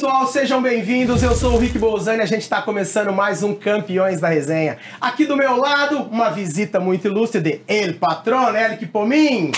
pessoal, sejam bem-vindos. Eu sou o Rick Bolzani, a gente está começando mais um Campeões da Resenha. Aqui do meu lado, uma visita muito ilustre de El Patrão, Eric Pomin.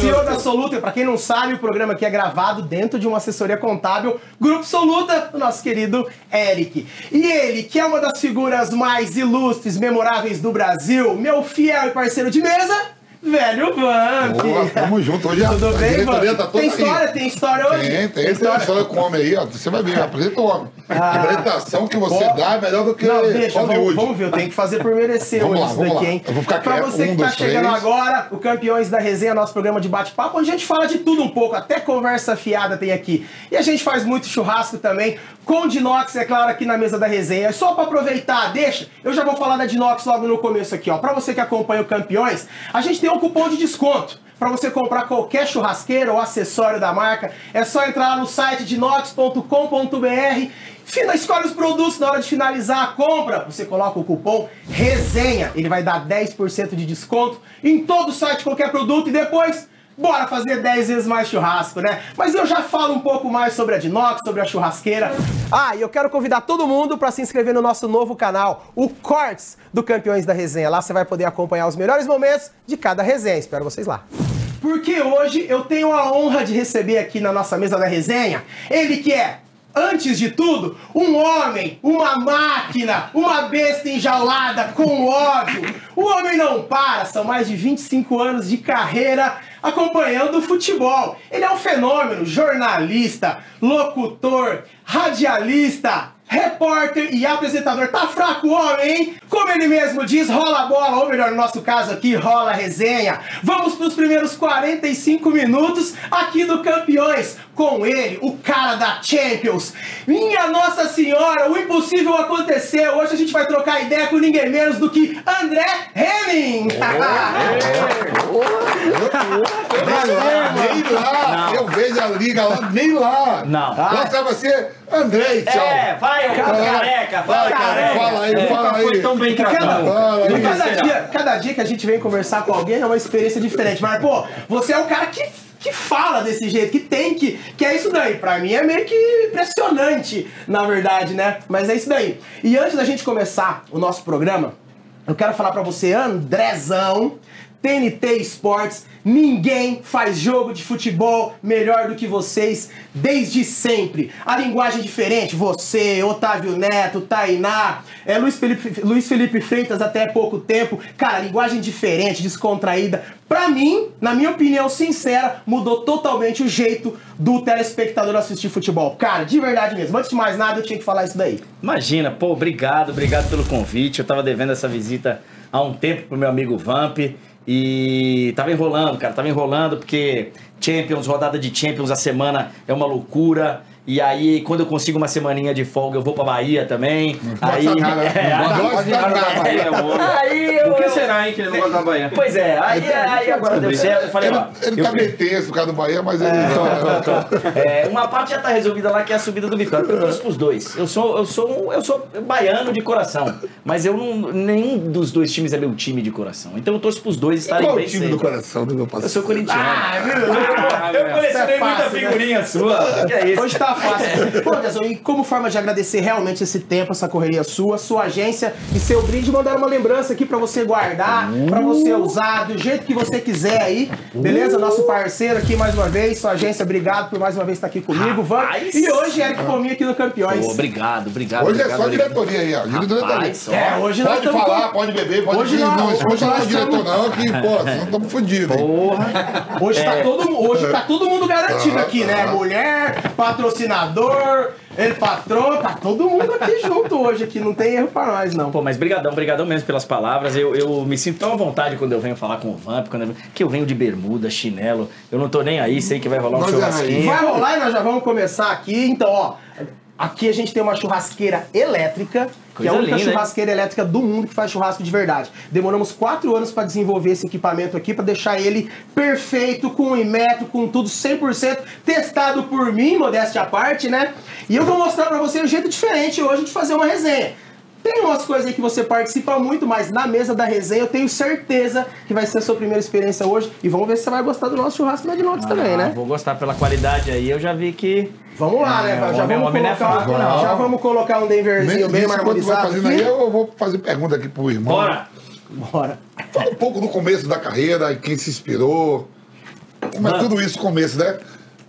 CEO da Soluta, para quem não sabe, o programa aqui é gravado dentro de uma assessoria contábil, Grupo Soluta, do nosso querido Eric. E ele, que é uma das figuras mais ilustres, memoráveis do Brasil, meu fiel e parceiro de mesa, Velho Vamp. Boa, tamo junto. Hoje a- Tudo a bem, Vamp? tá toda Tem história, aí. tem história hoje? Tem, tem, tem história. história com o homem aí, ó. Você vai ver, apresenta o homem. A apresentação que você Pô. dá é melhor do que Não, deixa, vamos, Hollywood. vamos ver, eu tenho que fazer por merecer Vamos hoje lá, isso vamos daqui, lá. hein? Eu vou ficar pra quieto, você um, que tá dois, chegando três. agora, o Campeões da Resenha, nosso programa de bate-papo, onde a gente fala de tudo um pouco, até conversa fiada tem aqui. E a gente faz muito churrasco também, com Dinox, é claro, aqui na mesa da resenha. Só pra aproveitar, deixa, eu já vou falar da Dinox logo no começo aqui, ó. Pra você que acompanha o Campeões, a gente tem um cupom de desconto. Pra você comprar qualquer churrasqueira ou acessório da marca, é só entrar lá no site dinox.com.br Fina, escolhe os produtos na hora de finalizar a compra. Você coloca o cupom RESENHA. Ele vai dar 10% de desconto em todo o site, qualquer produto. E depois, bora fazer 10 vezes mais churrasco, né? Mas eu já falo um pouco mais sobre a Dinox, sobre a churrasqueira. Ah, e eu quero convidar todo mundo para se inscrever no nosso novo canal, o Cortes do Campeões da Resenha. Lá você vai poder acompanhar os melhores momentos de cada resenha. Espero vocês lá. Porque hoje eu tenho a honra de receber aqui na nossa mesa da resenha ele que é, antes de tudo, um homem, uma máquina, uma besta enjaulada com ódio. O homem não para, são mais de 25 anos de carreira acompanhando o futebol. Ele é um fenômeno, jornalista, locutor, radialista, repórter e apresentador. Tá fraco o homem, hein? Como ele mesmo diz, rola a bola, ou melhor, no nosso caso aqui, rola a resenha. Vamos pros primeiros 45 minutos aqui do Campeões. Com ele, o cara da Champions. Minha Nossa Senhora, o impossível aconteceu. Hoje a gente vai trocar ideia com ninguém menos do que André Henning. Nem lá, eu vejo a liga lá, nem lá. Não. Lá tá você, André, tchau. É, vai, careca, Fala, careca. fala aí, É, fala aí. foi tão bem Cada, dia, cada dia que a gente vem conversar com alguém é uma experiência diferente. Mas, pô, você é um cara que, que fala desse jeito, que tem que. Que é isso daí. Pra mim é meio que impressionante, na verdade, né? Mas é isso daí. E antes da gente começar o nosso programa, eu quero falar pra você, Andrezão, TNT Esportes. Ninguém faz jogo de futebol melhor do que vocês desde sempre. A linguagem é diferente, você, Otávio Neto, Tainá, é, Luiz, Felipe, Luiz Felipe Freitas até pouco tempo. Cara, linguagem diferente, descontraída. Pra mim, na minha opinião sincera, mudou totalmente o jeito do telespectador assistir futebol. Cara, de verdade mesmo. Antes de mais nada, eu tinha que falar isso daí. Imagina, pô, obrigado, obrigado pelo convite. Eu tava devendo essa visita há um tempo pro meu amigo Vamp e tava enrolando, cara, tava enrolando porque Champions, rodada de Champions a semana é uma loucura. E aí, quando eu consigo uma semaninha de folga, eu vou pra Bahia também. aí, gosta nada, é, não aí- gosta nada. é, aí eu, Por que eu- será, hein, que ele não gosta da Bahia? Pois é, aí, aí agora deu certo. Eu falei, Ele, ó, ele eu- tá meio tenso por causa do Bahia, mas ele. É, uma parte já tá resolvida lá, que é a subida do Vitória. Eu torço pros dois. Eu sou, eu sou, um- eu sou baiano de coração. Mas eu não. Nenhum dos dois times é meu time de coração. Então eu torço pros dois estarem Qual o bem time do coração do meu Eu parceiro? sou corintiano. Ah, viu? eu colecionei Isso é muita né? figurinha sua. Que é isso? Hoje tá fácil. Pô, e como forma de agradecer realmente esse tempo, essa correria sua, sua agência e seu brinde, mandar uma lembrança aqui pra você guardar, pra você usar do jeito que você quiser aí. Beleza? Nosso parceiro aqui mais uma vez, sua agência, obrigado por mais uma vez estar aqui comigo. Vamos. Rapaz. E hoje, Eric Pominho aqui no Campeões. Pô, obrigado, obrigado. Hoje é obrigado, só obrigado. diretoria aí, ó. Diretoria. Rapaz, ó. É, hoje nós Pode estamos falar, com- pode beber, pode Hoje hoje não, não, hoje hoje não nós é diretor não, que, pô, senão estamos fodidos. Porra. Hoje, tá É. todo, hoje tá todo mundo garantido Aham, aqui, né? aham. Mulher, patrocinador, ele patrão, tá todo mundo aqui junto hoje aqui, não tem erro pra nós não. Pô, mas brigadão, brigadão mesmo pelas palavras. Eu, eu me sinto tão à vontade quando eu venho falar com o Vamp, quando eu, que eu venho de bermuda, chinelo. Eu não tô nem aí, sei que vai rolar um Nós é churrasquinho. Vai rolar e nós já vamos começar aqui. Então, ó, aqui a gente tem uma churrasqueira elétrica, que é a Coisa única linda, hein? churrasqueira elétrica do mundo que faz churrasco de verdade. Demoramos quatro anos para desenvolver esse equipamento aqui, para deixar ele perfeito, com imetro, com tudo 100%, testado por mim, modéstia à parte, né? E eu vou mostrar para você um jeito diferente hoje de fazer uma resenha. Tem umas coisas aí que você participa muito, mas na mesa da resenha eu tenho certeza que vai ser a sua primeira experiência hoje. E vamos ver se você vai gostar do nosso churrasco na Dinox também, Ah, né? Vou gostar pela qualidade aí, eu já vi que. Vamos lá, né? É, Já homem- vamos, homem não é colocar, fraco, já vamos colocar um Denverzinho bem marmorizado fazendo aí, aqui. eu vou fazer pergunta aqui pro irmão. Bora! Bora. Fala um pouco do começo da carreira e quem se inspirou. Como é tudo isso começo, né?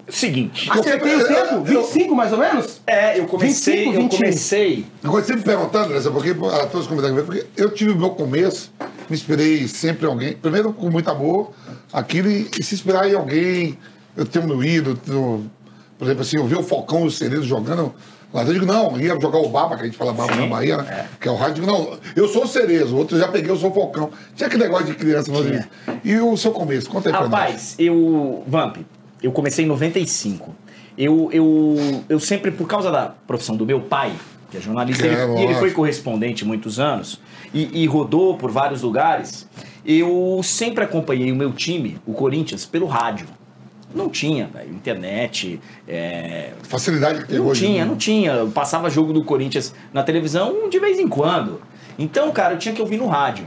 Seguinte. Acertei o eu- tempo? eu- 25 mais ou menos? É, eu comecei, 25, eu 21. comecei. Agora, sempre perguntando, né, porque a todos os porque eu tive o meu começo, me inspirei sempre em alguém, primeiro com muito amor, aquilo, e, e se inspirar em alguém, eu tenho meu ídolo, tenho- por exemplo, assim, eu vi o Falcão e o Cerezo jogando lá, eu digo, não, ia jogar o Baba, que a gente fala Baba na Bahia, né, que é o rádio, eu digo, não, eu sou o Cerezo, o outro já peguei, eu sou o Falcão. Tinha aquele negócio de criança fazendo isso. E o seu começo, conta aí pra nós. Rapaz, eu. Vamp, eu comecei em 95. Eu, eu, eu sempre, por causa da profissão do meu pai, que é jornalista, É, ele- e ele foi correspondente muitos anos, e, e rodou por vários lugares, eu sempre acompanhei o meu time, o Corinthians, pelo rádio. Não tinha, internet, é, Facilidade que tem não hoje. tinha, né? não tinha. Eu passava jogo do Corinthians na televisão de vez em quando. Então, cara, eu tinha que ouvir no rádio.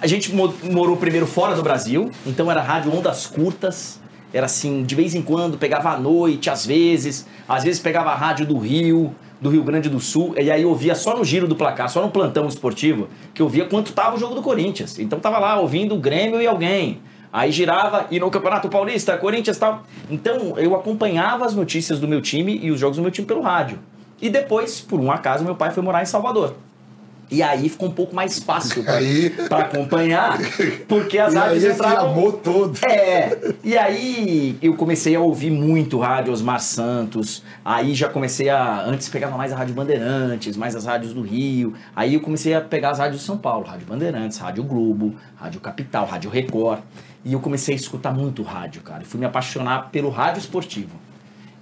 A gente mo- morou primeiro fora do Brasil, então era rádio ondas curtas. Era assim, de vez em quando, pegava à noite, às vezes. Às vezes pegava a rádio do Rio, do Rio Grande do Sul, e aí eu ouvia só no giro do placar, só no plantão esportivo, que eu via quanto tava o jogo do Corinthians. Então tava lá ouvindo o Grêmio e alguém. Aí girava e no Campeonato Paulista, Corinthians tal. Então eu acompanhava as notícias do meu time e os jogos do meu time pelo rádio. E depois, por um acaso, meu pai foi morar em Salvador. E aí ficou um pouco mais fácil pra, Aí- acompanhar, porque as E aí rádios esse entravam. amor todo. É, e aí eu comecei a ouvir muito rádio Osmar Santos, aí já comecei a. Antes pegava mais a Rádio Bandeirantes, mais as rádios do Rio, aí eu comecei a pegar as rádios de São Paulo, Rádio Bandeirantes, Rádio Globo, Rádio Capital, Rádio Record, e eu comecei a escutar muito rádio, cara, e fui me apaixonar pelo rádio esportivo.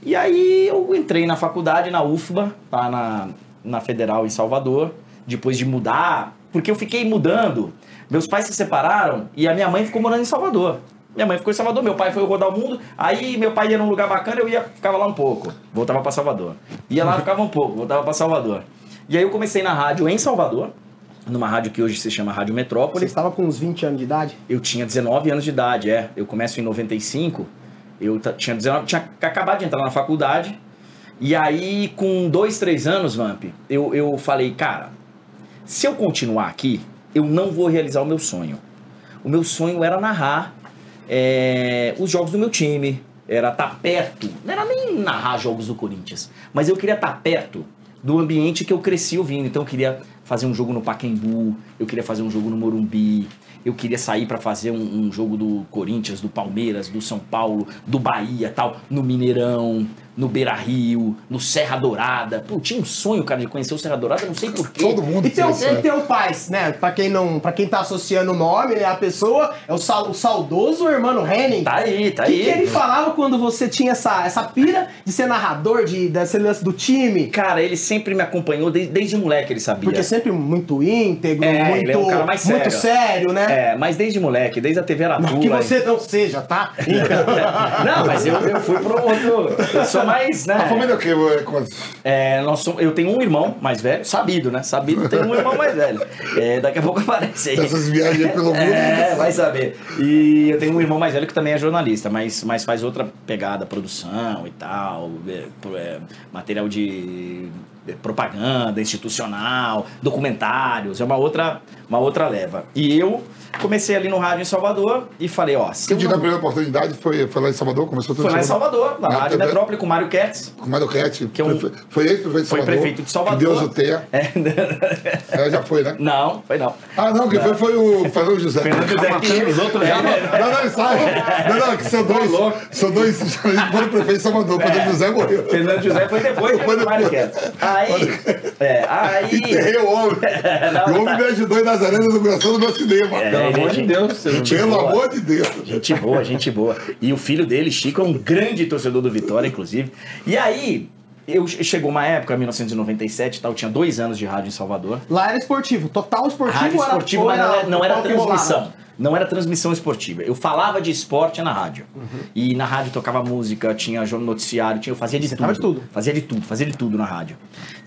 E aí eu entrei na faculdade, na UFBA, lá na, na Federal em Salvador, depois de mudar, porque eu fiquei mudando. Meus pais se separaram e a minha mãe ficou morando em Salvador. Minha mãe ficou em Salvador, meu pai foi rodar o mundo, aí meu pai ia num lugar bacana, eu ia, ficava lá um pouco, voltava para Salvador. Ia lá, ficava um pouco, voltava para Salvador. E aí eu comecei na rádio em Salvador, numa rádio que hoje se chama Rádio Você Metrópole. estava com uns 20 anos de idade? Eu tinha 19 anos de idade, é. Eu começo em 95. Eu tinha 19, tinha acabado de entrar na faculdade. E aí, com dois, três anos, Vamp, eu, eu falei, cara, se eu continuar aqui, eu não vou realizar o meu sonho. O meu sonho era narrar é, os jogos do meu time, era estar perto, não era nem narrar jogos do Corinthians, mas eu queria estar perto do ambiente que eu cresci ouvindo. Então eu queria fazer um jogo no Pacaembu, eu queria fazer um jogo no Morumbi, eu queria sair para fazer um, um jogo do Corinthians, do Palmeiras, do São Paulo, do Bahia, tal, no Mineirão, no Beira Rio, no Serra Dourada. Pô, tinha um sonho, cara, de conhecer o Serra Dourada, não sei porquê. Todo mundo E tem isso, e né? teu pai, né? Pra quem, não, pra quem tá associando o nome, né? A pessoa é o, sal- o saudoso Hermano Henning. Tá aí, tá O que, aí. que ele falava quando você tinha essa, essa pira de ser narrador, de, desse lance do time? Cara, ele sempre me acompanhou desde, desde moleque, ele sabia. Porque sempre muito íntegro, É, muito, ele é um cara mais muito sério. sério, né? É, mas desde moleque, desde a TV Aratura. Não que você não seja, tá? Não, mas eu, eu fui pro outro. Eu sou mais, né? A família é o quê? É, nós somos- eu tenho um irmão mais velho, sabido, né? Sabido, tenho um irmão mais velho. É, daqui a pouco aparece aí. Essas viagens pelo mundo. É, vai saber. E eu tenho um irmão mais velho que também é jornalista, mas, mas faz outra pegada, produção e tal, é, é, material de é, propaganda institucional, documentários, é uma outra, uma outra leva. E eu comecei ali no rádio em Salvador e falei, ó, se eu a não... primeira oportunidade, foi, foi lá em Salvador, começou tudo Foi lá em Salvador, na Ah, Rádio tá- Metrópole com o Mário Ketz. Com o Mário Cat. Que é um- foi, foi ele que foi de Foi Salvador. prefeito de Salvador. Que Deus o tenha. É, É, já foi, né? não, foi não. Ah, não, quem foi foi o Fernando José. Fernando José que- os outros já. Não, não, ele sai. Não, não, que são dois. São dois foram prefeito de Salvador. Fernando José morreu. Fernando José foi depois Foi do Mário. Ketz. Aí, é, aí... Enterrei o homem. Não, o homem tá. me ajudou em Nazaré na inauguração do meu cinema. É, Pelo amor é de Deus, Pelo boa. amor de Deus. Gente boa, gente boa. E o filho dele, Chico, é um grande torcedor do Vitória, inclusive. E aí, eu chegou uma época, 1997 e tal, eu tinha dois anos de rádio em Salvador. Lá era esportivo, total esportivo. Rádio esportivo, mas não era, não era transmissão. Não era transmissão esportiva. Eu falava de esporte na rádio. E na rádio tocava música, tinha jornal noticiário, tinha, eu fazia de Você tudo. tudo. Fazia de tudo, fazia de tudo na rádio.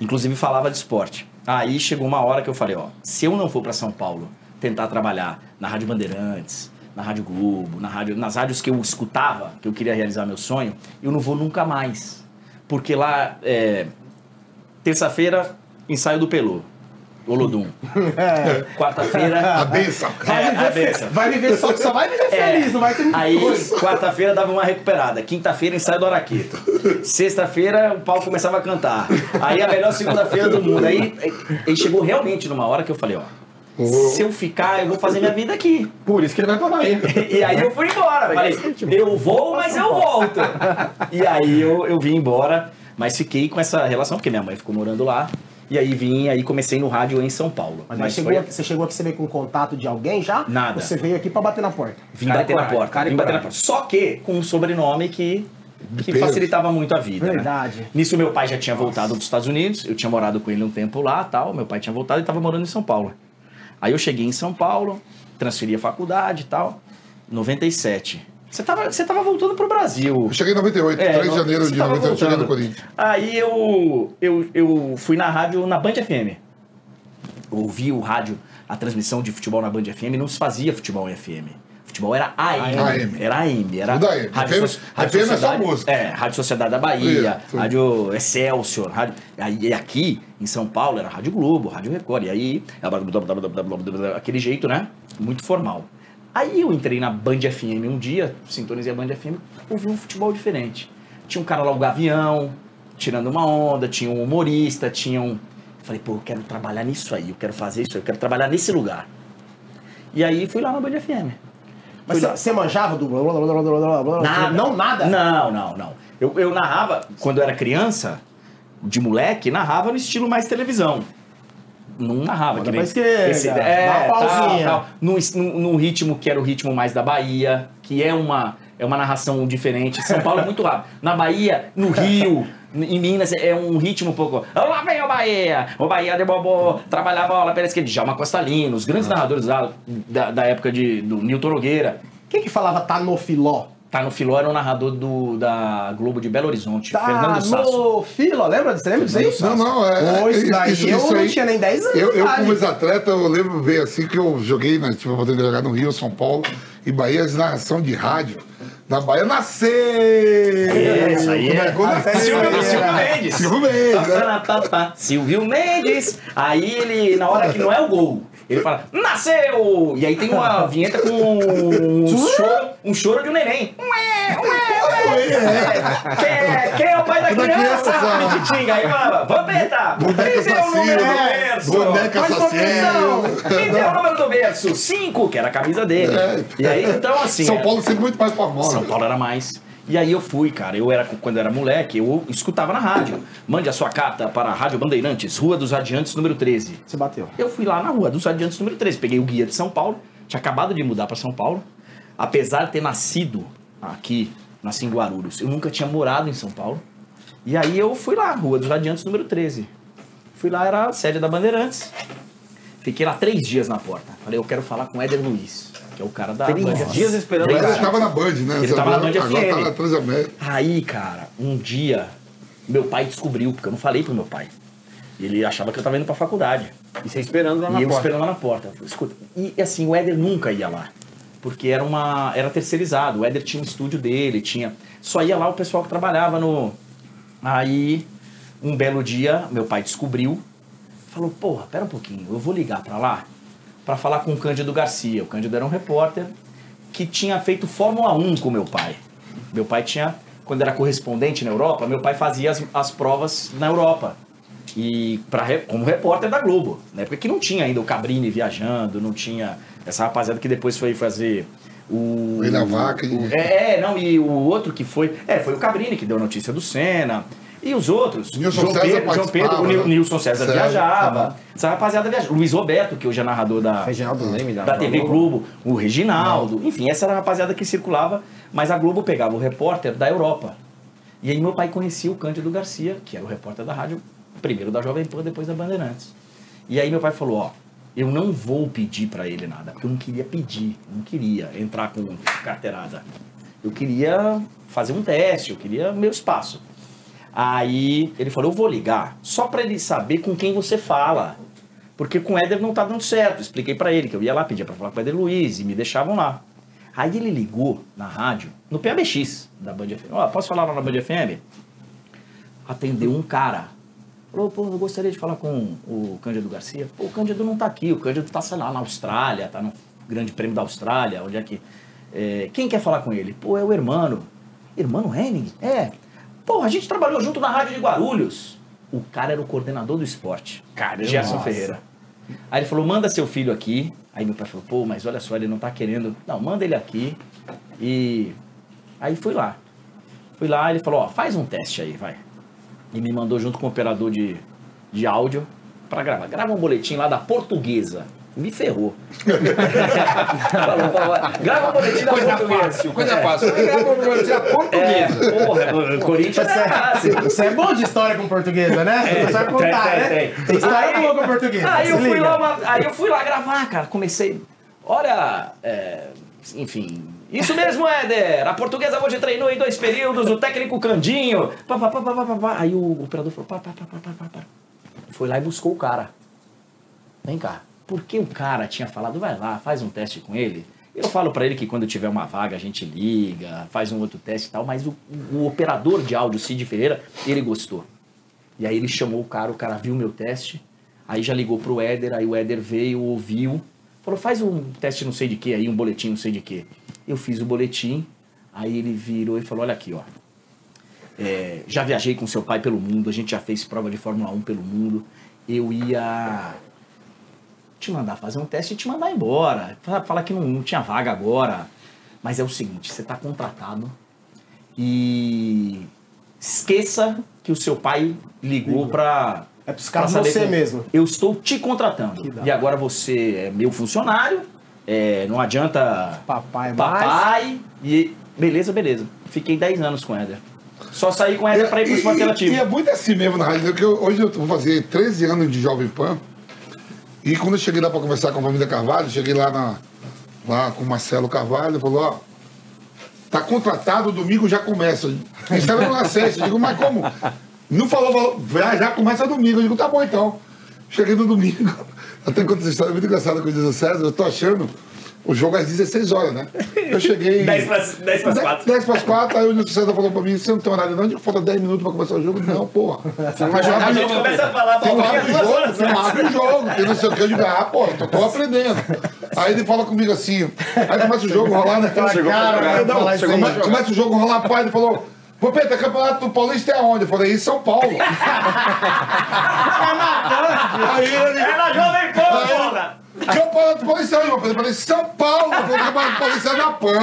Inclusive falava de esporte. Aí chegou uma hora que eu falei, ó, se eu não for para São Paulo tentar trabalhar na Rádio Bandeirantes, na Rádio Globo, na rádio, nas rádios que eu escutava, que eu queria realizar meu sonho, eu não vou nunca mais. Porque lá, é, terça-feira, ensaio do Pelô, Olodum. Quarta-feira, A benção. Vai É, viver, a fe- benção. vai viver só, só vai viver É. feliz, não vai ter Aí, quarta-feira dava uma recuperada. Quinta-feira, ensaio do Araqueto. Sexta-feira, o pau começava a cantar. Aí, a melhor segunda-feira do mundo. Aí, aí chegou realmente numa hora que eu falei, ó. Se eu ficar, eu vou fazer minha vida aqui. Por isso que ele vai pra Bahia. E aí eu fui embora. Falei, eu vou, mas eu volto. E aí eu, eu vim embora, mas fiquei com essa relação, porque minha mãe ficou morando lá. E aí vim, aí comecei no rádio em São Paulo. Mas, Mas chegou foi- aqui- você chegou aqui, você veio com contato de alguém já? Nada. Você veio aqui pra bater na porta. Vim Cara bater na porta. cara Vim bater na porta. Só que com um sobrenome que, que facilitava muito a vida. né? Verdade. Nisso, meu pai já tinha voltado dos Estados Unidos. Eu tinha morado com ele um tempo lá tal. Meu pai tinha voltado e estava morando em São Paulo. Aí eu cheguei em São Paulo, transferi a faculdade e tal. 97. Você tava, você tava voltando pro Brasil. Eu cheguei em 98, É, 3 de janeiro de tava 98, eu cheguei no. Corinthians. Aí eu, eu, eu fui na rádio na Band FM. Eu ouvi o rádio, a transmissão de futebol na Band FM, não se fazia futebol em FM. Futebol era AM. AM. Era AM. Era Tudo AM. Rádio, FM So- Rádio FM é só Sociedade- música. É, Rádio Sociedade da Bahia, Isso. Rádio Excelsior, rádio, aí aqui em São Paulo era Rádio Globo, Rádio Record. E aí, aquele jeito, né? Muito formal. Aí eu entrei na Band FM um dia, sintonizei a Band FM, ouvi um futebol diferente. Tinha um cara lá, o Gavião, tirando uma onda, tinha um humorista, tinha um. Falei, pô, eu quero trabalhar nisso aí, eu quero fazer isso aí, eu quero trabalhar nesse lugar. E aí fui lá na Band FM. Mas você, manjava do blá blá blá blá blá blá? Nada. Não, nada? Não, não, não. Eu, eu narrava, quando eu era criança, de moleque, narrava no estilo mais televisão. Não narrava. Manda que nem esquerda, esse- é, uma pausinha. tal. Num, es- num- num ritmo que era o ritmo mais da Bahia, que é uma, é uma narração diferente. São Paulo é muito rápido. Na Bahia, no Rio, em Minas, é um ritmo um pouco. Lá vem Bahia! O Bahia de Bobô, trabalha a bola pela esquerda. Djalma Costalino, os grandes narradores da, da, da época de, do Nilton Nogueira. Quem que falava tá no filó? Tá no Filó, era o narrador do, da Globo de Belo Horizonte, Tá Fernando Sasso. no filo, lembra? Você lembra disso aí? Não, não, é. Pô, isso daí eu não aí- tinha nem 10 anos Eu, eu como ex-atleta, eu lembro bem assim que eu joguei, né, tive a oportunidade de jogar no Rio, São Paulo, e Bahia, as narração de rádio. Da Bahia nascer! É, isso aí é. nasceu. Silvio- Silvio, Silvio Mendes. Silvio Mendes, né? Silvio Mendes. Aí ele, na hora que não é o gol, ele fala, nasceu! E aí tem uma vinheta com um choro, um choro de um neném. Ué, ué, ué. Quem é, quem é o pai da Da criança? criança. Mititinga. Aí falava, Vampeta! Boneca Me dê o número do berço! boneca assassina. O número do berço! Cinco, que era a camisa dele. E aí, então, assim... São é- Paulo sempre muito mais famosa. São Paulo era mais. E aí eu fui, cara. Eu era quando eu era moleque, eu escutava na rádio. Mande a sua carta para a Rádio Bandeirantes, Rua dos Radiantes, número 13. Você bateu. Eu fui lá na Rua dos Radiantes, número 13. Peguei o guia de São Paulo, tinha acabado de mudar para São Paulo. Apesar de ter nascido aqui, nasci em Guarulhos, eu nunca tinha morado em São Paulo. E aí eu fui lá, Rua dos Radiantes, número 13. Fui lá, era a sede da Bandeirantes. Fiquei lá três dias na porta. Falei, eu quero falar com o Éder Luiz, que é o cara da Três Band. dias esperando ele estava na Band, né? Ele tava na Band Agora FM. tá na Transamérica. Aí, cara, um dia, meu pai descobriu, porque eu não falei pro meu pai. Ele achava que eu tava indo pra faculdade. E você esperando lá na e eu porta. esperando lá na porta. Eu falei, Escuta, e assim, o Éder nunca ia lá. Porque era uma. Era terceirizado. O Éder tinha um estúdio dele, tinha. Só ia lá o pessoal que trabalhava no. Aí, um belo dia, meu pai descobriu. Falou, porra, pera um pouquinho, eu vou ligar pra lá pra falar com o Cândido Garcia. O Cândido era um repórter que tinha feito Fórmula 1 com meu pai. Meu pai tinha, quando era correspondente na Europa, meu pai fazia as, as provas na Europa. E pra, como repórter da Globo. Na época que não tinha ainda o Cabrini viajando, não tinha essa rapaziada que depois foi fazer o. Foi na vaca, o- e- é, é, não, e o outro que foi. É, foi o Cabrini que deu a notícia do Senna. E os outros? Nilson João César Pedro, João Pedro o né? Nilson César César, viajava. Essa rapaziada viajava. Luiz Roberto, que hoje é narrador da, Reginaldo Leme da TV Globo, o Reginaldo, enfim, essa era a rapaziada que circulava, mas a Globo pegava o repórter da Europa. E aí meu pai conhecia o Cândido Garcia, que era o repórter da rádio, primeiro da Jovem Pan, depois da Bandeirantes. E aí meu pai falou, ó, eu não vou pedir para ele nada, porque eu não queria pedir, não queria entrar com carteirada. Eu queria fazer um teste, eu queria meu espaço. Aí ele falou, eu vou ligar, só para ele saber com quem você fala. Porque com o Éder não tá dando certo. Expliquei para ele que eu ia lá, pedir para falar com o Éder Luiz e me deixavam lá. Aí ele ligou na rádio, no PABX da Band FM. Ó, posso falar lá na Band FM? Atendeu um cara. Falou, pô, eu gostaria de falar com o Cândido Garcia. Pô, o Cândido não tá aqui, o Cândido tá, sei lá, na Austrália, tá no Grande Prêmio da Austrália, onde é que. É, quem quer falar com ele? Pô, é o Hermano. Hermano Henning? É. Pô, a gente trabalhou junto na Rádio de Guarulhos. O cara era o coordenador do esporte. Caramba. Gerson Nossa. Ferreira. Aí ele falou, manda seu filho aqui. Aí meu pai falou, pô, mas olha só, ele não tá querendo. Não, manda ele aqui. E aí fui lá. Fui lá, ele falou, ó, faz um teste aí, vai. E me mandou junto com o operador de, de áudio pra gravar. Grava um boletim lá da portuguesa. Me ferrou. Falou, Grava um boletim da Coisa portuguesa. fácil, coisa É. fácil. Vai gravar uma universidade É, portuguesa. porra, Corinthians é fácil. Você é bom de história com portuguesa, né? É, Você vai contar, tem, né? tem, Tem história Aí- boa com portuguesa. Aí eu, fui liga. lá aí eu fui lá gravar, cara. Comecei. Olha, é, enfim. Isso mesmo, Éder. A portuguesa hoje treinou em dois períodos, o técnico Candinho. Pá, pá, pá, pá, pá, pá. Aí o operador falou: pá, pá, pá, pá, pá, pá. Foi lá e buscou o cara. Vem cá. Porque o cara tinha falado, vai lá, faz um teste com ele. Eu falo pra ele que quando tiver uma vaga a gente liga, faz um outro teste e tal, mas o, o operador de áudio, Cid Ferreira, ele gostou. E aí ele chamou o cara, o cara viu meu teste, aí já ligou pro Éder, aí o Éder veio, ouviu, falou, faz um teste não sei de que aí, um boletim não sei de que. Eu fiz o boletim, aí ele virou e falou, olha aqui, ó. É, já viajei com seu pai pelo mundo, a gente já fez prova de Fórmula 1 pelo mundo. Eu ia te mandar fazer um teste e te mandar embora. Fa- Falar que não, não tinha vaga agora. Mas é o seguinte, você está contratado e esqueça que o seu pai ligou para É caras você mesmo. Eu estou te contratando. Que E agora você é meu funcionário. é, não adianta Papai mais. papai. E beleza, beleza. Fiquei 10 anos com o Éder. Só saí com o Éder para ir pro esporte e, e relativo. é muito assim mesmo na rádio, que eu- hoje eu vou fazer 13 anos de Jovem Pan. E quando eu cheguei lá para conversar com a família Carvalho, cheguei lá, na, lá com o Marcelo Carvalho, falou, ó, tá contratado, domingo já começa. Isso era no acesso. Eu digo, mas como? Não falou, falou, já, já começa domingo. Eu digo, tá bom então. Cheguei no domingo. Até quando essa história é muito engraçada com o Jesus César, eu tô achando o jogo às 16 horas, né? Eu cheguei. 10 para 10 para 4. 10 para as 4, aí o Jesus César falou pra mim, você não tem horário não? Eu digo, falta 10 minutos pra começar o jogo. Não, porra. Mas já A gente começa a falar tem um pra abre o duas jogo, horas tem um antes. abre o jogo, tem não sei o que. Eu digo, ah, pô, tô, tô aprendendo. Aí ele fala comigo assim, aí começa o jogo rolar, né? Chegou cara, Não, falar isso come- aí. começa o jogo rolar, pai, ele falou, pô, Pedro, campeonato do Paulista é aonde? Eu falei, em São Paulo. aí ele... É na Jovem Pan, porra! Campeonato policial, eu falei, São Paulo, eu falei, campeonato policial é na PAN.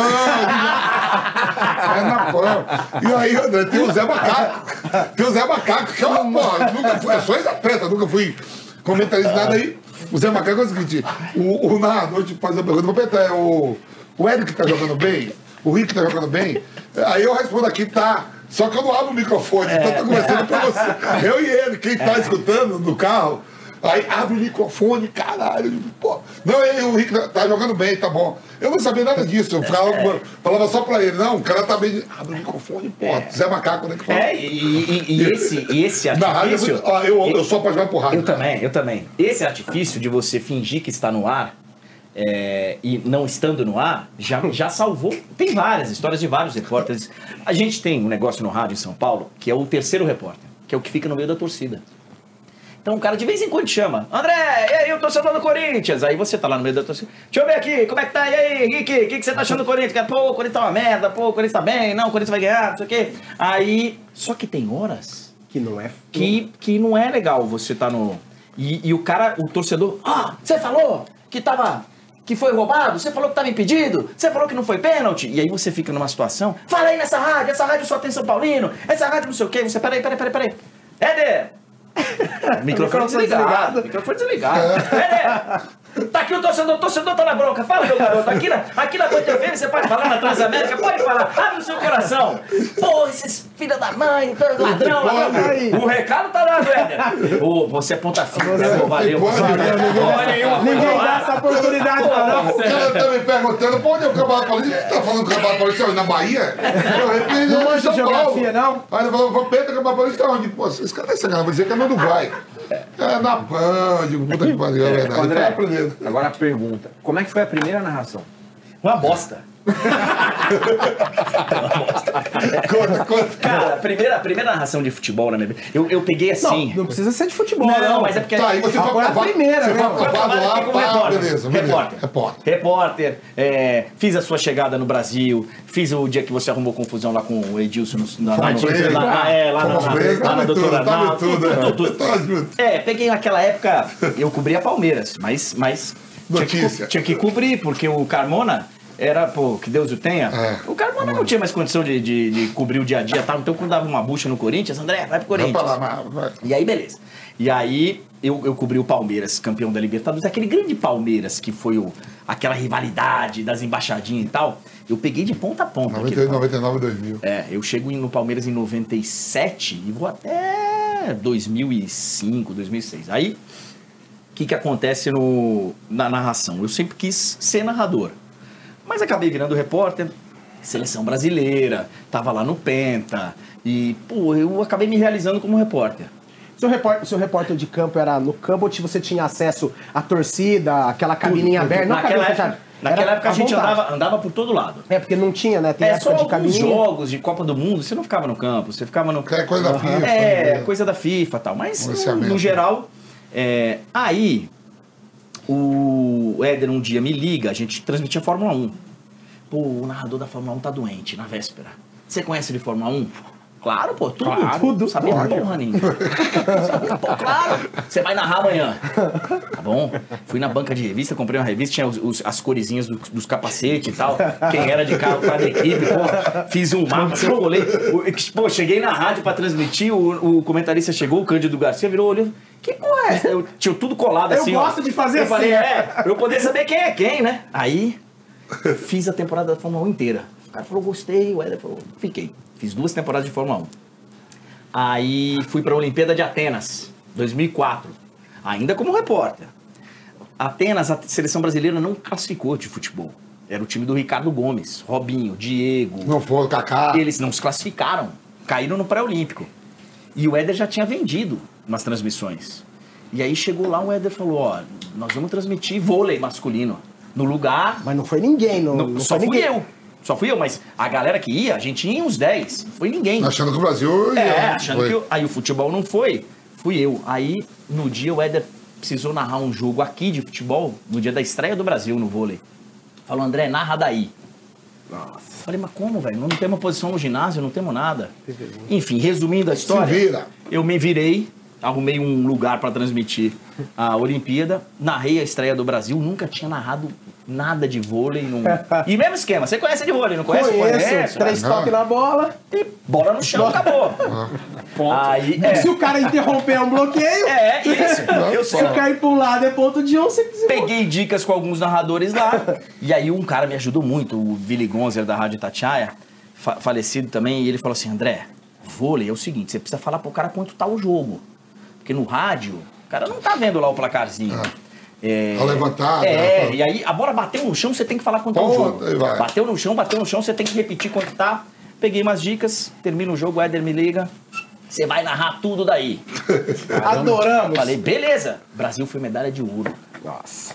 É na PAN. E aí, André, tem o Zé Macaco. Tem o Zé Macaco, que é uma, porra, nunca fui, eu sou ex-atleta, nunca fui comentarista nada aí. O Zé Macaco é o seguinte, o, o narrador te faz a pergunta, vou perguntar, é o, o Eric tá jogando bem? O Rick tá jogando bem? Aí eu respondo aqui, tá. Só que eu não abro o microfone, então eu tô conversando com você. Eu e ele, quem tá escutando no carro, Aí abre o microfone, caralho. eu Pô. Não, aí o Rick tá jogando bem, tá bom. Eu não sabia nada disso. Eu falava, falava só pra ele, não, o cara tá bem. Abre o microfone, pô. Zé Macaco, né? Que fala. É, e, e- e esse, e esse Na rádio, artifício. eu, ó, eu, eu sou apaixonado por rádio. Eu também, eu também. Esse artifício de você fingir que está no ar é, e não estando no ar já, já salvou. Tem várias histórias de vários repórteres. A gente tem um negócio no rádio em São Paulo que é o terceiro repórter, que é o que fica no meio da torcida. Então o cara de vez em quando chama, André, e aí o torcedor do Corinthians? Aí você tá lá no meio da torcida, deixa eu ver aqui, como é que tá? E aí, Rick, o que, que você tá achando do Corinthians? Cara, Pô, o Corinthians tá uma merda, pô, o Corinthians tá bem, não, o Corinthians vai ganhar, não sei o quê. Aí, só que tem horas Que não é. que, que não é legal você tá no. E, e o cara, o torcedor, ah, você falou que tava. Que foi roubado, você falou que tava impedido, você falou que não foi pênalti. E aí você fica numa situação, fala aí nessa rádio, essa rádio só tem São Paulino, essa rádio não sei o quê, você, peraí, peraí, peraí, peraí. Éder! Microfone Microfone desligado. desligado. Microfone desligado. Éder! Tá aqui o torcedor, o torcedor tá na bronca. Fala, meu garoto. Aqui na, aqui na Band FM você pode falar, na Transamérica, pode falar. Abre o seu coração. Pô, esses filha da mãe, ladrão, ladrão. O recado tá lá, velho. Ô, você é ponta fina, né, pô, valeu. Pode, valeu. ninguém- dá essa oportunidade pra não. O cara tá me perguntando, pra onde é o Campeonato Paulista? Tá falando do Campeonato Paulista na Bahia? Eu rependi, Não em manja São geografia, Paulo. não? Aí ele falou, vou perto do Campeonato Paulista onde? Pô, esse cara tá sacanagem, vou dizer que é no Uruguai. É na Pan, digo, puta que pariu, é verdade. André, Tá aprendendo. agora a pergunta. Como é que foi a primeira narração? Uma bosta. Conta, conta. Cara, a primeira, a primeira narração de futebol na minha vida, eu, eu peguei assim. Não, não precisa ser de futebol, Não, não. mas é porque. Tá, aí você Agora foi a primeira, Você né, foi lá, como pá, repórter. beleza, beleza. Repórter. Repórter. Repórter, é, fiz a sua chegada no Brasil, fiz o dia que você arrumou confusão lá com o Edilson no, na, lá, lá, é, lá, Fomos na, na doutora tudo, tudo, tudo, junto. É, peguei naquela época, eu cobria Palmeiras, mas, mas tinha que, Notícia. tinha que cobrir, porque o Carmona era, pô, que Deus o tenha. É. O Carmona não tinha mais condição de, de, de cobrir o dia a dia, tá? então quando dava uma bucha no Corinthians, André, vai pro Corinthians. lá, vai. E aí, beleza. E aí, eu, eu cobri o Palmeiras, campeão da Libertadores, aquele grande Palmeiras que foi o, aquela rivalidade das embaixadinhas e tal. Eu peguei de ponta a ponta. aquele 98, Palmeiras. 99, 2000. É, eu chego no Palmeiras em 97 e vou até 2005, 2006. Aí, o que, que acontece no, na narração? Eu sempre quis ser narrador, mas acabei virando repórter, seleção brasileira, tava lá no Penta, e, pô, eu acabei me realizando como repórter. Seu repórter, seu repórter de campo era no campo ou você tinha acesso à torcida, aquela cabininha Tudo, aberta? Não naquela cabine época, naquela época a gente andava, andava por todo lado. É, porque não tinha, né? Tem É época só de alguns cabininha. jogos de Copa do Mundo, você não ficava no campo, você ficava no. É coisa da FIFA. É, né? coisa da FIFA e tal. Mas, no, Policiamento. no geral, é, aí, o Éder um dia me liga, a gente transmitia Fórmula 1. Pô, o narrador da Fórmula 1 tá doente, na véspera. Você conhece de Fórmula 1? Claro, pô, tudo, Claro, tudo. Sabia claro. porra nenhuma. Claro. Você vai narrar amanhã. Tá bom? Fui na banca de revista, comprei uma revista, tinha os- os- as coresinhas do- dos capacetes e tal. Quem era de carro, cada equipe, pô. Fiz um mapa. O- Pô, cheguei na rádio pra transmitir, o, o comentarista chegou, o Cândido Garcia virou, olhou. Que porra é essa? Eu tinha tudo colado Eu assim, ó. gosto de fazer eu assim. Falei, é, pra eu poder saber quem é quem, né? Aí, fiz a temporada da Fórmula 1 inteira. O cara falou, gostei, o Éder falou, fiquei. Fiz duas temporadas de Fórmula 1. Aí fui para a Olimpíada de Atenas, 2004, ainda como repórter. Atenas, a seleção brasileira não classificou de futebol. Era o time do Ricardo Gomes, Robinho, Diego. Não foi, Kaká. Eles não se classificaram, caíram no pré-olímpico. E o Éder já tinha vendido umas transmissões. E aí chegou lá, o Éder falou: Ó, nós vamos transmitir vôlei masculino. No lugar. Mas não foi ninguém, não, Não, não só foi fui ninguém. eu. Só fui eu, mas a galera que ia, a gente ia em uns 10. Não foi ninguém. Achando que o Brasil. É, ia, achando foi. que eu- aí o futebol não foi, fui eu. Aí no dia o Éder precisou narrar um jogo aqui de futebol, no dia da estreia do Brasil no vôlei. Falou, André, narra daí. Falei, mas como, velho? Não temos posição no ginásio, não temos nada. Enfim, resumindo a história. Eu me virei, arrumei um lugar para transmitir a Olimpíada, narrei a estreia do Brasil, nunca tinha narrado nada de vôlei. Não... E mesmo esquema, você conhece de vôlei, não conhece? Conheço, Conheço, três né? toques na bola. E bola no chão, acabou. Aí, é. Se o cara interromper é um bloqueio, É, isso. Eu se só cair pro lado é ponto de um, você se peguei dicas com alguns narradores lá. e aí um cara me ajudou muito, o Billy Gonzer da Rádio Tatiaia, fa- falecido também, e ele falou assim, André, vôlei é o seguinte, você precisa falar pro cara quanto tá o jogo. Porque no rádio, o cara não tá vendo lá o placarzinho. É, Tá É, né? e aí a bola bateu no chão, você tem que falar quanto tá o jogo. Bateu no chão, bateu no chão, você tem que repetir quanto tá. Peguei umas dicas, termina o jogo, o Éder me liga. Você vai narrar tudo daí. Adoramos. Falei, beleza. Brasil foi medalha de ouro. Nossa.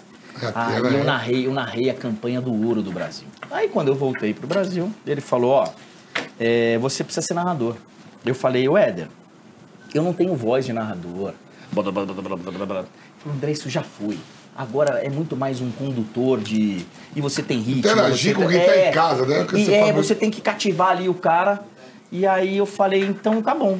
Aí Era- eu narrei, eu narrei a campanha do ouro do Brasil. Aí quando eu voltei pro Brasil, ele falou, ó, é, você precisa ser narrador. Eu falei, o Éder, eu não tenho voz de narrador. Blá, blá, blá, blá, blá, blá, blá, blá. Ele falou, André, isso já foi. Agora é muito mais um condutor de. E você tem ritmo. Interagir você com quem tá em casa, né? Que E você é, fala- você tem que cativar ali o cara. E aí eu falei, então tá bom.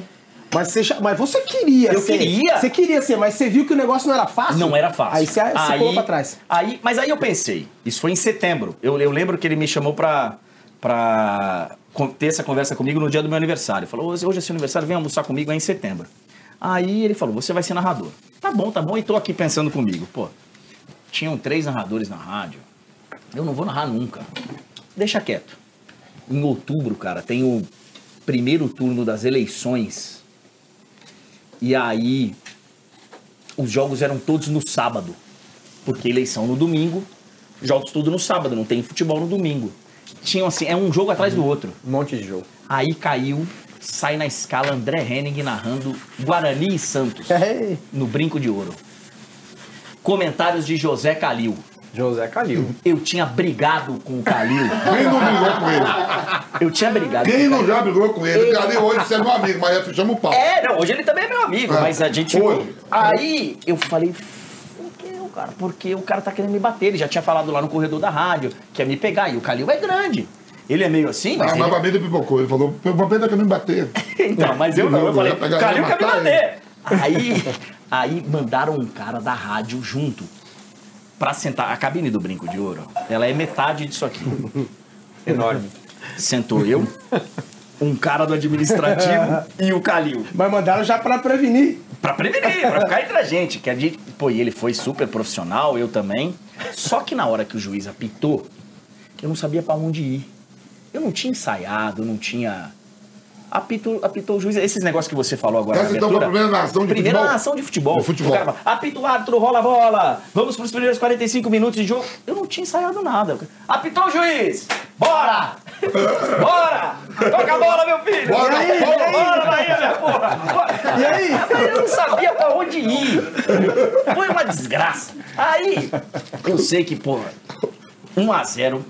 Mas você, mas você queria Eu ser. queria. Você queria ser, mas você viu que o negócio não era fácil? Não era fácil. Aí você, você pulou pra trás. Aí, mas aí eu pensei, isso foi em setembro. Eu, eu lembro que ele me chamou pra, pra ter essa conversa comigo no dia do meu aniversário. Falou, hoje é seu aniversário, vem almoçar comigo, em setembro. Aí ele falou, você vai ser narrador. Tá bom, tá bom, e tô aqui pensando comigo. Pô, tinham três narradores na rádio. Eu não vou narrar nunca. Deixa quieto. Em outubro, cara, tem o primeiro turno das eleições. E aí, os jogos eram todos no sábado. Porque eleição no domingo, jogos tudo no sábado, não tem futebol no domingo. Tinham assim, é um jogo atrás do outro. Um monte de jogo. Aí caiu, sai na escala André Henning narrando Guarani e Santos Ei, no Brinco de Ouro. Comentários de José Calil. José Calil. Eu tinha brigado com o Calil. Quem não brigou com ele? Eu tinha brigado. Quem não já brigou com ele? O cara hoje você é meu amigo, mas já chama o pau. É, não, hoje ele também é meu amigo, É. mas a gente. Hoje. Aí eu falei, cara, porque o cara tá querendo me bater. Ele já tinha falado lá no corredor da rádio, que ia me pegar. E o Calil é grande. Ele é meio assim, mas. Ah, ele- mas pra mim ele pipocou. Ele falou, o papel tá querendo me bater. Então, mas eu não. Eu Eu falei, pegar Calil e quer me bater. Aí, aí mandaram um cara da rádio junto pra sentar. A cabine do Brinco de Ouro, ela é metade disso aqui. Enorme. Sentou eu, um cara do administrativo e o Calil. Mas mandaram já pra prevenir. Pra prevenir, pra ficar entre a gente. Que a gente. Pô, e ele foi super profissional, eu também. Só que na hora que o juiz apitou, eu não sabia pra onde ir. Eu não tinha ensaiado, não tinha. Apitou, apitou o juiz. Esses negócios que você falou agora. Essa na então foi a primeira narração de Primeira futebol? narração de futebol. Futebol. O cara fala, apita o árbitro, rola a bola. Vamos pros primeiros 45 minutos de jogo. Eu não tinha ensaiado nada. Apitou o juiz! Bora! Bora! Toca a bola, meu filho! Bora, E aí? bora, Bora, Bahia, minha porra! Bora. E aí? Eu não sabia pra onde ir. Foi uma desgraça. Aí, eu sei que, porra, 1x0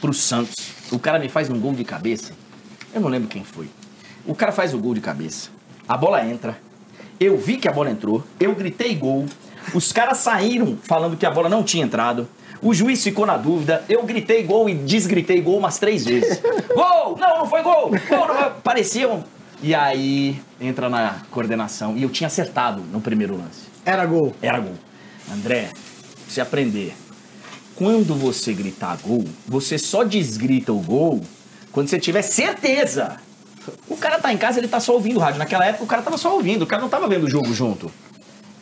pro Santos. O cara me faz um gol de cabeça. Eu não lembro quem foi. O cara faz o gol de cabeça. A bola entra. Eu vi que a bola entrou. Eu gritei gol. Os caras saíram falando que a bola não tinha entrado. O juiz ficou na dúvida. Eu gritei gol e desgritei gol umas três vezes. gol! Não, não foi gol! Gol, não foi. Parecia um... E aí entra na coordenação. E eu tinha acertado no primeiro lance. Era gol. Era gol. André, você aprender. Quando você gritar gol, você só desgrita o gol quando você tiver certeza. O cara tá em casa, ele tá só ouvindo o rádio. Naquela época o cara tava só ouvindo, o cara não tava vendo o jogo junto.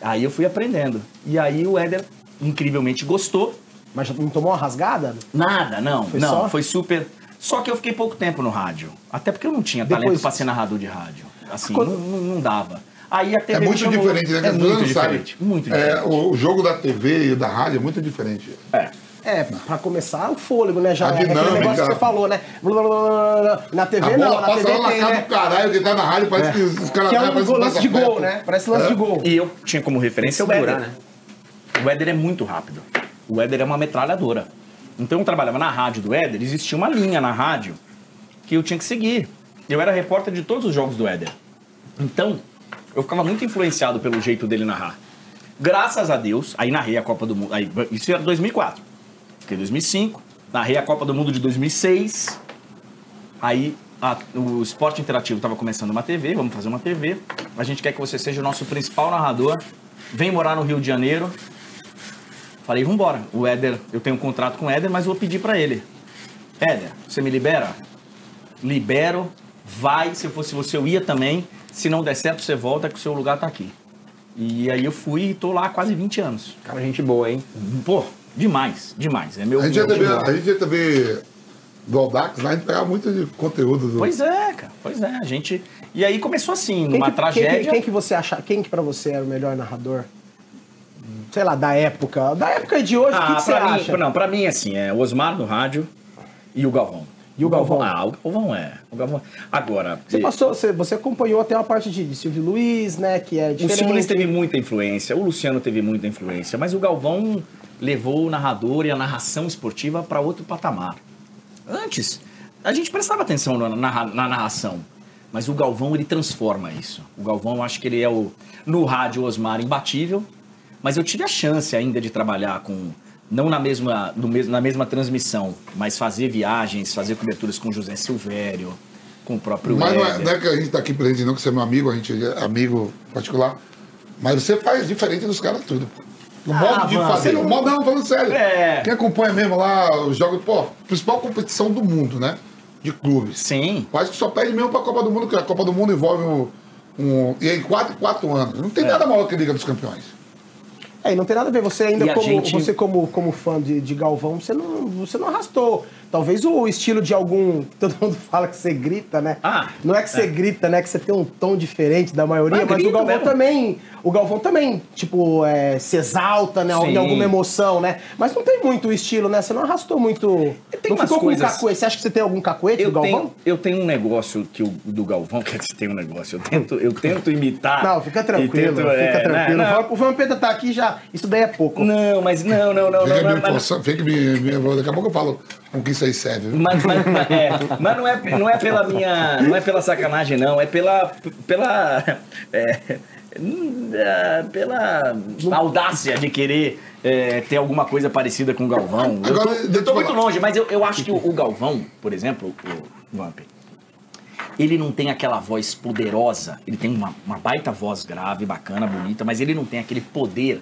Aí eu fui aprendendo. E aí o Éder incrivelmente gostou. Mas já não tomou uma rasgada? Nada, não. Foi não, só? foi super. Só que eu fiquei pouco tempo no rádio. Até porque eu não tinha Depois- talento pra ser narrador de rádio. Assim, Quando- não, não- dava. Aí a TV É muito chamou. diferente, né? É muito diferente. Muito É, diferente. o jogo da TV e da rádio é muito diferente. É. É, pra começar, o fôlego, né? Já A é aquele dinâmica. negócio que você falou, né? Blá, blá, blá, blá, blá. Na TV A não, na TV lá na tem, né? do caralho, que tá na rádio, parece que os caras Que é um parecem lance de gol, perto. né? Parece lance É. de gol. E eu tinha como referência o Éder. né? O Éder é muito rápido. O Éder é uma metralhadora. Então eu trabalhava na rádio do Éder, existia uma linha na rádio que eu tinha que seguir. Eu era repórter de todos os jogos do Éder. Então, eu ficava muito influenciado pelo jeito dele narrar. Graças a Deus, aí narrei a Copa do Mundo. Aí, isso era 2004. Fiquei em 2005, narrei a Copa do Mundo de 2006. Aí a- o esporte interativo estava começando uma TV, vamos fazer uma TV. A gente quer que você seja o nosso principal narrador. Vem morar no Rio de Janeiro. Falei, vambora. O Éder, eu tenho um contrato com o Éder, mas vou pedir para ele. Éder, você me libera? Libero, vai. Se eu fosse você, eu ia também. Se não der certo, você volta, que o seu lugar tá aqui. E aí eu fui e tô lá há quase 20 anos. Cara, gente boa, hein? Pô, demais, demais. É meu. A gente ia meu time. a gente ia TV do Aldax, lá a gente pegava muito de conteúdo. Do... Pois é, cara. Pois é. A gente. E aí começou assim, Quem numa que, quem, tragédia. que, quem que você acha, quem que pra você era o melhor narrador? Sei lá, da época. Da época de hoje, o que, Ah, que você mim, acha? não, pra mim, assim, é o Osmar no rádio e o Galvão. E o Galvão? Ah, o Galvão é. O Galvão. Agora, Você e- passou, você, você acompanhou até uma parte de, de Silvio Luiz, né? Que é o diferente. Silvio Luiz teve muita influência, o Luciano teve muita influência, mas o Galvão levou o narrador e a narração esportiva para outro patamar. Antes, a gente prestava atenção na, na- na narração, mas o Galvão ele transforma isso. O Galvão, acho que ele é o no rádio Osmar imbatível, mas eu tive a chance ainda de trabalhar com não na mesma, no mesmo, na mesma transmissão, mas fazer viagens, fazer coberturas com José Silvério, com o próprio Mas não é, não é que a gente tá aqui presente, não, que você é meu amigo, a gente é amigo particular. Mas você faz diferente dos caras tudo. pô. O modo de mano, fazer. O modo, não, falando sério. É. Quem acompanha mesmo lá os jogos, pô, principal competição do mundo, né? De clubes. Sim. Quase que só perde mesmo pra Copa do Mundo, que a Copa do Mundo envolve um. um e é em 4 e 4 anos. Não tem nada maior que a Liga dos Campeões. É, e não tem nada a ver. Você ainda E como, gente- você como, como fã de, de Galvão, você não, você não arrastou. Talvez o estilo de algum. Todo mundo fala que você grita, né? Ah, não é que você grita, né? Que você tem um tom diferente da maioria, Mas mas, grito o Galvão mesmo. também. O Galvão também, tipo, é, se exalta, né? Sim. Em alguma emoção, né? Mas não tem muito o estilo, né? Você não arrastou muito. Tem não umas ficou coisas- com cacuete. Você acha que você tem algum cacuete Eu do Galvão? tenho, eu tenho um negócio que o do Galvão, quer dizer, tem um negócio. Eu tento, eu tento imitar. Não, fica tranquilo, tento, fica é, tranquilo. né, não, O Vampeta tá aqui já. Isso daí é pouco. Não, mas não, não, não, não. Fica não, me mas- forçando, fica me, me- Daqui a pouco eu falo com que isso aí serve. viu? Mas, mas, mas, é, mas não, é, não é pela minha. Não é pela sacanagem, não. É pela. pela. é, é, pela audácia de querer é, ter alguma coisa parecida com o Galvão. Eu tô, Agora, deixa eu tô muito longe, mas eu, eu acho que o, o Galvão, por exemplo, o Vamp, ele não tem aquela voz poderosa. Ele tem uma, uma baita voz grave, bacana, bonita, mas ele não tem aquele poder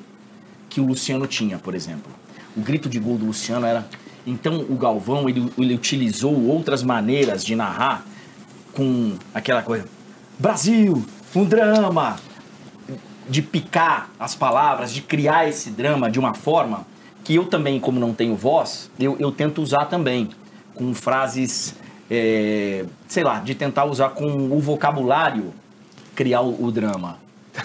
que o Luciano tinha, por exemplo. O grito de gol do Luciano era. Então o Galvão ele, ele utilizou outras maneiras de narrar com aquela coisa. Brasil, um drama! De picar as palavras, de criar esse drama de uma forma que eu também, como não tenho voz, eu, eu tento usar também. Com frases, é, sei lá, de tentar usar com o vocabulário criar o, o drama.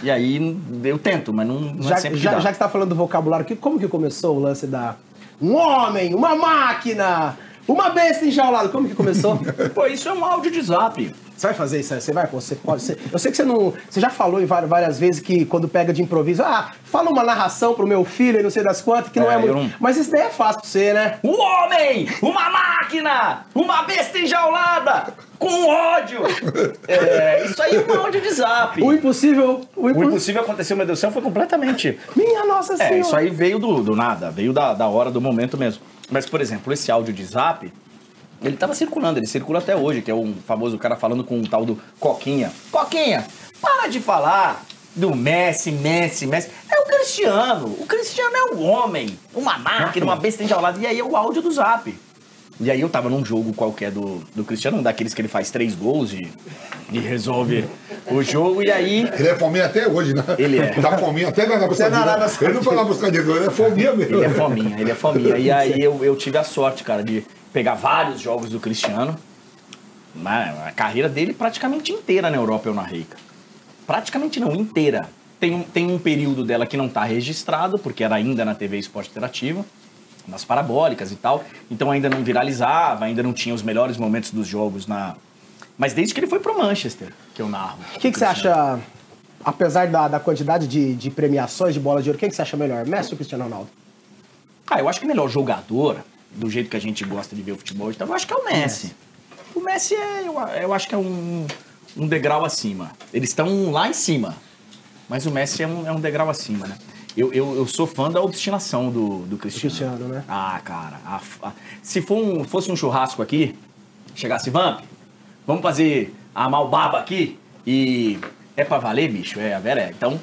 E aí eu tento, mas não, não Já, é sempre que já, dá. já que você tá falando do vocabulário, que, como que começou o lance da. Um homem, uma máquina, uma besta enjaulada. Como que começou? Pô, isso é um áudio de zap. Você vai fazer isso aí? Você vai? Você pode ser. Eu sei que você não. Você já falou em várias, várias vezes que quando pega de improviso, ah, fala uma narração pro meu filho e não sei das quantas, que não É, é muito. não- Mas isso daí é fácil pra você, né? Um homem, uma máquina, uma besta enjaulada, com ódio. É, isso aí é um áudio de zap. O impossível. O, O impo- impossível aconteceu, meu Deus do céu, foi completamente. Minha Nossa Senhora. É, isso aí veio do, do nada, veio da, da hora, do momento mesmo. Mas, por exemplo, esse áudio de zap, ele tava circulando, ele circula até hoje, que é um famoso cara falando com um tal do Coquinha. Coquinha, para de falar do Messi, Messi, Messi. É o Cristiano. O Cristiano é um homem, uma máquina, uma besta enjaulada. E aí é o áudio do zap. E aí eu tava num jogo qualquer do, do Cristiano, um daqueles que ele faz três gols e, e resolve o jogo. E aí Ele é fominha até hoje, né? Ele é. Tá fominha até na Arábia Você é na Saudita. Arábia Ele não foi na buscar gol, ele é fominha mesmo. Ele é fominha, ele é fominha. E aí eu, eu tive a sorte, cara, de pegar vários jogos do Cristiano. Mas a carreira dele praticamente inteira na Europa eu narrei. Praticamente não, inteira. Tem um, tem um período dela que não tá registrado, porque era ainda na TV Esporte Interativa, nas parabólicas e tal. Então ainda não viralizava, ainda não tinha os melhores momentos dos jogos na. Mas desde que ele foi pro Manchester, que eu narro. O que, que você acha, apesar da, da quantidade de, de premiações de bola de ouro, quem que você acha melhor? Messi ou Cristiano Ronaldo? Ah, eu acho que o melhor jogador, do jeito que a gente gosta de ver o futebol, então eu acho que é o Messi. O Messi é, eu, eu acho que é um, um degrau acima. Eles estão lá em cima, mas o Messi é um, é um degrau acima, né? Eu, eu, eu sou fã da obstinação do, do Cristiano. Cristiano, né? Ah, cara. a- a- se for um- fosse um churrasco aqui, chegasse, Vamp, vamos fazer a malbaba aqui e é pra valer, bicho? É, a Vera é. Então,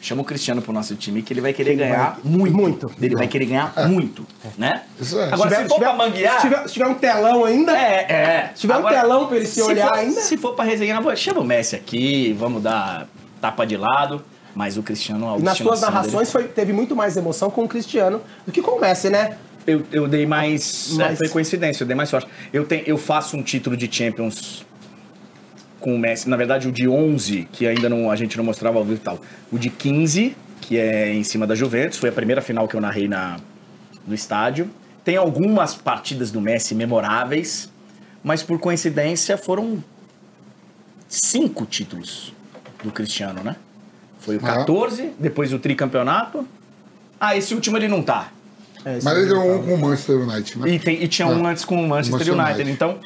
chama o Cristiano pro nosso time que ele vai querer Ele ganhar vai- muito. muito. Ele vai querer ganhar muito, né? Isso é. Agora, se, for pra manguear... se, tiver, se tiver um telão ainda, É, é. Se tiver um telão pra ele se olhar for, ainda. Se for pra resenhar, vou- chama o Messi aqui, vamos dar tapa de lado. Mas o Cristiano, a e nas suas narrações dele- foi, teve muito mais emoção com o Cristiano do que com o Messi, né? Eu, eu dei mais. Mas- É, foi coincidência, eu dei mais sorte. Eu, tenho, eu faço um título de Champions com o Messi. Na verdade, o de 11, que ainda não, a gente não mostrava ao vivo e tal. O de 15, que é em cima da Juventus, foi a primeira final que eu narrei na, no estádio. Tem algumas partidas do Messi memoráveis, mas por coincidência foram cinco títulos do Cristiano, né? Foi o Ah. 14, depois o tricampeonato. Ah, esse último ele não tá. É, Mas ele ganhou um com o Manchester United, né? E, tem- e tinha um Ah, antes com o Manchester Manchester United. United. Então,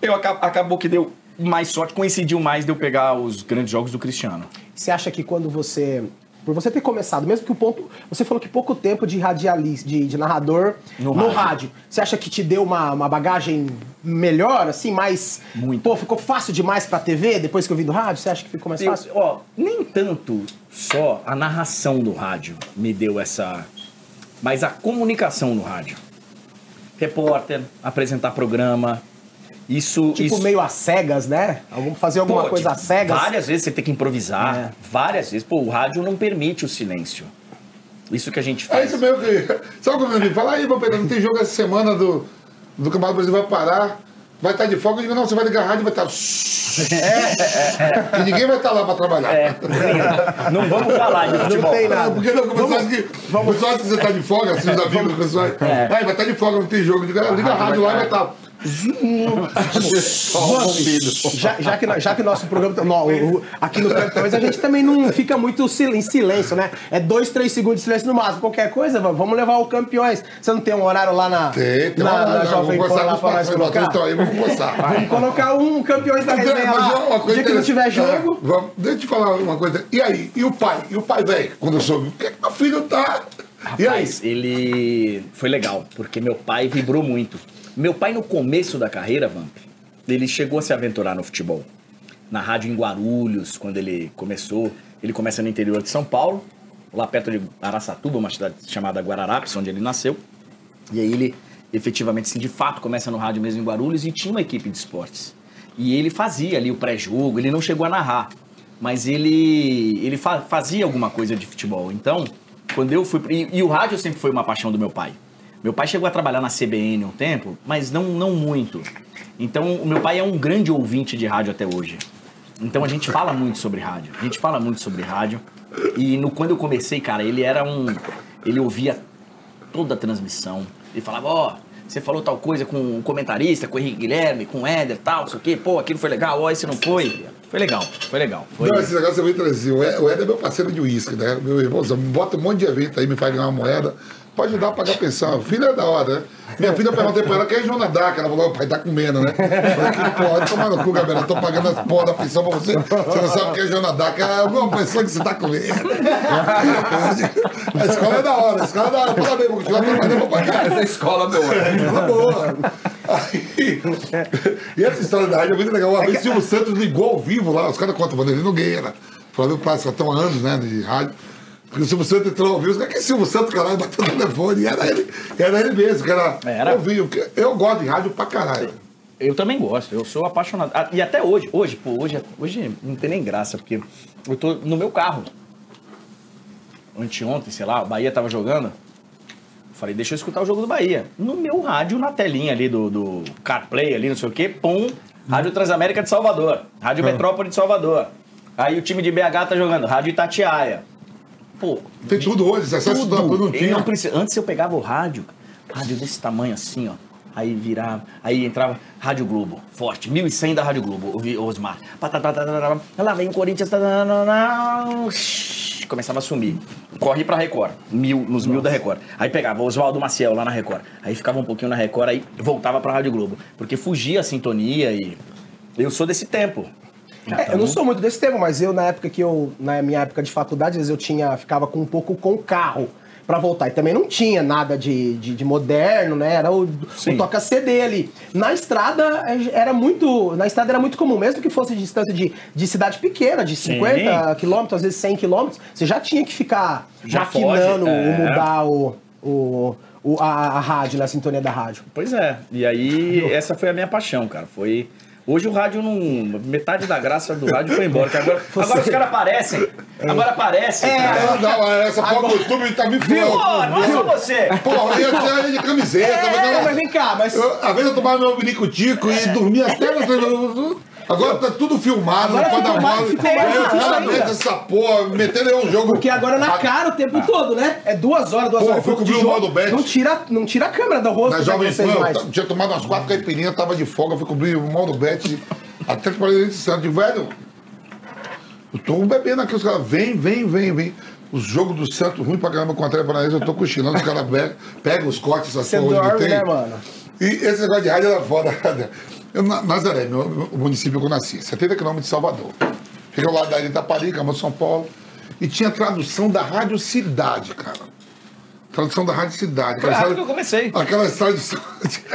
eu aca- acabou que deu mais sorte, coincidiu mais de eu pegar os grandes jogos do Cristiano. Você acha que quando você. Por você ter começado, mesmo que o ponto. Você falou que pouco tempo de radialista, de, de narrador No no, rádio. rádio. Você acha que te deu uma, uma bagagem melhor, assim, mais. Muito. Pô, ficou fácil demais pra TV depois que eu vim do rádio? Você acha que ficou mais Eu- fácil? ó, nem tanto só a narração do rádio me deu essa. Mas a comunicação no rádio. Repórter, apresentar programa. Isso. Tipo, isso... meio às cegas, né? Fazer alguma Pô, coisa tipo, às cegas. Várias vezes você tem que improvisar. É. Várias vezes. Pô, o rádio não permite o silêncio. Isso que a gente É faz. isso mesmo que. Sabe quando ele fala, aí, meu Pedro, não tem jogo essa semana do, do Campeonato Brasil, vai parar, vai estar de folga. Eu digo, não, você vai ligar a rádio e vai estar. E ninguém vai estar lá para trabalhar. É, não vamos falar de futebol. tem Ah, nada. porque não, o pessoal acha que, o pessoal acha que você está de folga, seus amigos, o pessoal. É. Aí, vai estar de folga, não tem jogo. Liga, liga a rádio lá e vai estar. Já, já, que, já que nosso programa. tá- não, o- o- aqui no Campeões a gente também não fica muito sil- em silêncio, né? É dois, três segundos de silêncio no máximo. Qualquer coisa, vamos levar o Campeões. Você não tem um horário lá na, Tem, tem na, uma- na Jovem Pan lá pra nós colocar? então aí vamos conversar. Vamos colocar um Campeões da resenha Mas lá. uma O coisa dia que não tiver jogo. Ah, vamos- deixa eu te falar uma coisa. E aí? E o pai? E o pai, velho? Quando eu soube, o que, que meu filho tá? E aí? Rapaz, ele foi legal, porque meu pai vibrou muito. Meu pai, no começo da carreira, Vamp, ele chegou a se aventurar no futebol. Na rádio em Guarulhos, quando ele começou. Ele começa no interior de São Paulo, lá perto de Araçatuba, uma cidade chamada Guararapes, onde ele nasceu. E aí ele, efetivamente, assim, de fato, começa no rádio mesmo em Guarulhos e tinha uma equipe de esportes. E ele fazia ali o pré-jogo, ele não chegou a narrar, mas ele, ele fa- fazia alguma coisa de futebol. Então, quando eu fui... E, e o rádio sempre foi uma paixão do meu pai. Meu pai chegou a trabalhar na CBN um tempo, mas não, não muito. Então, o meu pai é um grande ouvinte de rádio até hoje. Então a gente fala muito sobre rádio. A gente fala muito sobre rádio. E no, quando eu comecei, cara, ele era um. Ele ouvia toda a transmissão. Ele falava, ó, você falou tal coisa com um comentarista, com o Henrique Guilherme, com o Éder, tal, não sei o quê. Pô, aquilo foi legal, ó, esse não foi. Foi legal, foi legal. Foi... Não, esse negócio é muito interessante. O o Ed é meu parceiro de uísque, né? Meu irmãozão, me bota um monte de evento aí, me faz ganhar uma moeda. Pode ajudar a pagar a pensão. Filha é da hora, né? Minha filha perguntou pra ela, quem é Joana Dark? Ela falou, o pai tá comendo, né? Eu Falei, que porra, toma no cu, Gabriela. Eu tô pagando as porra da pensão pra você. Você não sabe quem é Joana Dark. É uma pensão que você tá comendo. A escola é da hora, a escola é da hora. Parabéns, vou continuar trabalhando pra pagar. Essa escola boa. Escola boa. Aí, e essa história da rádio é muito legal. Uma vez o Silvio Santos ligou ao vivo lá, os caras contam, Vanderlei Nogueira, Flávio que estão há anos, né, de rádio. Porque o Silvio Santos entrou ao vivo, os caras, que é Silvio Santos, caralho, bateu o telefone, e era ele, era ele mesmo, que era. Era. Eu, vi, eu, eu gosto de rádio pra caralho. Eu também gosto, eu sou apaixonado. Ah, E até hoje, hoje, pô, hoje, hoje não tem nem graça, porque eu tô no meu carro. Anteontem, sei lá, o Bahia tava jogando. Falei, deixa eu escutar o jogo do Bahia. No meu rádio, na telinha ali do, do CarPlay ali, não sei o quê, pum, Rádio Transamérica de Salvador, Rádio Metrópole de Salvador. Aí o time de BH tá jogando, Rádio Itatiaia. Pô, Tem tudo hoje, acesso tudo. tudo não tinha. não precisa- Antes eu pegava o rádio, rádio desse tamanho assim, ó. Aí virava, aí entrava Rádio Globo, forte, 1100 da Rádio Globo, Osmar. Patatatatatatam, Lá vem o Corinthians. Começava a sumir. Corre pra Record, mil, nos mil da Record. Aí pegava Oswaldo Maciel lá na Record. Aí ficava um pouquinho na Record, aí voltava pra Rádio Globo. Porque fugia a sintonia e. Eu sou desse tempo. É, eu não sou muito desse tempo, mas eu, na época que eu, na minha época de faculdade, às vezes eu tinha, ficava com um pouco com o carro pra voltar. E também não tinha nada de, de, de moderno, né? Era o, o toca-CD ali. Na estrada é, era muito. Na estrada era muito comum, mesmo que fosse distância de, de cidade pequena, de 50 quilômetros, às vezes 100 quilômetros, você já tinha que ficar Já maquinando foge, é. mudar o, o, o- a, a rádio, na sintonia da rádio. Pois é. E aí, essa foi a minha paixão, cara. Foi. Hoje o rádio não. Metade da graça do rádio foi embora. que agora, agora os caras aparecem. Agora aparecem. É, cara. Não, não, essa porra do YouTube tá me Pô, falando. não é só você. Porra, eu ia ser de camiseta. mas É, eu- mas vem cá, mas. Eu, às vezes eu tomava meu minico-tico e dormia até. Agora tá tudo filmado, Agora difícil cara, ainda. mete essa porra, metendo aí um jogo. Porque agora na cara o tempo todo, né? É duas horas, duas Pô, horas. fui cobrir o modo bet. Não tira, não tira a câmera do rosto Na Jovem Pan, eu tinha tomado umas quatro caipirinhas, tava de folga, fui cobrir o mal do Bet, até que falei de Santos, digo, velho, eu tô bebendo aqui, os caras, vem, vem, vem, vem. Os jogos do Santos, ruim pra caramba com o Atlético Paranaense, eu tô cochilando, os caras pegam, pegam os cortes, essas dorme, que tem. né, mano? E esse negócio de rádio era foda. Eu, Na- Nazaré, meu, o município que eu nasci, 70 quilômetros de Salvador. Fica ao lado da Itaparica, Cama São Paulo. E tinha tradução da Rádio Cidade, cara. Tradução da Rádio Cidade. Foi a rádio que eu comecei. Aquelas traduções.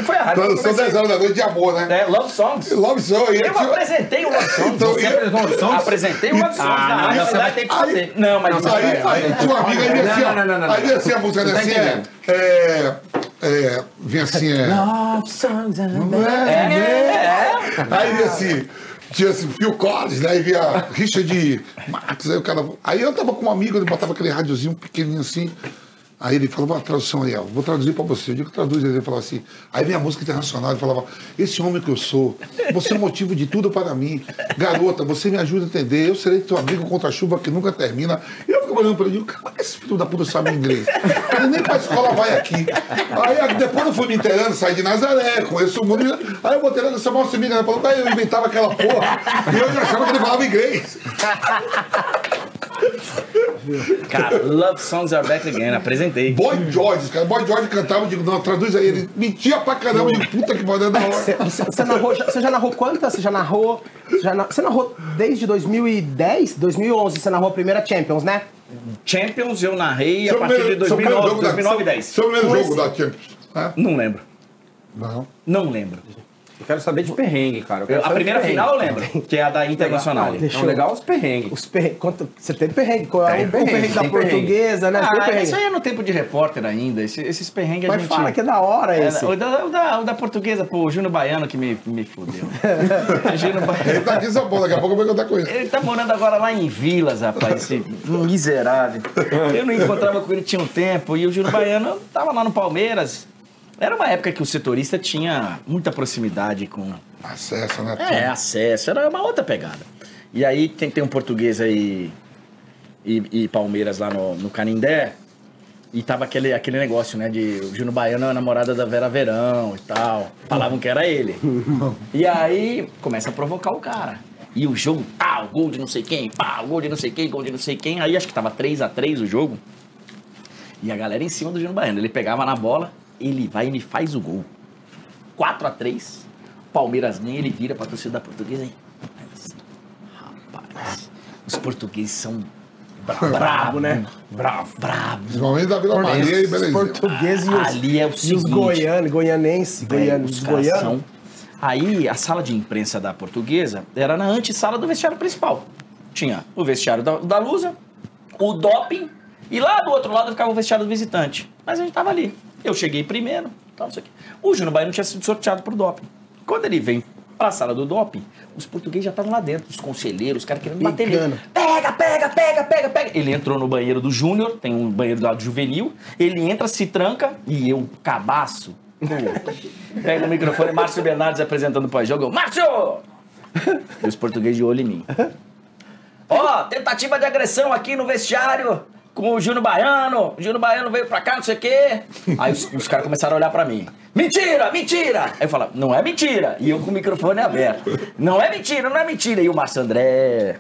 Foi a rádio que eu Tradução. 10 horas da noite de amor, né? É, Love Songs. Love Song. e Eu tinha- apresentei o Love Songs. Então, Você apresentou o Love Songs? Apresentei o Love Songs Ah, na não, rádio. você Cidade vai- tem que fazer. Não, mas Aí, é- aí tinha uma amiga, aí. Não, não, não, não, Aí assim a música? Tá Assim, entendendo. é, é, vinha assim, é. Love songs and É, Aí vinha assim, tinha assim, Phil Collins, né? Aí via Richard Marx, aí o cara. Aí eu tava com um amigo, ele botava aquele rádiozinho pequenininho assim. Aí ele falava a tradução aí, ó, vou traduzir pra você. Eu digo, traduz. Ele falava assim. Aí vem a música internacional, ele falava, esse homem que eu sou, você é o motivo de tudo para mim. Garota, você me ajuda a entender, eu serei teu amigo contra a chuva que nunca termina. E eu fico olhando pra ele e digo, cara, esse filho da puta sabe inglês. Ele nem pra escola vai aqui. Aí depois eu fui me inteirando, saí de Nazaré, conheço o mundo. Aí eu botei lá nessa mão, me engana, falou, aí eu inventava aquela porra. E eu achava que ele falava inglês. Cara, Love Songs Are Back Again, apresentei. Boy George, cara. Boy George cantava, eu digo, não, traduz aí. Ele mentia pra caramba, eu digo, puta que pariu, da hora. Você, narrou, já- você já narrou quantas? Você já narrou. Você, já na- você narrou desde 2010? 2011 você narrou a primeira Champions, né? Champions eu narrei a Seu partir de primeiro- primeiro 2009, jogo da- 2009 e seu- 10. Seu primeiro jogo esse- da Champions. né? Não lembro. Não. Não lembro. Eu quero saber de perrengue, cara. Eu a primeira final eu lembro, que é a da Internacional. Não, eu- legal os perrengues. Os perrengues. quanto- Você teve perrengue? Qual é o perrengue, perrengue da portuguesa, né? Ah, perrengue. isso aí é no tempo de repórter ainda. Esse- esses perrengues a Mas gente... fala que é da hora É, esse. o, da, o da- o da portuguesa, pô, o Júnior Baiano que me, me fudeu. Júnior Ele Baiano. tá aqui em São Paulo, daqui a pouco eu vou contar com ele. Ele tá morando agora lá em Vilas, rapaz, esse miserável. Eu não encontrava com ele tinha um tempo e o Júnior Baiano tava lá no Palmeiras. Era uma época que o setorista tinha muita proximidade com, Acesso, né? É, acesso, era uma outra pegada. E aí tem, tem um português aí e, e Palmeiras lá no, no Canindé. E tava aquele, aquele negócio, né? De o Júnior Baiano é a namorada da Vera Verão e tal. Falavam que era ele. E aí começa a provocar o cara. E o jogo, pá, o gol de não sei quem, pá, o gol de não sei quem, gol de não sei quem. Aí acho que tava 3 a 3 o jogo. E a galera em cima do Júnior Baiano. Ele pegava na bola, ele vai e me faz o gol. 4 a 3 Palmeiras ganha, ele vira pra torcida da portuguesa e. assim, Rapaz, os portugueses são bra- brabo, né? Bravo, bravo. Principalmente da Vila Maria e Belezinha. E os, Ali é o e os seguinte. goianos, goianense, Velho, goianos, goianos. são- Aí a sala de imprensa da portuguesa era na antessala do vestiário principal. Tinha o vestiário da, da Lusa, o doping, e lá do outro lado ficava o vestiário do visitante. Mas a gente tava ali. Eu cheguei primeiro, tal, não sei o quê. O Júnior Baiano tinha sido sorteado pro doping. Quando ele vem pra sala do doping, os portugueses já estavam lá dentro, os conselheiros, os caras querendo bater nele. Pega, pega, pega, pega, pega. Ele entrou no banheiro do Júnior, tem um banheiro do lado juvenil. Ele entra, se tranca e eu, cabaço. Pega o microfone, Márcio Bernardes apresentando o pós-jogo. eu, Márcio! E os portugueses de olho em mim. Ó, tentativa de agressão aqui no vestiário com o Júnior Baiano. O Júnior Baiano veio pra cá, não sei o quê. Aí os, os caras começaram a olhar pra mim. Mentira, mentira! Aí eu falava, não é mentira. E eu com o microfone aberto. Não é mentira, não é mentira. E o Márcio André.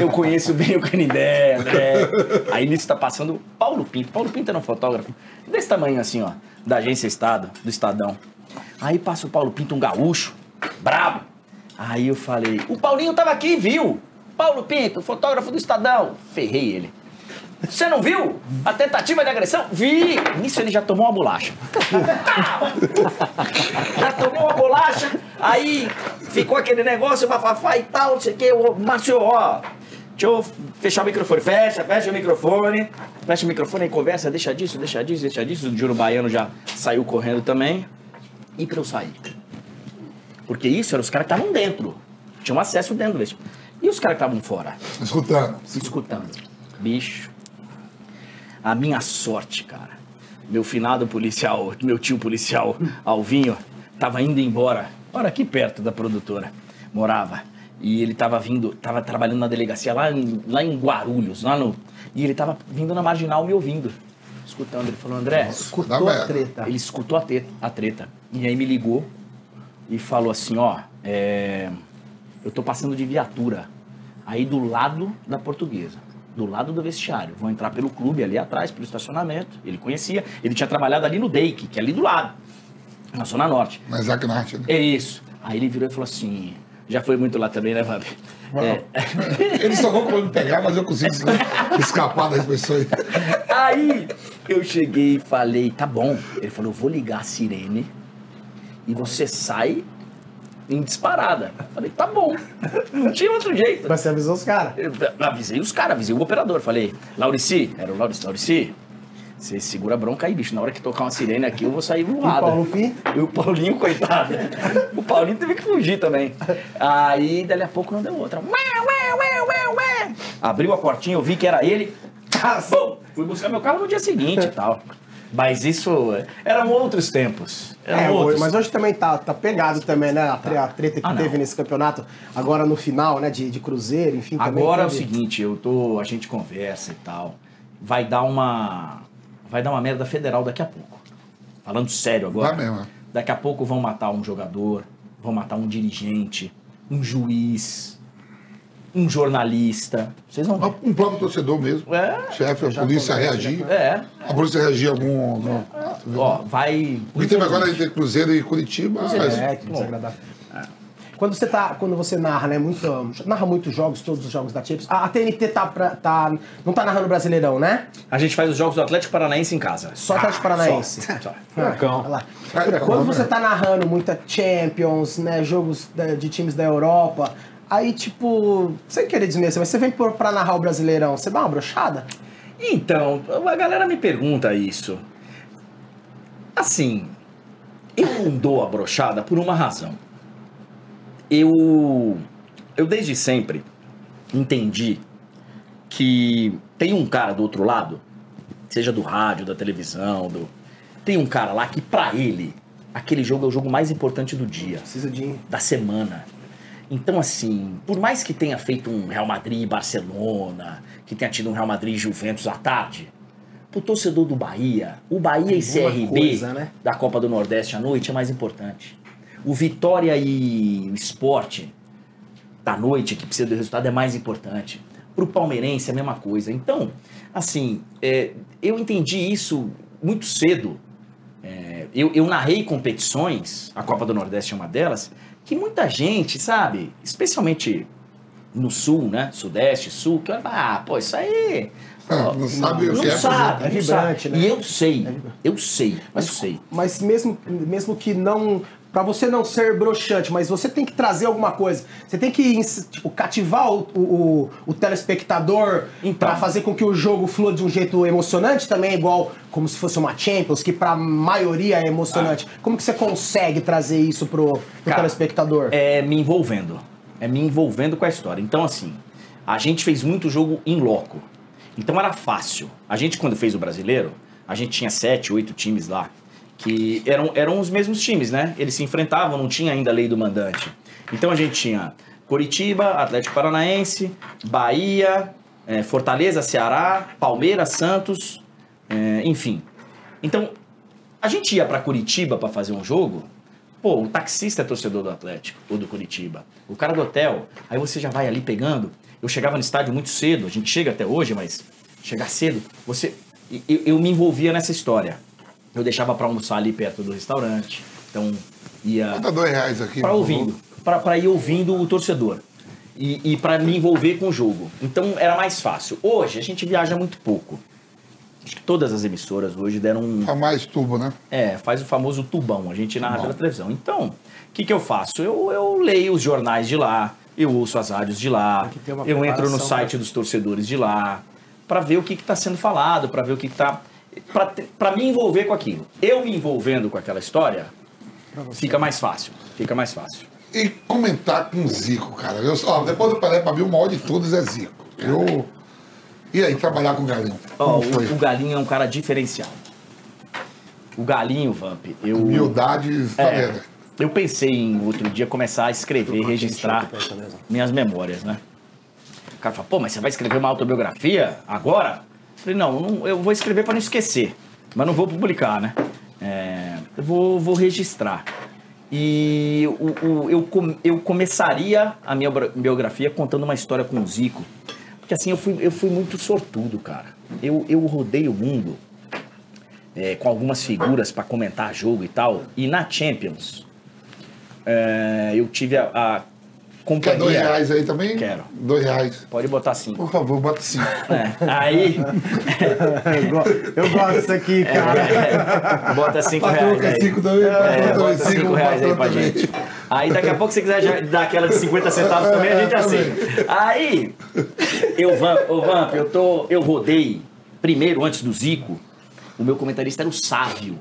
Eu conheço bem o Canindé, André. Aí nisso tá passando Paulo Pinto. Paulo Pinto era um fotógrafo desse tamanho assim, ó, da agência Estado, do Estadão. Aí passa o Paulo Pinto, um gaúcho, brabo. Aí eu falei, o Paulinho tava aqui, viu? Paulo Pinto, fotógrafo do Estadão. Ferrei ele. Você não viu a tentativa de agressão? Vi! Nisso ele já tomou uma bolacha. já tomou uma bolacha, aí ficou aquele negócio, bafafá e tal, não sei o que. Ô, Márcio, ó, deixa eu fechar o microfone. Fecha, fecha o microfone. Fecha o microfone e conversa, deixa disso, deixa disso, deixa disso. O Juro Baiano já saiu correndo também. E pra eu sair? Porque isso eram os caras que estavam dentro. Tinham acesso dentro desse. E os caras que estavam fora? Escutando. escutando. Bicho, a minha sorte, cara. Meu finado policial, meu tio policial Alvinho, tava indo embora. Ora, aqui perto da produtora. Morava. E ele tava vindo, tava trabalhando na delegacia lá em, lá em Guarulhos, lá no. E ele tava vindo na marginal me ouvindo. Escutando. Ele falou, André, Escutou a treta. ele escutou a, te- a treta. E aí me ligou e falou assim, ó, é, eu tô passando de viatura aí do lado da portuguesa, do lado do vestiário. Vou entrar pelo clube ali atrás, pelo estacionamento. Ele conhecia, ele tinha trabalhado ali no Dake, que é ali do lado, na Zona Norte. Na Isaac Nart, né? É isso. Aí ele virou e falou assim, já foi muito lá também, né, Vamp? É. Eles só vão me pegar, mas eu consigo escapar das pessoas. Aí eu cheguei e falei, tá bom. Ele falou, eu vou ligar a sirene e você sai em disparada. Falei, tá bom. Não tinha outro jeito. Mas você avisou os caras. Avisei os caras, avisei o operador. Falei, Laurici, era o Laurici, Laurici, você segura a bronca aí, bicho. Na hora que tocar uma sirene aqui, eu vou sair voada. Paulo Pinto? E o Paulinho, coitado. O Paulinho teve que fugir também. Aí, dali a pouco, não deu outra. Ué, ué, ué, ué, ué. Abriu a portinha, eu vi que era ele. Fui buscar meu carro no dia seguinte e tal. Mas isso eram outros tempos. Eram É, outros. hoje- mas hoje também tá, tá pegado também, né? A, tre- a treta que Ah, não. teve nesse campeonato, agora no final, né? De, de Cruzeiro, enfim. Agora é o seguinte, eu tô, a gente conversa e tal. Vai dar uma vai dar uma merda federal daqui a pouco. Falando sério agora. Vai mesmo, é. Daqui a pouco vão matar um jogador, vão matar um dirigente, um juiz, um jornalista. Vocês vão ver. Um próprio torcedor mesmo. É. Chefe, a polícia reagir. É. A polícia reagir algum. algum- Ó, vai. Porque teve agora entre Cruzeiro e Curitiba. mas- É, que desagradável. Quando você tá, quando você narra, né, muito, narra muitos jogos, todos os jogos da Champions. A, a TNT tá, pra, tá, não tá narrando Brasileirão, né? A gente faz os jogos do Atlético Paranaense em casa. Só Atlético Paranaense. Só. Só. Furacão. lá. Furacão, Quando você tá narrando muita Champions, né, jogos da- de times da Europa, aí tipo, sem querer desmerecer, mas você vem por- pra narrar o Brasileirão, você dá uma brochada? Então, a galera me pergunta isso. Assim, eu não dou a brochada por uma razão. Eu, eu desde sempre entendi que tem um cara do outro lado, seja do rádio, da televisão, do, tem um cara lá que pra ele aquele jogo é o jogo mais importante do dia Precisa de. da semana. Então, assim, por mais que tenha feito um Real Madrid e Barcelona, que tenha tido um Real Madrid e Juventus à tarde, pro torcedor do Bahia, o Bahia e CRB coisa, né? da Copa do Nordeste à noite é mais importante. O Vitória e o Esporte da noite, que precisa do resultado, é mais importante. Pro palmeirense é a mesma coisa. Então, assim, é, eu entendi isso muito cedo. É, eu, eu narrei competições, a Copa do Nordeste é uma delas, que muita gente, sabe, especialmente no sul, né? Sudeste, sul, que olha, ah, pô, isso aí. Ah, ó, não sabe o não que é, sabe, é não vibrante, né? E eu sei, eu sei, eu sei. Mas mesmo, mesmo que não. Pra você não ser broxante, mas você tem que trazer alguma coisa. Você tem que tipo, cativar o, o, o telespectador Então. pra fazer com que o jogo flua de um jeito emocionante também, igual como se fosse uma Champions, que pra maioria é emocionante. Como que você consegue trazer isso pro, pro Cara, telespectador? É me envolvendo. É me envolvendo com a história. Então, assim, a gente fez muito jogo em loco. Então era fácil. A gente, quando fez o brasileiro, a gente tinha sete, oito times lá. Que eram, eram os mesmos times, né? Eles se enfrentavam, não tinha ainda a lei do mandante. Então a gente tinha Curitiba, Atlético Paranaense, Bahia, eh, Fortaleza, Ceará, Palmeiras, Santos, eh, enfim. Então, a gente ia pra Curitiba pra fazer um jogo, pô, o taxista é torcedor do Atlético ou do Curitiba. O cara do hotel, aí você já vai ali pegando. Eu chegava no estádio muito cedo, a gente chega até hoje, mas chegar cedo, você eu, eu me envolvia nessa história. Eu deixava pra almoçar ali perto do restaurante. Então, ia Bota dois reais aqui. para por ouvindo, para ir ouvindo o torcedor e, e para me envolver com o jogo. Então era mais fácil. Hoje a gente viaja muito pouco. Acho que todas as emissoras hoje deram um, Pra mais tubo, né? é, faz o famoso tubão, a gente narra pela televisão. Então, o que, que eu faço? Eu, eu leio os jornais de lá, eu ouço as rádios de lá, eu entro no site pra- dos torcedores de lá, para ver o que está sendo falado, para ver o que está. Para me envolver com aquilo. Eu me envolvendo com aquela história, fica mais fácil. Fica mais fácil. E comentar com o Zico, cara. Eu, ó, depois do Pelé, pra mim, o maior de todos é Zico. Eu. E aí, trabalhar com o Galinho? Foi? o, o Galinho é um cara diferenciado. O Galinho, Vamp, eu. Humildade, tá É, vendo? eu pensei em outro dia começar a escrever, registrar minhas memórias, né? O cara fala, pô, mas você vai escrever uma autobiografia agora? Falei, não, não, eu vou escrever para não esquecer, mas não vou publicar, né? É, eu vou, vou registrar. E o, o- eu, com- eu começaria a minha biografia contando uma história com o Zico. Porque assim, eu fui, eu fui muito sortudo, cara. Eu, eu rodei o mundo é, com algumas figuras para comentar jogo e tal. E na Champions, é, eu tive a, a companhia. Quer dois reais aí também? Quero. Dois reais. Pode botar cinco. Por favor, bota cinco. É, aí, eu, go- eu gosto disso aqui, cara. é, bota cinco reais. aí. cinco também? É, bota cinco pro reais aí pra também. gente. Aí daqui a pouco, se quiser dar aquela de 50 centavos também, a gente É, aceita. Aí, eu, Vamp, ô Vamp, eu, tô, eu rodei, primeiro, antes do Zico, o meu comentarista era o Sávio.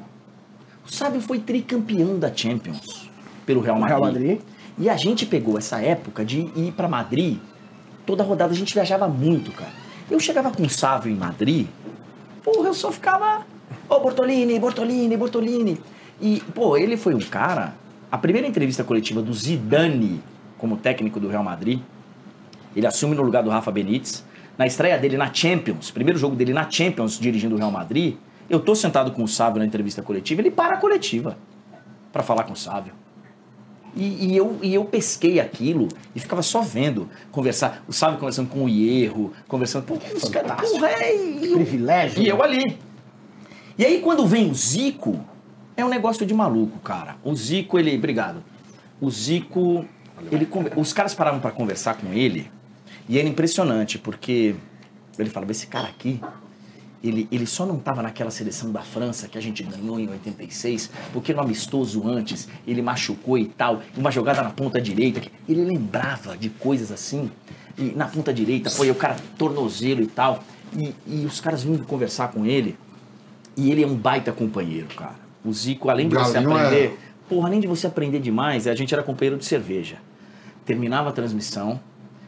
O Sávio foi tricampeão da Champions pelo Real Madrid. Real Madrid. E a gente pegou essa época de ir pra Madrid, toda rodada a gente viajava muito, cara. Eu chegava com o Sávio em Madrid, porra, eu só ficava. Ô, Bortolini, Bortolini, Bortolini. E, pô, ele foi um cara. A primeira entrevista coletiva do Zidane como técnico do Real Madrid, ele assume no lugar do Rafa Benítez. Na estreia dele na Champions, primeiro jogo dele na Champions dirigindo o Real Madrid, eu tô sentado com o Sávio na entrevista coletiva, ele para a coletiva para falar com o Sávio. E, e eu, e eu pesquei aquilo e ficava só vendo, conversar, o Sávio conversando com o Hierro, conversando, pô, os caras, porra, é, e eu- Privilégio. e eu ali. E aí quando vem o Zico, é um negócio de maluco, cara. O Zico, ele. Obrigado. O Zico. Ele, os caras paravam pra conversar com ele e era impressionante, porque ele falava, esse cara aqui, ele, ele só não tava naquela seleção da França que a gente ganhou em 86, porque no amistoso antes ele machucou e tal, uma jogada na ponta direita, ele lembrava de coisas assim, e na ponta direita foi o cara tornozelo e tal, e, e os caras vinham conversar com ele, e ele é um baita companheiro, cara. O Zico, além de você é- aprender, porra, além de você aprender demais, a gente era companheiro de cerveja. Terminava a transmissão,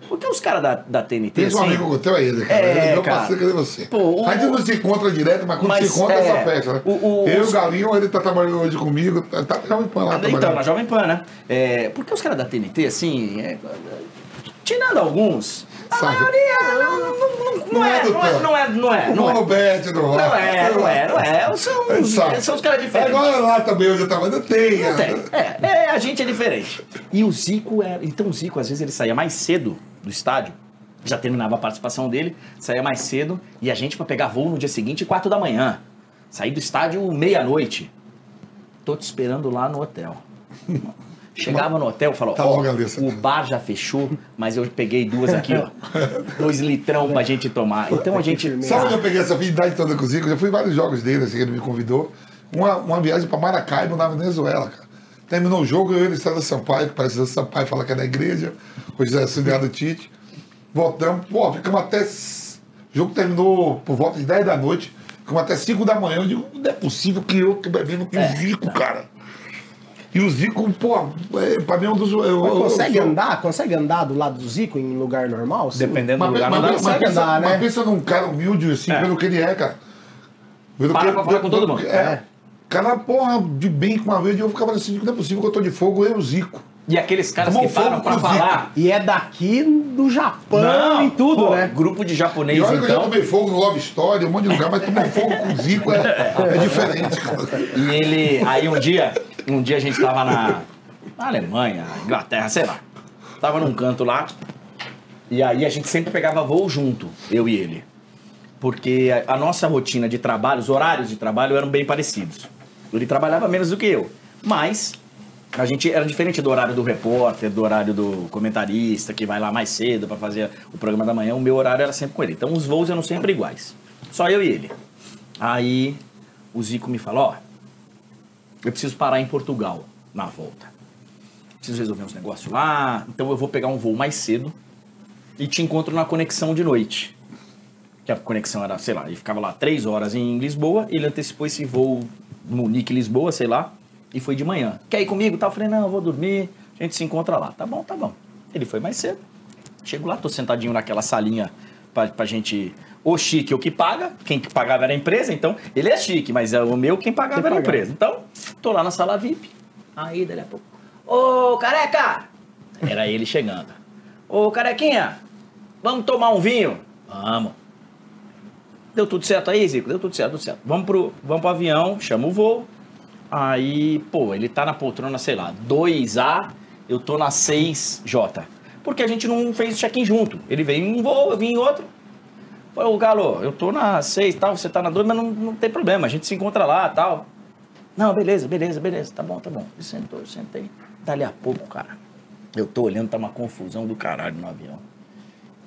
porque os caras da, da TNT, Tem um assim, amigo teu aí, cara. É, eu cara. passei cadê você? Pô, o- a gente não se encontra direto, mas quando Mas, se encontra é é, essa festa, né? o- o- eu e os- o Galinho, ele tá trabalhando hoje comigo, tá, tá na Jovem Pan lá Então, trabalhando. na Jovem Pan, né? É, porque os caras da TNT, assim, é, tirando alguns, a maioria não, não, não, não, Não é é, do não é, teu. não é, não é, O não é. Do Não é, não é, não é. São, sabe. são os caras diferentes. Agora lá também, onde eu tava, ainda tem. Não né? tem. É, é, a gente é diferente. E o Zico era. Então o Zico, às vezes, ele saía mais cedo do estádio. Já terminava a participação dele, saía mais cedo. E a gente, pra pegar voo no dia seguinte, quatro da manhã. Saí do estádio meia-noite. Tô te esperando lá no hotel. Chegava no hotel, falou: Tá ó, o bar já fechou, mas eu peguei duas aqui, ó. Dois litrão pra gente tomar. Então a gente. Sabe onde eu peguei essa afinidade toda com o Zico? Eu já fui em vários jogos dele, assim, que ele me convidou. Uma, uma viagem pra Maracaibo, na Venezuela, cara. Terminou o jogo, eu e César Sampaio, que parece César Sampaio, fala que é da igreja. Hoje é auxiliar do Tite. Voltamos, pô, ficamos até. O jogo terminou por volta de 10 da noite. Ficamos até 5 da manhã. Eu digo, não é possível que eu tô bebendo com o Zico, cara. E o Zico, pô, é, pra mim é um dos. Eu, Mas eu- consegue eu andar? Consegue andar do lado do Zico em lugar normal? Sim. Dependendo do Mas, lugar, mas, não mas, consegue pensa, andar, né? mas pensa num cara humilde, assim, É. pelo que ele é, cara. Pelo Para que, pra falar com todo mundo. É. Cara, porra, de bem com uma vez, eu ficava assim, não é possível que eu tô de fogo, eu e o Zico. E aqueles caras Tomou que param pra falar. E é daqui do Japão e tudo, pô, né? Grupo de japonês, E olha que eu já então. tomei fogo no Love Story, um monte de lugar, mas tomar fogo com o Zico é, é diferente, cara. E ele. Aí um dia, um dia a gente tava na, na Alemanha, Inglaterra, sei lá. Tava num canto lá. E aí a gente sempre pegava voo junto, eu e ele. Porque a, a nossa rotina de trabalho, os horários de trabalho eram bem parecidos. Ele trabalhava menos do que eu. Mas a gente era diferente do horário do repórter, do horário do comentarista, que vai lá mais cedo para fazer o programa da manhã. O meu horário era sempre com ele. Então os voos eram sempre iguais. Só eu e ele. Aí o Zico me falou, ó, eu preciso parar em Portugal na volta. Preciso resolver uns negócios lá, então eu vou pegar um voo mais cedo e te encontro na conexão de noite. Que a conexão era, sei lá, ele ficava lá três horas em Lisboa, ele antecipou esse voo Munique-Lisboa, sei lá, e foi de manhã. Quer ir comigo? tal? Eu falei, não, eu vou dormir, a gente se encontra lá. Tá bom, tá bom. Ele foi mais cedo. Chego lá, tô sentadinho naquela salinha pra, pra gente. O chique, o que paga. Quem que pagava era a empresa, então ele é chique, mas é o meu quem pagava Quem era a empresa. Então, tô lá na sala VIP. Aí, dali a pouco. Ô, careca! Era ele chegando. Ô, carequinha, vamos tomar um vinho? Vamos. Deu tudo certo aí, Zico? Deu tudo certo, tudo certo. Vamos pro, vamos pro avião, chama o voo. Aí, pô, ele tá na poltrona, sei lá, 2A, eu tô na 6J. Porque a gente não fez check-in junto. Ele veio em um voo, eu vim em outro. Falei, ô Galo, eu tô na 6 tal, você tá na 2, mas não, não tem problema, a gente se encontra lá tal. Não, beleza, beleza, beleza, tá bom, tá bom. Ele sentou, eu sentei. Dali a pouco, cara, eu tô olhando, tá uma confusão do caralho no avião.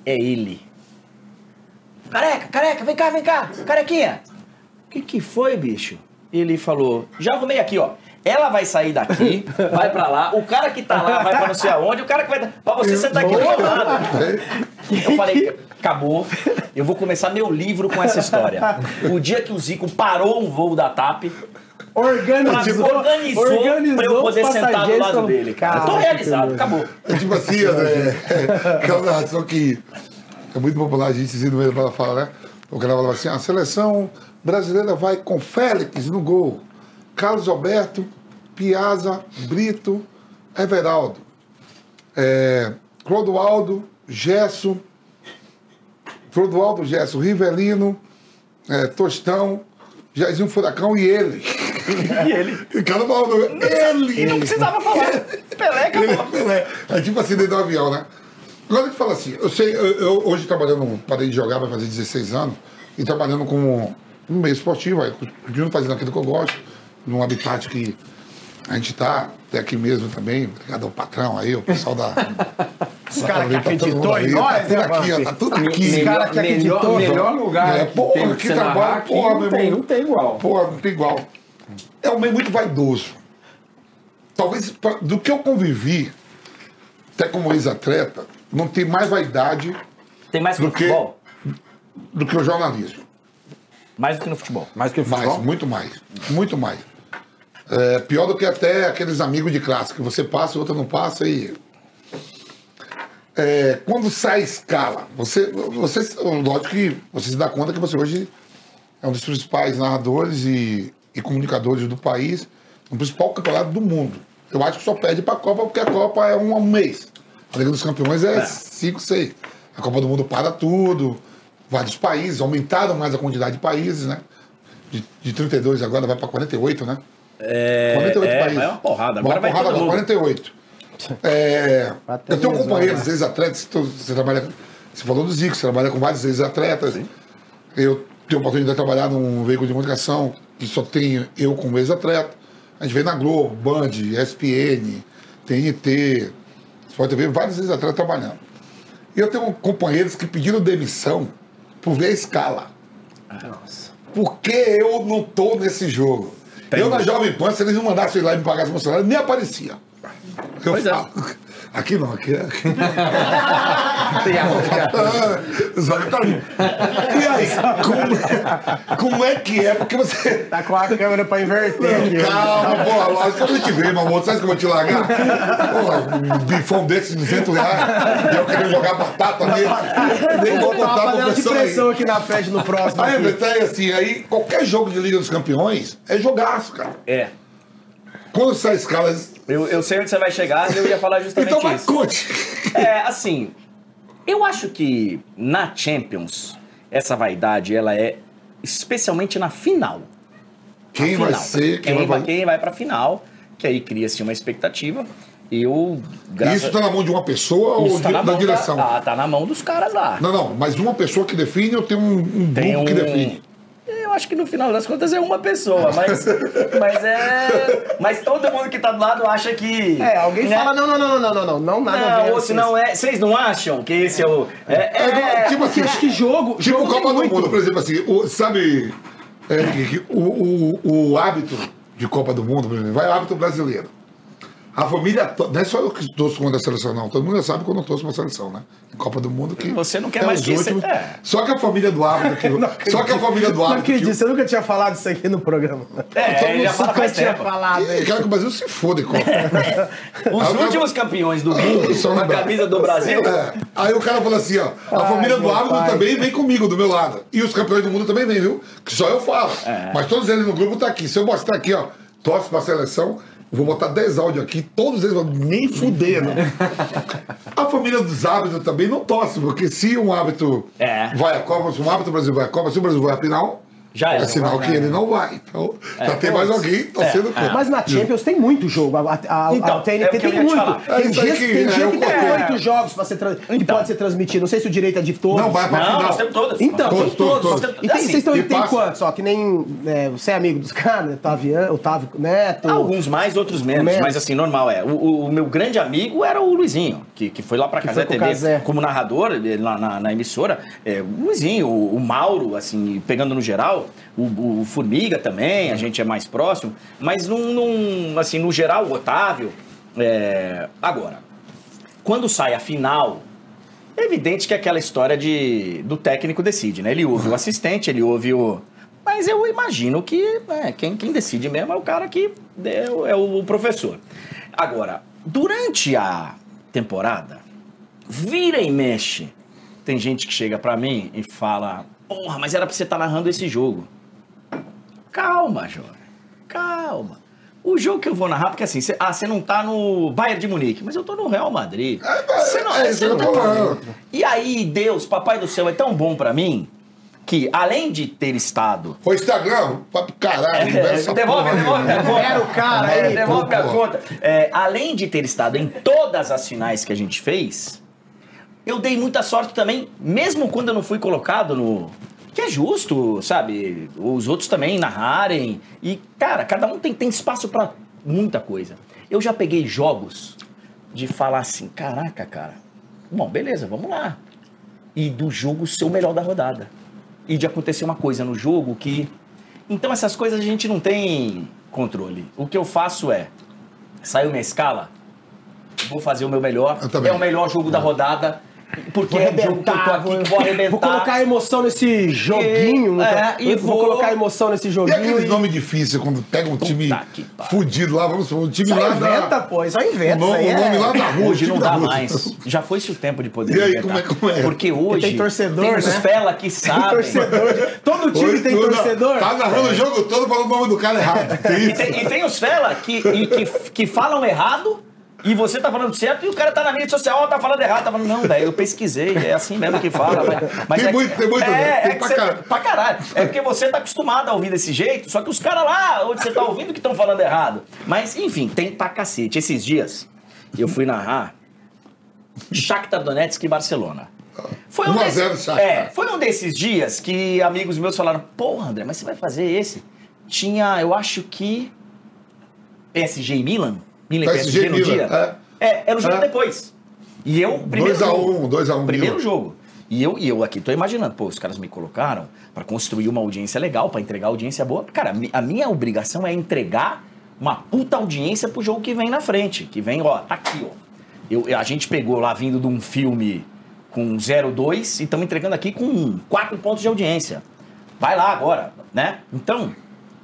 É ele. Careca, careca, vem cá, vem cá, carequinha. O que que foi, bicho? Ele falou, já arrumei aqui, ó. Ela vai sair daqui, vai pra lá, o cara que tá lá vai pra não sei aonde, o cara que vai... Pra você sentar aqui do meu lado. Eu falei, acabou, eu vou começar meu livro com essa história. O dia que o Zico parou um voo da TAP, Organizou, organizou, organizou pra eu poder sentar do lado dele. Cara. Eu tô realizado, acabou. É tipo assim, André, aquela narração que é muito popular, a gente no meio para falar, né? O cara falava assim, a seleção Brasileira vai com Félix no gol. Carlos Alberto, Piazza, Brito, Everaldo. É, Clodoaldo, Gesso, Clodoaldo, Gesso, Rivelino, é, Tostão, Jairzinho Furacão e ele. E ele? Cada maluco, ele! Não precisava falar. Pelé, acabou. Pelé. É tipo assim dentro do avião, né? Agora gente fala assim, eu sei, eu, eu hoje trabalhando, parei de jogar, vai fazer 16 anos, e trabalhando como no meio esportivo, aí continuo fazendo aquilo que eu gosto, num habitat que a gente tá, até aqui mesmo também, obrigado ao patrão aí, o pessoal da. Esse cara que Tá acreditou em nós, tá tudo né, aqui, ó, tá tudo aqui. Esse cara que acreditou, melhor, melhor lugar É, que porra, tem que que trabalho, aqui, porra, não meu tem, irmão. não tem igual. Pô, não tem igual. É um meio muito vaidoso. Talvez pra- do que eu convivi, até como ex-atleta, não tem mais vaidade Tem mais que Do no que- futebol? do que o jornalismo. Mais do que no futebol. Mais que o Mais, futebol? muito mais. Muito mais. É, pior do que até aqueles amigos de classe, que você passa e outro não passa e. É, quando sai a escala, você, você. Lógico que você se dá conta que você hoje é um dos principais narradores e, e comunicadores do país, no principal campeonato do mundo. Eu acho que só perde para a Copa porque a Copa é um, um mês. A Liga dos Campeões é 5, 6. A Copa do Mundo para tudo. Vários países, aumentaram mais a quantidade de países, né? De, de 32 agora vai para 48, né? É, 48 é, países. é uma porrada. Agora Uma vai porrada agora, mundo. 48. É, eu tenho companheiros, né? ex-atletas, tu- você trabalha. Você falou do Zico, você trabalha com vários ex-atletas. Eu tenho a oportunidade de trabalhar num veículo de comunicação que só tem eu como ex-atleta. A gente vê na Globo, Band, ESPN, TNT, Sport TV, vários ex-atletas trabalhando. E eu tenho companheiros que pediram demissão por ver a escala. Por que eu não tô nesse jogo? Eu na Jovem Pan, se eles não mandassem lá e me pagassem meu salário, nem aparecia. Eu Pois é. Aqui não, aqui é. Ah, Os olhos ali. E aí, como, como é que é? Porque você. Tá com a câmera pra inverter aqui. ó. Calma, porra, lógico que eu não te ver, meu amor. Sabe que eu vou te largar? Porra, um bifão desse de 200 reais. E eu querendo jogar batata nele. Nem vou Botar uma panela de pressão aí. aqui na frente no próximo. Aí, aqui. Aí, assim, aí qualquer jogo de Liga dos Campeões é jogaço, cara. É. Quando sai escala. Eu, eu sei onde você vai chegar e eu ia falar justamente Então isso. conte. É, assim, eu acho que na Champions, essa vaidade, ela é especialmente na final. Quem Na vai final. ser, Quem, quem vai. quem vai pra final, que aí cria-se uma expectativa. Eu, graças Isso tá na mão de uma pessoa ou Isso de- tá da direção? Da, ah, tá na mão dos caras lá. Não, não, mas uma pessoa que define ou tem um, um Tem grupo que um- define? Eu acho que no final das contas é uma pessoa, mas, mas é. Mas todo mundo que tá do lado acha que. É, alguém né? fala, não, não, não, não, não, não, não, nada a ver. Não, ou se não é. Vocês não acham que esse é o. É, É, é, tipo assim, Acho que jogo, Tipo jogo Copa do. Mundo, por exemplo, assim, o- sabe é, o, o, o hábito de Copa do Mundo, por exemplo, vai o hábito brasileiro. A família, não é só eu que torço contra a seleção, não. Todo mundo já sabe quando eu torço pra seleção, né? Copa do Mundo que. Você não quer é mais os que isso- últimos. é. Só que a família do árbitro. Que, só que a família do Não árbitro. acredito, que, você nunca tinha falado isso aqui no programa. é, ele já fala Nunca tinha tempo. falado eu isso. quero que o Brasil se foda em Copa. Os Aí o cara- últimos campeões do mundo com a camisa do Brasil. É. Aí o cara falou assim, ó, a Ai, família do árbitro pai. também vem comigo, do meu lado. E os campeões do mundo também vêm, viu? Que só eu falo. É. Mas todos eles no grupo tá aqui. Se eu mostrar aqui, ó, torce pra seleção, vou botar 10 áudios aqui, todos eles vão nem fuder, né? A família dos árbitros também não torce, porque se um árbitro É. vai à Copa, se um árbitro do Brasil vai à Copa, se o Brasil vai à final, Já é sinal que ele não vai. Então, já tem mais alguém torcendo É, contra. Mas na Champions tem muito jogo. A, a, Então, a TNT é que tem te muito. falar. É Tem dias, que- tem é, dia eu que tem oito jogos pra ser tra- que Então. pode ser transmitido. Não sei se o direito é de todos. Não, vai pra Não, final. nós temos todas. Então, Todos, tem todos, todos. todos. E tem, Assim, vocês estão, e tem quantos? Ó, que nem é, você é amigo dos caras, né? Otávio, Otávio Neto. Alguns mais, outros menos, Menos. mas assim, normal é. O, o- o meu grande amigo era o Luizinho, que, que foi lá pra Casé TV como narrador na, emissora. É, o Luizinho, o Mauro, assim, pegando no geral, o, o Formiga também, a gente é mais próximo, mas num, num, assim, no geral, o Otávio. é, agora, quando sai a final, é evidente que é aquela história de do técnico decide, né? Ele ouve o assistente, ele ouve o. Mas eu imagino que né, quem, quem decide mesmo é o cara que é, o- é o professor. Agora, durante a temporada, vira e mexe. Tem gente que chega pra mim e fala: Porra, mas era pra você estar narrando esse jogo. Calma, Jorge. Calma. O jogo que eu vou narrar, porque assim, cê, ah, você não tá no Bayern de Munique, mas eu tô no Real Madrid. Você não, é cê que eu não tá. E aí, Deus, Papai do Céu, é tão bom pra mim que, além de ter estado Foi Instagram, papo caralho. é, essa devolve, porra devolve minha conta. Era o cara É, aí, devolve minha pô. conta. É, além de ter estado em todas as finais que a gente fez, eu dei muita sorte também, mesmo quando eu não fui colocado no. Que é justo, sabe? Os outros também narrarem. E, cara, cada um tem, tem espaço pra muita coisa. Eu já peguei jogos de falar assim: caraca, cara, bom, beleza, vamos lá. E do jogo ser o melhor da rodada. E de acontecer uma coisa no jogo que. Então, essas coisas a gente não tem controle. O que eu faço é. Saiu minha escala, vou fazer o meu melhor. É o melhor jogo da rodada. Porque Vou é o jogo que eu tô arrebentar, aqui, vou, que vou arrebentar. vou colocar emoção nesse joguinho. é, e vou, vou- colocar emoção nesse E joguinho. aqueles e- nomes difíceis quando pega um time fudido lá, vamos supor, um time Só lá inventa, da. pô, só O inventa. nome, o nome é- lá da rua. o Hoje não dá rua. mais. Já foi-se o tempo de poder E aí, inventar. como é- como é? Porque hoje tem torcedor, tem né? fela que Tem sabem. torcedor. de- Todo time Hoje tem tudo- torcedor. Tá narrando o jogo todo falando o nome do cara errado. Tem E isso. tem, e tem os fela que, e que, que falam errado e você tá falando certo e o cara tá na mídia social, tá falando errado. Tá falando, não, velho, eu pesquisei, é assim mesmo que fala. Mas, mas Tem é que- muito, tem muito, É, tem é pra você- caralho. pra caralho. É porque você tá acostumado a ouvir desse jeito, só que os caras lá, onde você tá ouvindo, que estão falando errado. Mas, enfim, tem pra cacete. Esses dias, eu fui narrar Shakhtar Donetsk e Barcelona. Foi 1 a desse- 0 Shakhtar. É, foi um desses dias que amigos meus falaram: Porra, André, mas você vai fazer esse? Tinha, eu acho que. PSG e Milan? Milan e PSG PSG no Milan, dia? É, era o jogo É. depois. E eu, primeiro 2 a jogo. 1, 2 a 1 Primeiro Milan. jogo. E eu, e eu aqui tô imaginando, pô, os caras me colocaram pra construir uma audiência legal, pra entregar audiência boa. Cara, a minha obrigação é entregar uma puta audiência pro jogo que vem na frente. Que vem, ó, tá aqui, ó. Eu, a gente pegou lá vindo de um filme com 0,2 e estamos entregando aqui com 4 pontos de audiência. Vai lá agora, né? Então,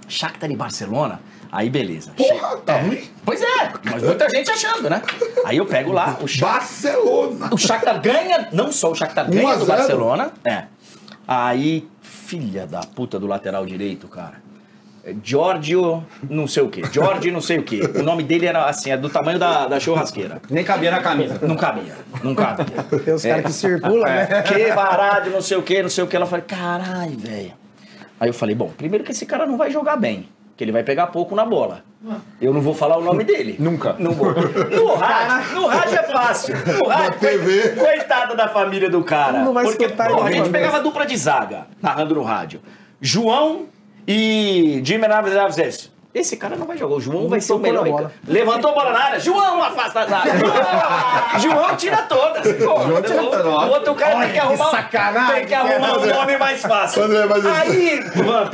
Shakhtar e Barcelona, aí beleza. Porra, tá é. ruim? Pois é, mas muita gente achando, né? Aí eu pego lá o Shakhtar. Barcelona. O Shakhtar ganha, não só o Shakhtar 1 ganha do 0. Barcelona, é. Aí, filha da puta do lateral direito, cara. É Giorgio, não sei o quê. Giorgio, não sei o quê. O nome dele era assim, é do tamanho da, da churrasqueira. Nem cabia na camisa. Não cabia, não cabia. Tem os caras que circulam, né? Que barato, não sei o que, não sei o que. Ela falou, caralho, velho. Aí eu falei, bom, primeiro que esse cara não vai jogar bem, que ele vai pegar pouco na bola. Eu não vou falar o nome dele. Nunca. Não vou. No rádio, no rádio é fácil. No rádio, Na TV. coi- coitada da família do cara. Não vai Porque, a gente pegava dupla de zaga, narrando no rádio. João e Jimmy Naves. Esse cara não vai jogar. O João vai ser o melhor. bola. Levantou a bola na área. João afasta a zaga. João, tira todas. Pô, João tira o- todas. O outro cara tem que Olha arrumar. sacanagem Tem que arrumar um nome mais fácil. Aí, Vamp,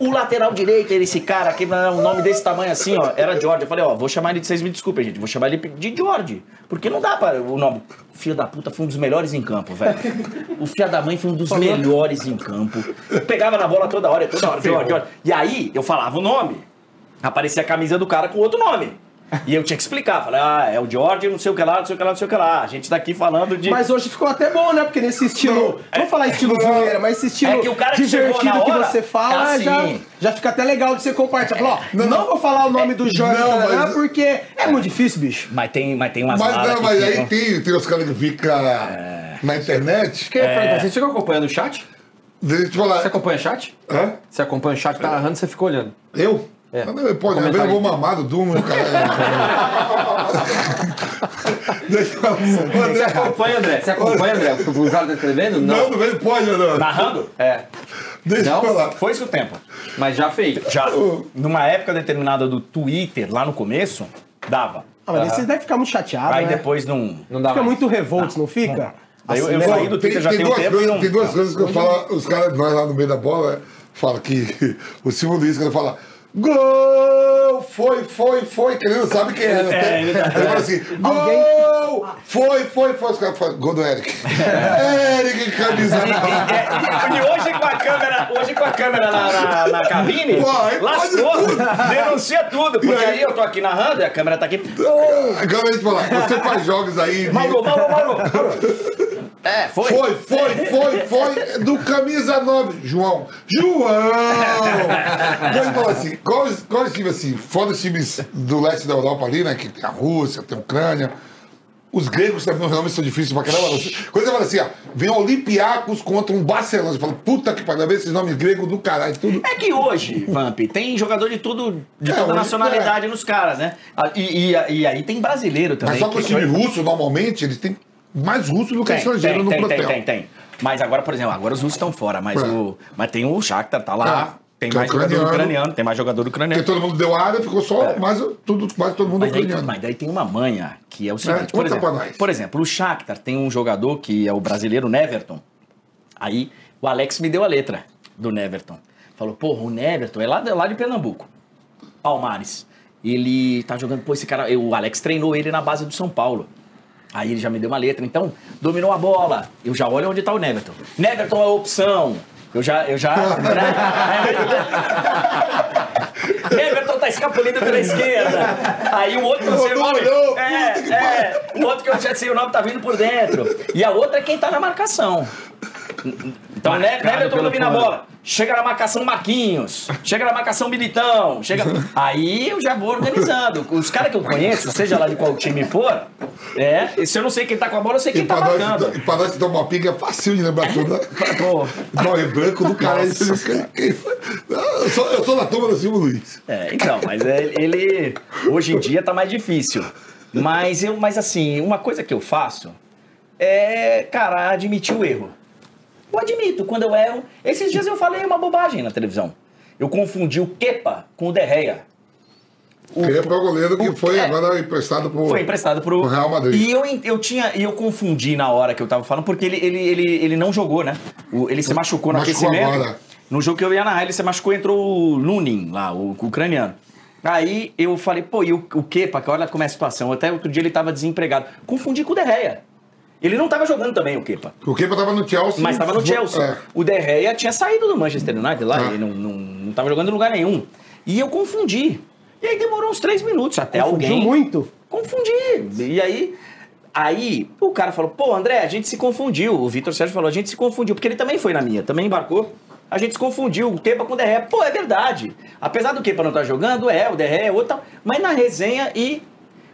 o lateral direito, era esse cara, que um nome desse tamanho assim, ó, era George. Eu falei, ó, vou chamar ele de vocês me desculpem, gente. Vou chamar ele de George. Porque não dá para o nome. Filho da puta foi um dos melhores em campo, velho. O filho da mãe foi um dos melhores em campo. Pegava na bola toda hora, toda hora, George, George. E aí, eu falava o nome. Aparecia a camisa do cara com outro nome. E eu tinha que explicar. Falei, ah, é o George, não sei o que lá, não sei o que lá, não sei o que lá. A gente tá aqui falando de. Mas hoje ficou até bom, né? Porque nesse estilo. Não vou falar estilo zoeira, mas esse estilo É que o cara que divertido na que hora, você fala é já, assim. já fica até legal de você compartilhar. Falou, ó, não, vou falar o nome do Jorge Não, mas- porque é muito difícil, bicho. Mas tem, mas tem umas Mas, não, que mas aí ficam- tem, tem os caras que ficam na internet. Que perguntar, Você fica acompanhando o chat? Deixa eu te falar. Você acompanha o chat? Hã? Você acompanha o chat, tá narrando, você fica olhando. Eu? É. Não, não, Pode, eu Comentário. vou mamado, durmo, cara. Deixa eu falar. Você André, acompanha, André? Você acompanha, André? O que o cara tá escrevendo? Não, Não. não vem, pode, não. Narrando? É. Deixa Não? eu falar. Foi isso o tempo. Mas já fez. Já. Numa época determinada do Twitter, lá no começo, dava. Ah, mas aí você deve ficar muito chateado, Aí né? depois não. Não dá Fica mais. muito revoltos, não fica? Aí eu- Assim, eu né? saí do Twitter já tem um duas tempo coisas, não- tem duas coisas que eu falo, os caras, nós lá no meio da bola, né, fala que o Silvio Luiz, quando fala gol, foi, foi, foi, que ele não sabe quem é. né? ele tá- ele fala assim, gol, foi, foi, foi, os caras falam, gol do Eric. Eric, camisa E, e- e hoje com a câmera, hoje com a câmera na, na, na cabine, Pô, lascou, pode tudo. denuncia tudo, porque aí? aí eu tô aqui narrando e a câmera tá aqui. Agora a gente fala, você faz jogos aí. de- Mauro, Mauro, Mauro. É, foi. Foi, foi, foi, foi. Do camisa 9. João. João! Então ele falou assim: qual, qual time assim? Fora os times do leste da Europa ali, né? Que tem a Rússia, tem a Ucrânia. Os gregos também realmente são difíceis pra caramba. Quando você fala assim, ó, vem Olympiacos contra um Barcelona. Você fala, puta que pariu, esses nomes gregos do caralho, tudo. É que hoje, Vamp, tem jogador de tudo, de É, toda nacionalidade nos caras, né? Ah, E, e, e aí tem brasileiro também. Mas só que o que- time russo, normalmente, eles têm mais russo do que Tem, estrangeiro tem, no tem, plantel. tem, tem, tem. Mas agora, por exemplo, agora os russos estão fora, mas, É. o, mas tem o Shakhtar, tá lá. É, Tem que é mais jogador ucraniano. ucraniano, tem mais jogador ucraniano. Porque todo mundo deu área, ficou só mais, tudo, quase todo mundo É. Mas daí, ucraniano. mas daí tem uma manha, que é o É, seguinte, por, conta exemplo, por exemplo, o Shakhtar tem um jogador que é o brasileiro Neverton. Aí o Alex me deu a letra do Neverton. Falou, porra, o Neverton é lá, lá de Pernambuco, Palmares. Ele tá jogando, pô, esse cara, o Alex treinou ele na base do São Paulo. Aí ele já me deu uma letra, então, dominou a bola. Eu já olho onde tá o Neverton. Neverton é a opção. Eu já, eu já. né? Everton tá escapulindo pela esquerda. Aí o outro que eu sei o nome. É, é. O outro que eu já sei o nome tá vindo por dentro. E a outra é quem tá na marcação. Então, né, Everton pelo domina a fora. bola. Chega na marcação Marquinhos. Chega na marcação Militão. Chega... Aí eu já vou organizando. Os caras que eu conheço, seja lá de qual time for, é, se eu não sei quem tá com a bola, eu sei E quem tá pra, nós, marcando. e pra nós que toma uma pinga é fácil de lembrar tudo. né? Pô. Não, é branco do caralho. Eu sou, eu sou da turma do Silvio Luiz. É, então, mas é- ele hoje em dia tá mais difícil. Mas eu, mas assim, uma coisa que eu faço é, cara, admitir o erro. Eu admito, quando eu erro. Esses dias eu falei uma bobagem na televisão. Eu confundi o Kepa com o Derreia. O- Que é o goleiro que o- foi é. agora emprestado pro, Foi emprestado pro, pro Real Madrid. E eu, eu tinha, e eu confundi na hora que eu tava falando, porque ele, ele, ele, ele não jogou, né? O- ele se machucou no Machucou aquecimento. agora. No jogo que eu ia narrar, ele se machucou, entrou o Lunin lá, o, o ucraniano. Aí eu falei, pô, e o, o Kepa, que olha como é a situação. Até outro dia ele tava desempregado. Confundi com o Derreia. Ele não tava jogando também, o Kepa. O Kepa tava no Chelsea. Mas tava no Chelsea. É. O Derreia tinha saído do Manchester United lá, Ah. ele não, não, não tava jogando em lugar nenhum. E eu confundi. E aí demorou uns três minutos até Confundiu alguém. muito? Confundi. E aí, aí o cara falou: pô, André, a gente se confundiu. O Vitor Sérgio falou: a gente se confundiu, porque ele também foi na minha, também embarcou. A gente se confundiu, o Kepa com o Derré. Pô, é verdade. Apesar do Kepa não estar jogando, é, o Derré é outro. tal. Mas na resenha e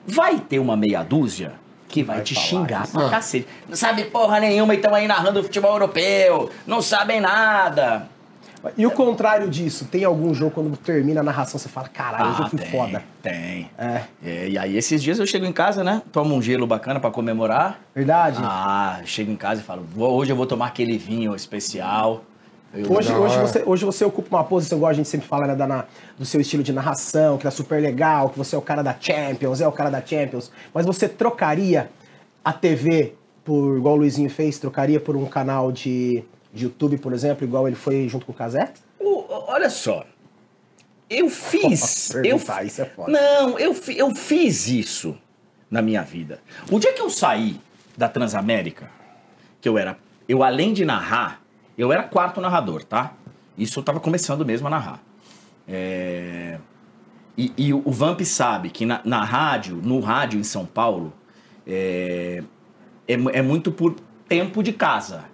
vai ter uma meia dúzia que vai, te xingar pra Ah. cacete. Não sabe porra nenhuma e estão aí narrando o futebol europeu. Não sabem nada. E o contrário disso, tem algum jogo quando termina a narração, você fala, caralho, hoje eu fui tem, foda. Tem. É. É, e aí esses dias eu chego em casa, né? Tomo um gelo bacana pra comemorar. Verdade? Ah, chego em casa e falo, "Vou- hoje eu vou tomar aquele vinho especial. Eu- Hoje, hoje, hora. você, hoje você ocupa uma posição, igual a gente sempre fala, né, da, na- do seu estilo de narração, que tá super legal, que você é o cara da Champions, é o cara da Champions. Mas você trocaria a TV por, igual o Luizinho fez, trocaria por um canal de, de YouTube, por exemplo, igual ele foi junto com o Casé? Olha só. Eu fiz. eu, isso é foda. Não, eu, eu fiz isso na minha vida. O dia que eu saí da Transamérica, que eu era. Eu, além de narrar, eu era quarto narrador, tá? Isso eu tava começando mesmo a narrar. É, E, e o Vamp sabe que na, na rádio, no rádio em São Paulo, é, é, é muito por tempo de casa.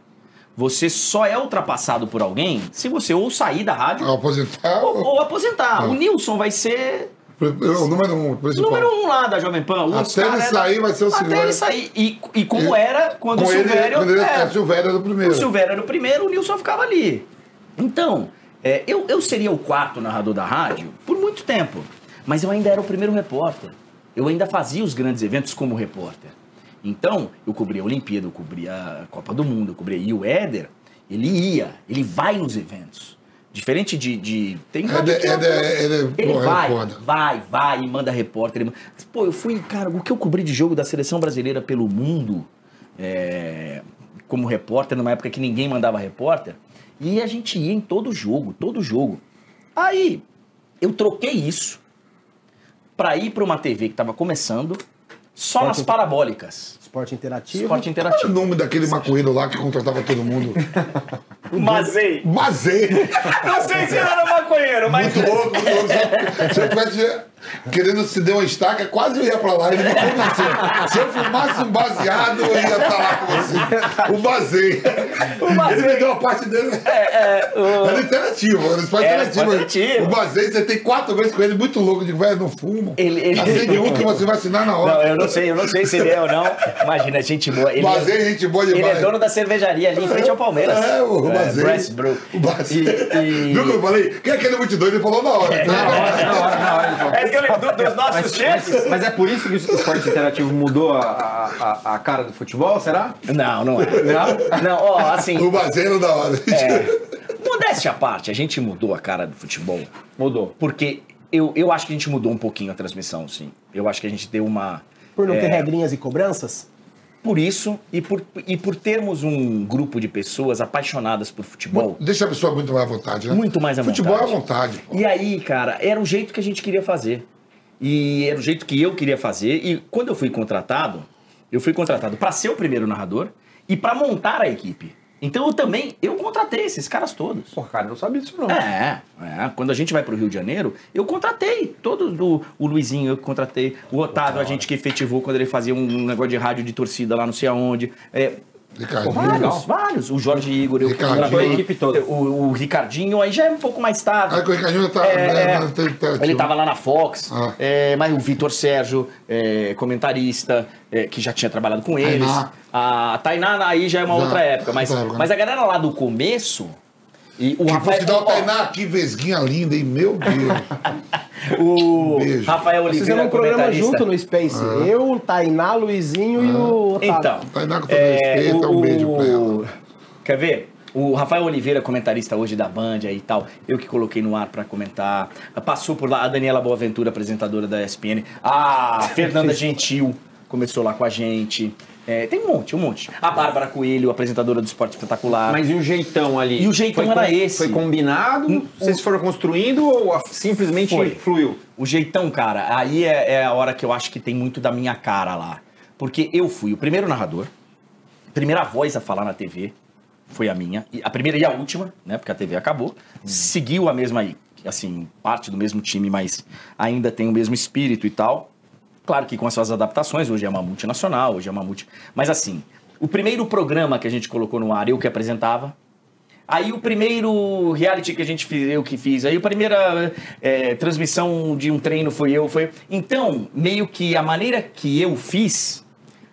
Você só é ultrapassado por alguém se você ou sair da rádio Ao aposentar, ou, ou aposentar. Ah. O Nilson vai ser o número um, principal. número um lá da Jovem Pan. Os Até ele é da- sair, vai ser o Até segundo. ele sair. E, e como E- era quando o Silvério... ele é, é, o Silvério era o primeiro. o Silvério era o primeiro, o Nilson ficava ali. Então, é, eu, eu seria o quarto narrador da rádio por muito tempo. Mas eu ainda era o primeiro repórter. Eu ainda fazia os grandes eventos como repórter. Então, eu cobria a Olimpíada, eu cobria a Copa do Mundo, eu cobria. E o Éder, ele ia, ele vai nos eventos. Diferente de. de tem rádio Éder- que é- Éder- Éder, ele porra, é vai, foda. vai, vai e manda repórter. ele manda- Pô, eu fui, cara, o que eu cobri de jogo da seleção brasileira pelo mundo, é, como repórter, numa época que ninguém mandava repórter, e a gente ia em todo jogo, todo jogo. Aí, eu troquei isso pra ir pra uma TV que tava começando, Só Esporte nas parabólicas. Esporte interativo. Esporte Qual é o interativo. nome daquele maconheiro lá que contratava todo mundo? Mazei. Mazei! Não sei se ele era maconheiro, mas. Muito louco, muito louco. Se eu tivesse querendo se der uma estaca, quase eu ia pra lá. Ele me convenceu. Se eu fumasse um baseado, eu ia estar lá com você. O Mazei. Mazei. Ele me deu a parte dele. É, o- Era interativo, era esporte Era interativo. interativo. O Mazei, você tem quatro vezes com ele, muito louco. Eu digo, velho, não fumo. Ele- ele- Acende um que você vai assinar na Não, hora. eu não sei, eu não sei se ele é ou não. Imagina, gente boa. Ele Mazei, é, gente boa ele demais. é dono da cervejaria ali em frente ao Palmeiras. É, o Mazei. Brass Brew. O Mazei. E- e- Viu que eu falei? Quem é aquele multidão? Ele falou na hora. É, né? Na hora, na hora, na hora ele. É que eu lembro do- dos nossos chefes. mas- é por isso que o esporte interativo mudou a, a, a cara do futebol, será? Não, não é. Não, não ó, assim. O Mazei era da hora. É, modéstia à parte, a gente mudou a cara do futebol. Mudou. Porque eu, eu acho que a gente mudou um pouquinho a transmissão, sim. Eu acho que a gente deu uma. Por não é, ter regrinhas e cobranças? Por isso e por, e por termos um grupo de pessoas apaixonadas por futebol. Deixa a pessoa muito mais à vontade, né? Muito mais à Futebol vontade. é à vontade. pô. E aí, cara, era o jeito que a gente queria fazer. E era o jeito que eu queria fazer. E quando eu fui contratado, eu fui contratado para ser o primeiro narrador e para montar a equipe. Então eu também, eu contratei esses caras todos. Porra, cara, eu não sabia disso não. É, é, quando a gente vai pro Rio de Janeiro, eu contratei todos do o Luizinho, eu contratei o Otávio, a gente que efetivou quando ele fazia um negócio de rádio de torcida lá não sei aonde. É, Ricardinho. vários, vários. O Jorge Igor, eu A equipe toda. O, o Ricardinho, aí já é um pouco mais tarde. Aí que o Ricardinho tá. É, né, é. né, tem- tem- Ele tava lá na Fox, Ah. é, mas o Vitor Sérgio, é, comentarista, é, que já tinha trabalhado com eles. Tainá. A Tainá aí já é uma Já, outra época, mas, época, mas né? a galera lá do começo. E o Que Rafael, fosse dar o Tainá, que vesguinha linda, hein? Meu Deus. o Beijo. Rafael Oliveira, fizemos um programa comentarista. junto no Space. Eu, o Tainá, Luizinho e o Otávio. Então, Tainá, com todo respeito, um beijo pra ela. Quer ver? O Rafael Oliveira, comentarista hoje da Band aí e tal, eu que coloquei no ar pra comentar. Passou por lá a Daniela Boaventura, apresentadora da ESPN. A Fernanda Gentil começou lá com a gente. É, tem um monte, um monte. A Bárbara Coelho, apresentadora do Esporte Espetacular. Mas e o jeitão ali? E o jeitão Foi era com- esse. Foi combinado? Vocês foram construindo ou simplesmente Foi. fluiu? O jeitão, cara, aí é, é a hora que eu acho que tem muito da minha cara lá. Porque eu fui o primeiro narrador, primeira voz a falar na TV, foi a minha. A primeira e a última, né? Porque a TV acabou. Seguiu a mesma assim, parte do mesmo time, mas ainda tem o mesmo espírito e tal. Claro que com as suas adaptações, hoje é uma multinacional, hoje é uma multi. Mas assim, o primeiro programa que a gente colocou no ar, eu que apresentava. Aí o primeiro reality que a gente fez, eu que fiz. Aí a primeira é, transmissão de um treino foi eu, foi. Então, meio que a maneira que eu fiz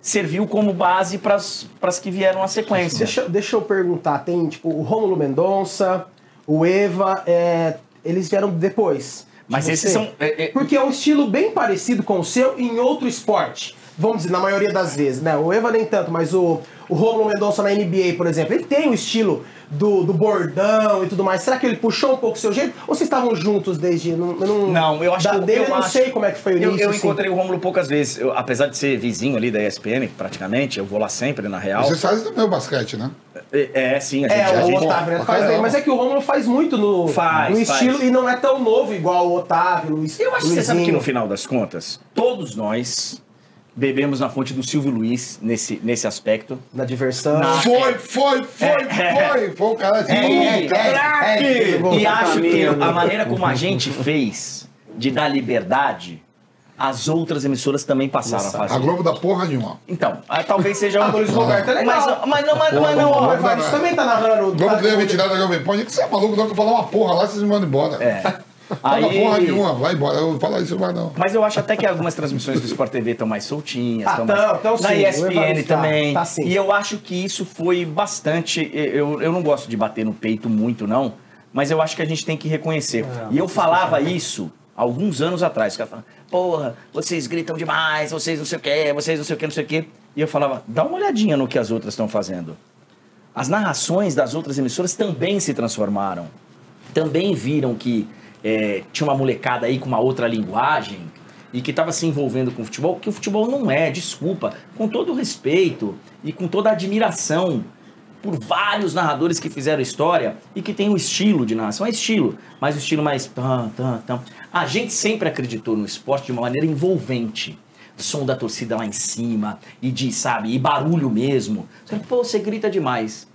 serviu como base para as que vieram a sequência. Deixa, deixa eu perguntar, tem tipo o Rômulo Mendonça, o Eva, é, eles vieram depois. Mas esses são- é, é- Porque é um estilo bem parecido com o seu em outro esporte. Vamos dizer, na maioria das vezes, né? O Eva nem tanto, mas o, o Rômulo Mendonça na NBA, por exemplo, ele tem o estilo do, do bordão e tudo mais. Será que ele puxou um pouco o seu jeito? Ou vocês estavam juntos desde. Não, não, Não, eu acho da, que dele, eu, eu não acho- sei como é que foi o eu, início. eu assim. encontrei o Rômulo poucas vezes. Eu, apesar de ser vizinho ali da ESPN, praticamente, eu vou lá sempre, na real. Vocês fazem também o basquete, né? É, é, sim, a gente, É, a o gente Otávio, né? Faz bem, caramba. mas é que o Romulo faz muito no, Faz, no faz. estilo e não é tão novo igual o Otávio, o Luiz. Eu acho que você sabe que no final das contas, todos nós bebemos na fonte do Silvio Luiz nesse, nesse aspecto. Na diversão. Na- Foi, foi, foi, É. foi. Foi o cara de É, é, é, é. E acho que a maneira como a gente fez de dar liberdade, as outras emissoras também passaram a A fazer. Globo da porra nenhuma. Então, ah, talvez seja Ah, do Luiz Roberto é legal. Mas, mas não, mas, mas Porra, não, ó, Globo O Evaristo também tá narrando. Globo tá- me tirar da Jovem Pan. Que você é maluco, não que eu falar uma porra lá, vocês me mandam embora. É. Fala porra Aí, nenhuma, vai embora. Eu vou falar isso, vai não. mas eu acho até que algumas transmissões do Sport TV estão mais soltinhas. Ah, estão tão, mais... tão Na ESPN tá- também. tá sim. E eu acho que isso foi bastante. Eu, eu não gosto de bater no peito muito, não. Mas eu acho que a gente tem que reconhecer. e eu falava isso alguns anos atrás. Os caras falavam, porra, vocês gritam demais, vocês não sei o quê, vocês não sei o quê, não sei o quê. E eu falava, dá uma olhadinha no que as outras estão fazendo. As narrações das outras emissoras também se transformaram. Também viram que é, tinha uma molecada aí com uma outra linguagem e que estava se envolvendo com o futebol, que o futebol não é, desculpa, com todo respeito e com toda admiração por vários narradores que fizeram história e que tem um estilo de narração, é estilo, mas o estilo mais tan, tan, tan. A gente sempre acreditou no esporte de uma maneira envolvente. som da torcida lá em cima, e de, sabe, e barulho mesmo. Pô, você grita demais.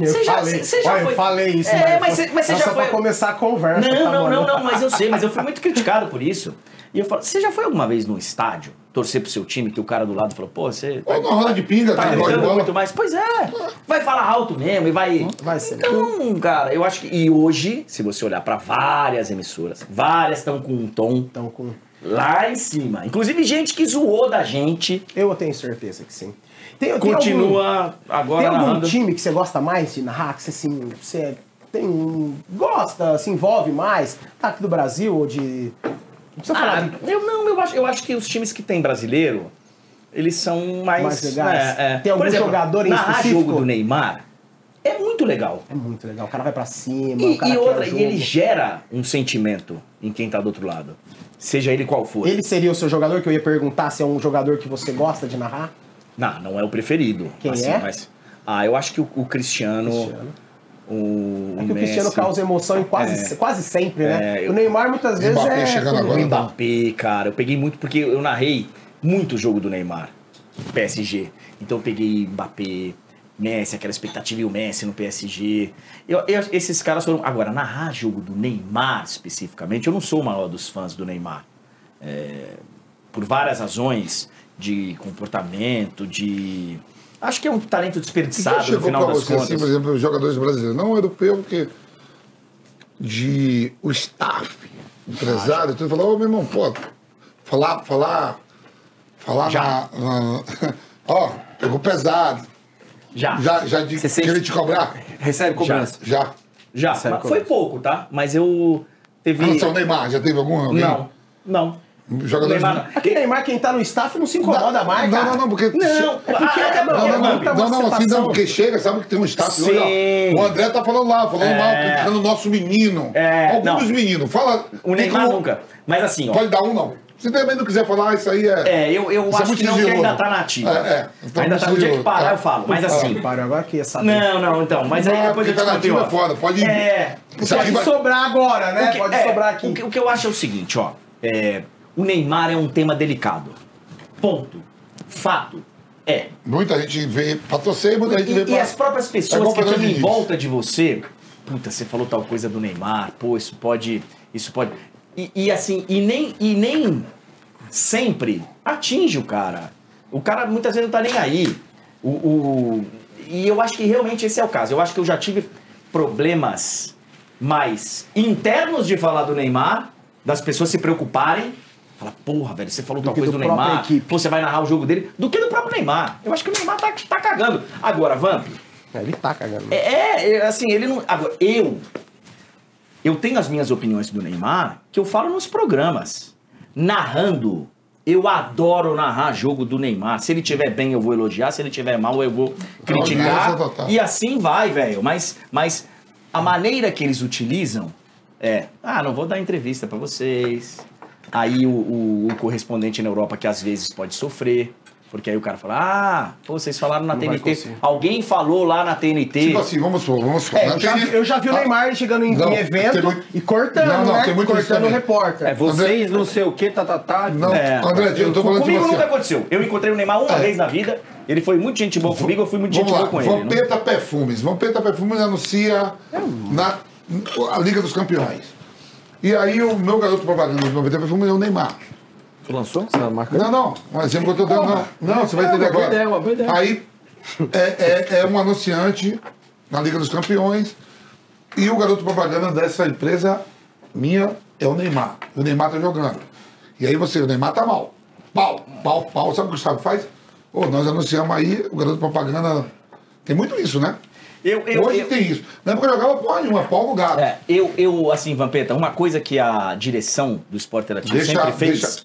Eu Você já- falei, você já olha, foi- eu falei isso, É, né? mas você- mas você Nossa, já foi- pra começar a conversa. Não, tá não, não, não, mas eu sei, mas eu fui muito criticado por isso. E eu falo, você já foi alguma vez no estádio torcer pro seu time que o cara do lado falou, pô, você Ou na roda de pinga, tá gritando muito mais? Pois é, vai falar alto mesmo e vai. Vai ser. Então, cara, eu acho que. E hoje, se você olhar pra várias emissoras, várias estão com um tom Então, com... lá em cima. Inclusive gente que zoou da gente Eu tenho certeza que sim. Tem, tem continua Algum, agora tem algum narrando. time que você gosta mais de narrar? Que você, assim, você tem, gosta, se envolve mais? Tá aqui do Brasil ou de... Não precisa falar Ah, de... eu não, eu acho, eu acho que os times que tem brasileiro, eles são mais. Mais legais. é, é. Tem algum Por exemplo, jogador em específico? jogo do Neymar é muito legal. É muito legal. O cara vai pra cima, E, e outra, e ele gera um sentimento em quem tá do outro lado. Seja ele qual for. Ele seria o seu jogador que eu ia perguntar se é um jogador que você gosta de narrar? Não, não é o preferido. Quem assim, é? Mas, ah, eu acho que o, o Cristiano, Cristiano. o, É que o Messi, Cristiano causa emoção em quase, quase sempre, né? É, eu- o Neymar muitas vezes Mbappé é... chegando agora. O Mbappé, cara, eu peguei muito porque eu narrei muito jogo do Neymar, PSG. Então eu peguei Mbappé, Messi, aquela expectativa e o Messi no PSG. Eu- eu- esses caras foram. Agora, narrar jogo do Neymar especificamente, eu não sou o maior dos fãs do Neymar. É, por várias razões de comportamento, de. Acho que é um talento já desperdiçado no final das você, assim, contas. por exemplo, os jogadores brasileiros, não europeu, porque de o staff, empresário, tudo falou, ô meu irmão, pô, falar, falar, falar Já. na. ó, pegou pesado. Já. Já, já de Você sente- querer te cobrar? Recebe cobrança. Já. Já. Mas foi pouco, tá? Mas eu. Teve. Relação ao Neymar, já teve algum? Alguém? Não, não. Jogadores. Neymar não. Aqui Neymar, quem tá no staff não se incomoda mais, não, cara. não, não, porque. Não, É porque ah, é Não, não, não, muita não, não, assim aceitação. não, porque chega, sabe que tem um staff Sim. hoje, ó. O André tá falando lá, falando É. mal, criticando o nosso menino. É, Alguns não. meninos. Fala. O Neymar como- nunca. Mas assim, ó. Pode dar um, não. Se também não quiser falar, isso aí é. É, eu, eu é acho muito que não, que ainda tá na ativa. É, é. Então, ainda tá no dia que parar, eu falo. Mas Ah. assim. Parou, agora que ia saber. Não, não, então. Mas aí Não, depois eu te tá na ativa ó. é foda, pode ir. É. Pode sobrar agora, né? Pode é, sobrar aqui. O que, o que eu acho é o seguinte, ó. É, o Neymar é um tema delicado. Ponto. Fato. É. Muita gente vê pra torcer, muita gente vê E, pra. e as próprias pessoas igual que estão em volta de você, puta, você falou tal coisa do Neymar, pô, isso pode. Isso pode. E, e assim, e nem, e nem sempre atinge o cara. O cara muitas vezes não tá nem aí. O, o- e eu acho que realmente esse é o caso. Eu acho que eu já tive problemas mais internos de falar do Neymar, das pessoas se preocuparem. Fala, porra, velho, você falou tal que coisa do do, Neymar, equipe. pô, você vai narrar o jogo dele, do que do próprio Neymar. Eu acho que o Neymar tá, tá cagando. Agora, Vamp, É, ele tá cagando. é, é, é, assim, ele não. Agora, eu. Eu tenho as minhas opiniões do Neymar que eu falo nos programas. Narrando. Eu adoro narrar jogo do Neymar. Se ele tiver bem, eu vou elogiar. Se ele tiver mal, eu vou criticar. E assim vai, velho. Mas, mas a maneira que eles utilizam é: ah, não vou dar entrevista pra vocês. Aí o, o- o correspondente na Europa que às vezes pode sofrer. Porque aí o cara fala: ah, pô, vocês falaram na Não TNT. Alguém falou lá na TNT. Tipo assim, vamos supor, vamos supor. É, eu já, eu já vi o Ah, Neymar chegando em, Não, em evento muito- e cortando, Não, não, né? tem muito cortando o repórter. É, vocês não sei o que, tá, tá, tá. Não, É, André, eu tô falando comigo você. nunca aconteceu. Eu encontrei o Neymar uma É. vez na vida. Ele foi muito gente boa comigo, eu fui muito gente Vamos lá, boa com ele. né? não- Vampeta Perfumes. Vampeta Perfumes anuncia na a Liga dos Campeões. E aí o meu garoto propaganda do Vampeta Perfumes é o Neymar. Tu lançou essa marca? Não, não, um exemplo que eu tô dando, não. Não, você vai entender uma boa agora. ideia, uma boa ideia. Aí é, é, é um anunciante na Liga dos Campeões e o garoto propaganda dessa empresa minha é o Neymar. O Neymar tá jogando. E aí você, o Neymar tá mal. Pau, pau, pau. Sabe o que o Gustavo faz? Ô, nós anunciamos aí, o garoto propaganda. Tem muito isso, né? Eu, eu, Hoje eu, tem isso. Na época eu jogava porra nenhuma, pau no gato. é, eu, eu, assim, Vampeta, uma coisa que a direção do Esporte Interativo Deixa- sempre fez deixa-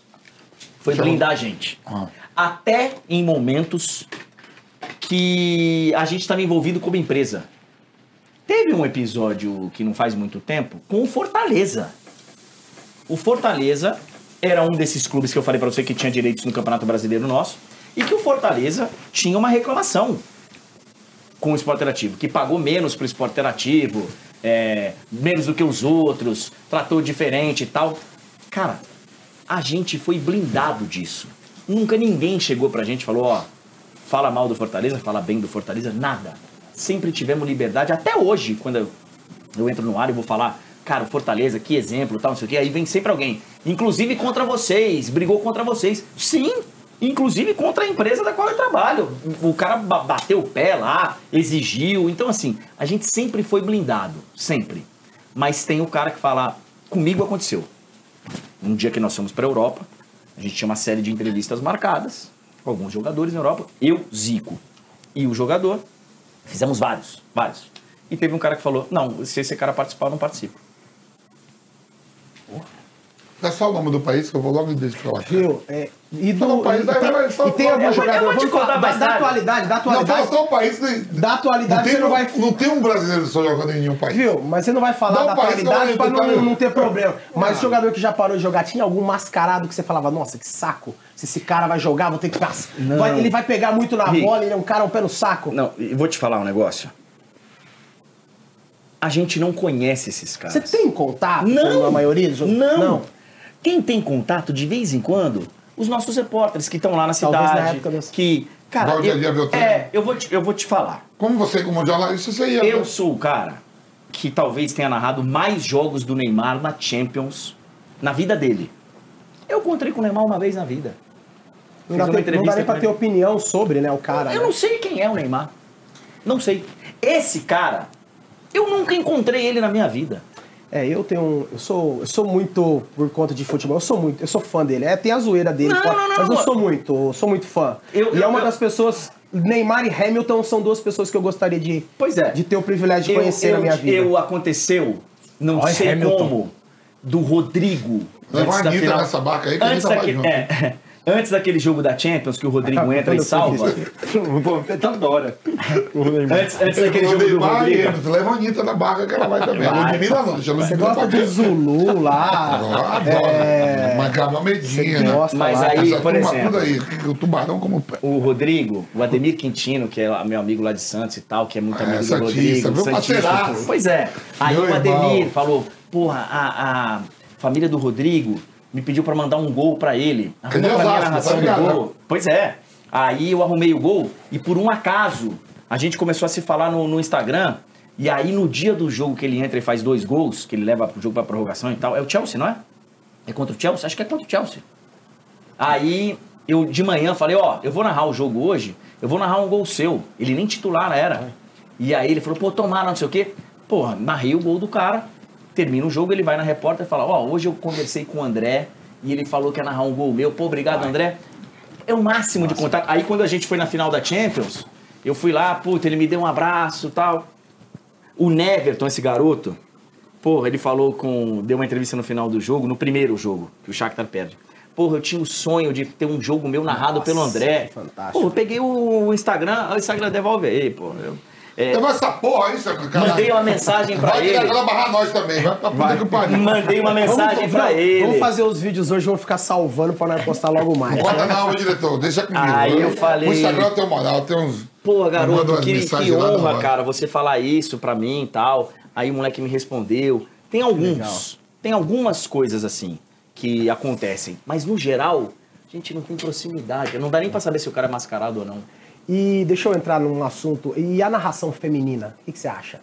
foi deixa eu- blindar a gente. Ah. Até em momentos que a gente estava envolvido como empresa. Teve um episódio que não faz muito tempo com o Fortaleza. O Fortaleza era um desses clubes que eu falei pra você que tinha direitos no Campeonato Brasileiro nosso e que o Fortaleza tinha uma reclamação com o Esporte Interativo, que pagou menos pro Esporte Interativo, é, menos do que os outros, tratou diferente e tal. Cara, a gente foi blindado disso. Nunca ninguém chegou pra gente e falou, ó, fala mal do Fortaleza, fala bem do Fortaleza, nada. Sempre tivemos liberdade, até hoje, quando eu, entro no ar e vou falar, cara, o Fortaleza, que exemplo, tal, não sei o quê, aí vem sempre alguém, inclusive contra vocês, brigou contra vocês. Sim, inclusive contra a empresa da qual eu trabalho. O cara ba- bateu o pé lá, exigiu. Então, assim, a gente sempre foi blindado, sempre. Mas tem o cara que fala, comigo aconteceu. Um dia que nós fomos para a Europa, a gente tinha uma série de entrevistas marcadas com alguns jogadores na Europa, eu, Zico e o jogador, fizemos vários, vários. E teve um cara que falou: Não, se esse cara participar, eu não participo. Dá só o nome do país que eu vou logo deixar falar. Viu? É, e, do, Não, país e, vai- vai- só- e tem algum jogador. eu vou te contar mais da, atualidade, da Não, fala atualidade. só o país. né? Da atualidade não tem, você não vai. Não tem um brasileiro só jogando em nenhum país. Viu? Mas você não vai falar Dá da atualidade pra não, não ter problema. Mas o jogador que já parou de jogar, tinha algum mascarado que você falava, nossa, que saco. Se esse cara vai jogar, vou ter que passar. Não. Vai- ele vai pegar muito na Rick. bola, ele é um cara um pé no saco. Não, e vou te falar um negócio. A gente não conhece esses caras. Você tem contato Não. com a maioria dos Não. Não. Quem tem contato de vez em quando? Os nossos repórteres que estão lá na Talvez na cidade. época das- Que. Cara, a eu, treino. é, eu vou, te, eu vou te falar. Como você, como jornalista, você ia. Eu sou o cara que talvez tenha narrado mais jogos do Neymar na Champions na vida dele. Eu encontrei com o Neymar uma vez na vida. Não dá, uma ter- não dá nem pra com ter opinião sobre, né, o cara. Eu né? não sei quem é o Neymar. Não sei. Esse cara, eu nunca encontrei ele na minha vida. É, eu tenho um, eu sou, eu sou muito por conta de futebol. Eu sou muito, eu sou fã dele. É, tem a zoeira dele, Não, não, não, mas eu não. sou muito, eu sou muito fã. Eu- e é eu- uma eu- das pessoas, Neymar e Hamilton são duas pessoas que eu gostaria de, Pois é. de ter o privilégio de conhecer eu, na minha vida. eu aconteceu, não Olha, sei Hamilton. como, do Rodrigo. Leva antes a da Anitta final. nessa barca aí que a antes Anitta vai daquele, junto. é, antes daquele jogo da Champions que o Rodrigo entra e salva. Tá da hora. Antes, antes daquele jogo do Rodrigo. Hamilton, leva a Anitta na barca que ela vai também. Vai, Ludmilla não, a Você gosta cá. Zulu lá. Eu adoro. É. Mas acaba medinha, né? gosta Mas lá. aí, Essa por exemplo, aí, o tubarão como pé. o Rodrigo, o Ademir Quintino, que é meu amigo lá de Santos e tal, que é muito É, amigo do Santista, Rodrigo. Santista. Pois é. Aí Meu o Ademir irmão. falou, porra, a, a família do Rodrigo me pediu pra mandar um gol pra ele. É pra mim a narração do gol. Pois é. Aí eu arrumei o gol e por um acaso a gente começou a se falar no, no Instagram. E aí no dia do jogo que ele entra e faz dois gols, que ele leva o jogo pra prorrogação e tal, é o Chelsea, não é? É contra o Chelsea? Acho que é contra o Chelsea. Aí eu de manhã falei, ó, eu vou narrar o jogo hoje, eu vou narrar um gol seu. Ele nem titular era. E aí ele falou, pô, tomara, não sei o quê. Porra, narrei o gol do cara, termina o jogo, ele vai na repórter e fala, ó, hoje eu conversei com o André e ele falou que ia narrar um gol meu. Pô, obrigado, André. É o máximo de contato. Aí quando a gente foi na final da Champions, eu fui lá, puta, ele me deu um abraço e tal. O Neverton, esse garoto, Porra, ele falou com. Deu uma entrevista no final do jogo, no primeiro jogo, que o Shakhtar perde. Porra, eu tinha o sonho de ter um jogo meu narrado pelo André. fantástico. Porra, eu peguei o Instagram, o Instagram devolve aí, pô. Eu, é, Leva essa porra aí, seu cara. mandei uma mensagem pra Vai ele. ela barrar nós também, vai pra puta que o pariu. Mandei uma mensagem vamos, pra vamos- ele. Vamos fazer os vídeos hoje, vamos ficar salvando pra nós postar logo mais. Bota não, meu diretor, deixa comigo. Aí eu falei- O Instagram tem moral, tem uns... Pô, Eu garoto, que, que na honra, cara, você falar isso pra mim e tal. Aí o moleque me respondeu. Tem alguns, tem algumas coisas assim que acontecem, mas no geral, a gente não tem proximidade. Não dá nem pra saber se o cara é mascarado ou não. E deixa eu entrar num assunto. E a narração feminina? O que, que você acha?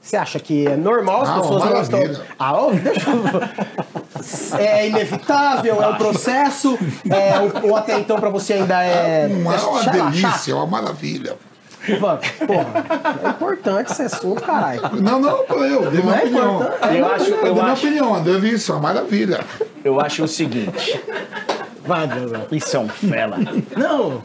Você acha que é normal as Ah, pessoas não estão. Ah, ó, deixa eu... É inevitável, é um processo, é, ou, ou até então pra você ainda é. Não é uma lá, delícia, é uma maravilha. Porra, é importante esse assunto, caralho. Não, não, eu dei minha é opinião. importante. Eu acho, Eu dei eu minha acho, opinião, uma delícia, uma maravilha. eu acho o seguinte. Isso é um fela. Não.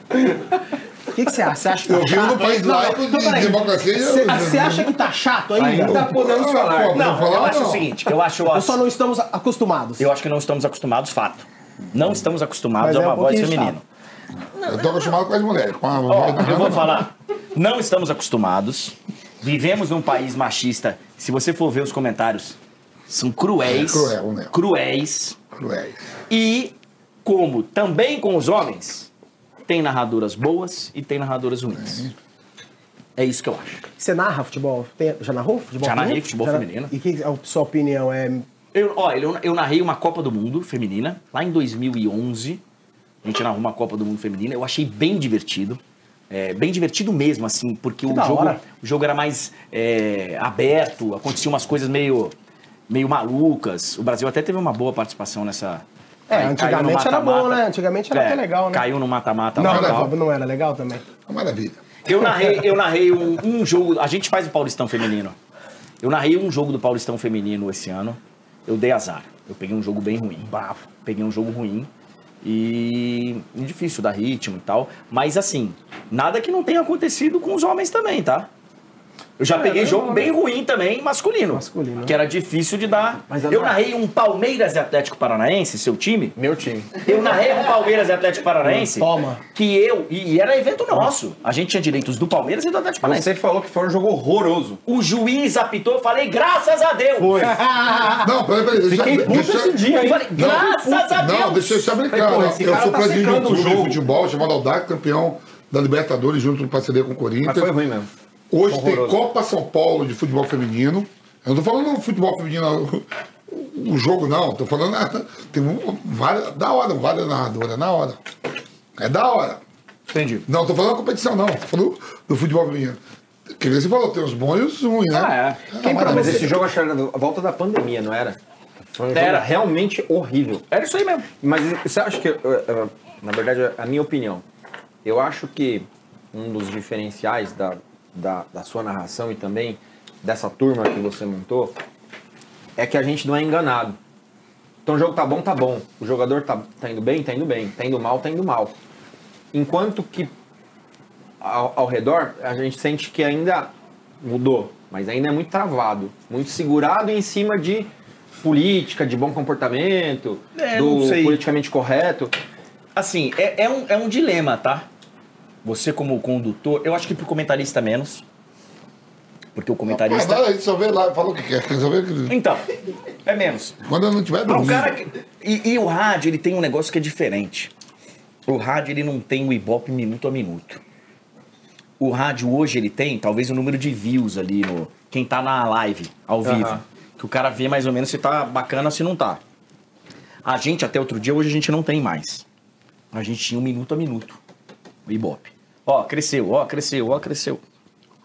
O que, que você acha? Você acha que tá Eu vivo chato? no país Não, laico de peraí. democracia. eu- Você você acha que tá chato ainda? Ainda podemos falar. Não, falar, eu acho não. o seguinte, eu acho Ou só não estamos acostumados? Eu acho que não estamos acostumados, fato. Não estamos acostumados Mas a é um uma voz pouquinho feminina. Eu tô acostumado com as mulheres. Com a Ó, voz eu vou falar. Não estamos acostumados. Vivemos num país machista. Se você for ver os comentários, são cruéis. É cruel, né? Cruéis. Cruéis. E como também com os homens, tem narradoras boas e tem narradoras ruins. É isso que eu acho. Você narra futebol? Tem- já narrou futebol Já narrei futebol Já na- feminino. E que a sua opinião é. Eu, ó, eu, eu narrei uma Copa do Mundo feminina lá em 2011. A gente narrou uma Copa do Mundo Feminina. Eu achei bem divertido. É, bem divertido mesmo, assim, porque o da jogo, hora. o jogo era mais é, aberto, aconteciam umas coisas meio, meio malucas. O Brasil até teve uma boa participação nessa. É, cai- caiu no antigamente era bom, né? Antigamente era É, até legal, né? Caiu no mata-mata Não, e não, não era legal também. Uma maravilha. Eu narrei, eu narrei um, um jogo. A gente faz o Paulistão Feminino. Eu narrei um jogo do Paulistão Feminino esse ano. Eu dei azar. Eu peguei um jogo bem ruim. Bravo. Peguei um jogo ruim. E e difícil dar ritmo e tal. Mas assim, nada que não tenha acontecido com os homens também, tá? Eu já É, peguei não, jogo não. bem ruim também, masculino. Masculino. Que era difícil de dar. Mas eu eu não- narrei um Palmeiras e Atlético Paranaense, seu time. Meu time. Eu narrei um Palmeiras e Atlético Paranaense. Toma. Que eu. E era evento nosso. A gente tinha direitos do Palmeiras e do Atlético Paranaense. Você falou que foi um jogo horroroso. O juiz apitou, eu falei, graças a Deus! Foi. Não, peraí, peraí. Fiquei puto deixa, esse dia, Eu hein? falei, graças a Deus! Não, deixa eu te Falei, brincar. não. esse Eu cara sou tá presidente do o clube de jogo. futebol chamado Aldac, campeão da Libertadores, junto com parceria com o Corinthians. Mas foi ruim mesmo. Hoje tem Horroroso. Copa São Paulo de futebol feminino. Eu não tô falando do futebol feminino, o, jogo não. Tô falando. Tem um- várias. Da hora, várias narradoras, na hora. É da hora. Entendi. Não, tô falando da competição, não. Tô falando do futebol feminino. Que você falou, tem os bons e os ruins, né? Ah, é. uma Quem. Mas esse jogo era a volta da pandemia, não era? Um jogo Era. realmente horrível. Era isso aí mesmo. Mas você acha que, eh, eh, na verdade, a minha opinião, eu acho que um dos diferenciais da, da, da sua narração e também dessa turma que você montou é que a gente não é enganado. Então o jogo tá bom, tá bom. O jogador tá, tá indo bem, tá indo bem. Tá indo mal, tá indo mal. Enquanto que ao, ao redor a gente sente que ainda mudou, mas ainda é muito travado, muito segurado em cima de política, de bom comportamento, É, do politicamente correto. Assim, é, é um, é um dilema, tá? Você como condutor, eu acho que pro comentarista menos. Porque o Mas comentarista... aí, só vê lá, fala o que quer. Só vê que... Então, é menos. Quando eu não tiver dormindo. cara que... e, e o rádio, ele tem um negócio que é diferente. O rádio, ele não tem o ibope minuto a minuto. O rádio hoje, ele tem, talvez, o número de views ali no... Quem tá na live, ao vivo. Aham. Que o cara vê mais ou menos se tá bacana ou se não tá. A gente, até outro dia, hoje a gente não tem mais. A gente tinha um minuto a minuto. O ibope. Ó, cresceu, ó, cresceu, ó, cresceu.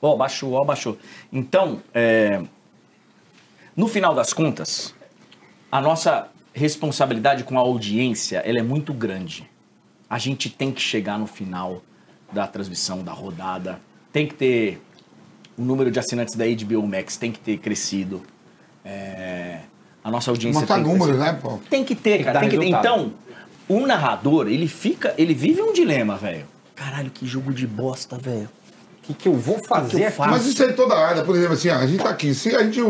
Ó, baixou, ó, baixou. Então, é... no final das contas, a nossa responsabilidade com a audiência ela é muito grande. A gente tem que chegar no final da transmissão, da rodada. Tem que ter o número de assinantes da HBO Max tem que ter crescido. É, a nossa audiência Mostrar tem que números, né, pô? Tem que ter, cara. Tem que ter. Então, o narrador, ele fica, ele vive um dilema, velho. Caralho, que jogo de bosta, velho. O que, que eu vou fazer eu aqui? faço? Mas isso é em toda a área, por exemplo, assim, ó, a gente tá aqui. Se a gente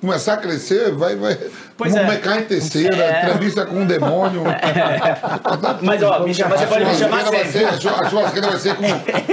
começar a crescer, vai. vai Pois vamos é. mecar em terceira, É. entrevista com um demônio. Mas, ó, me chama, você pode me chamar vai ser, a chur- a churrasqueira vai ser com,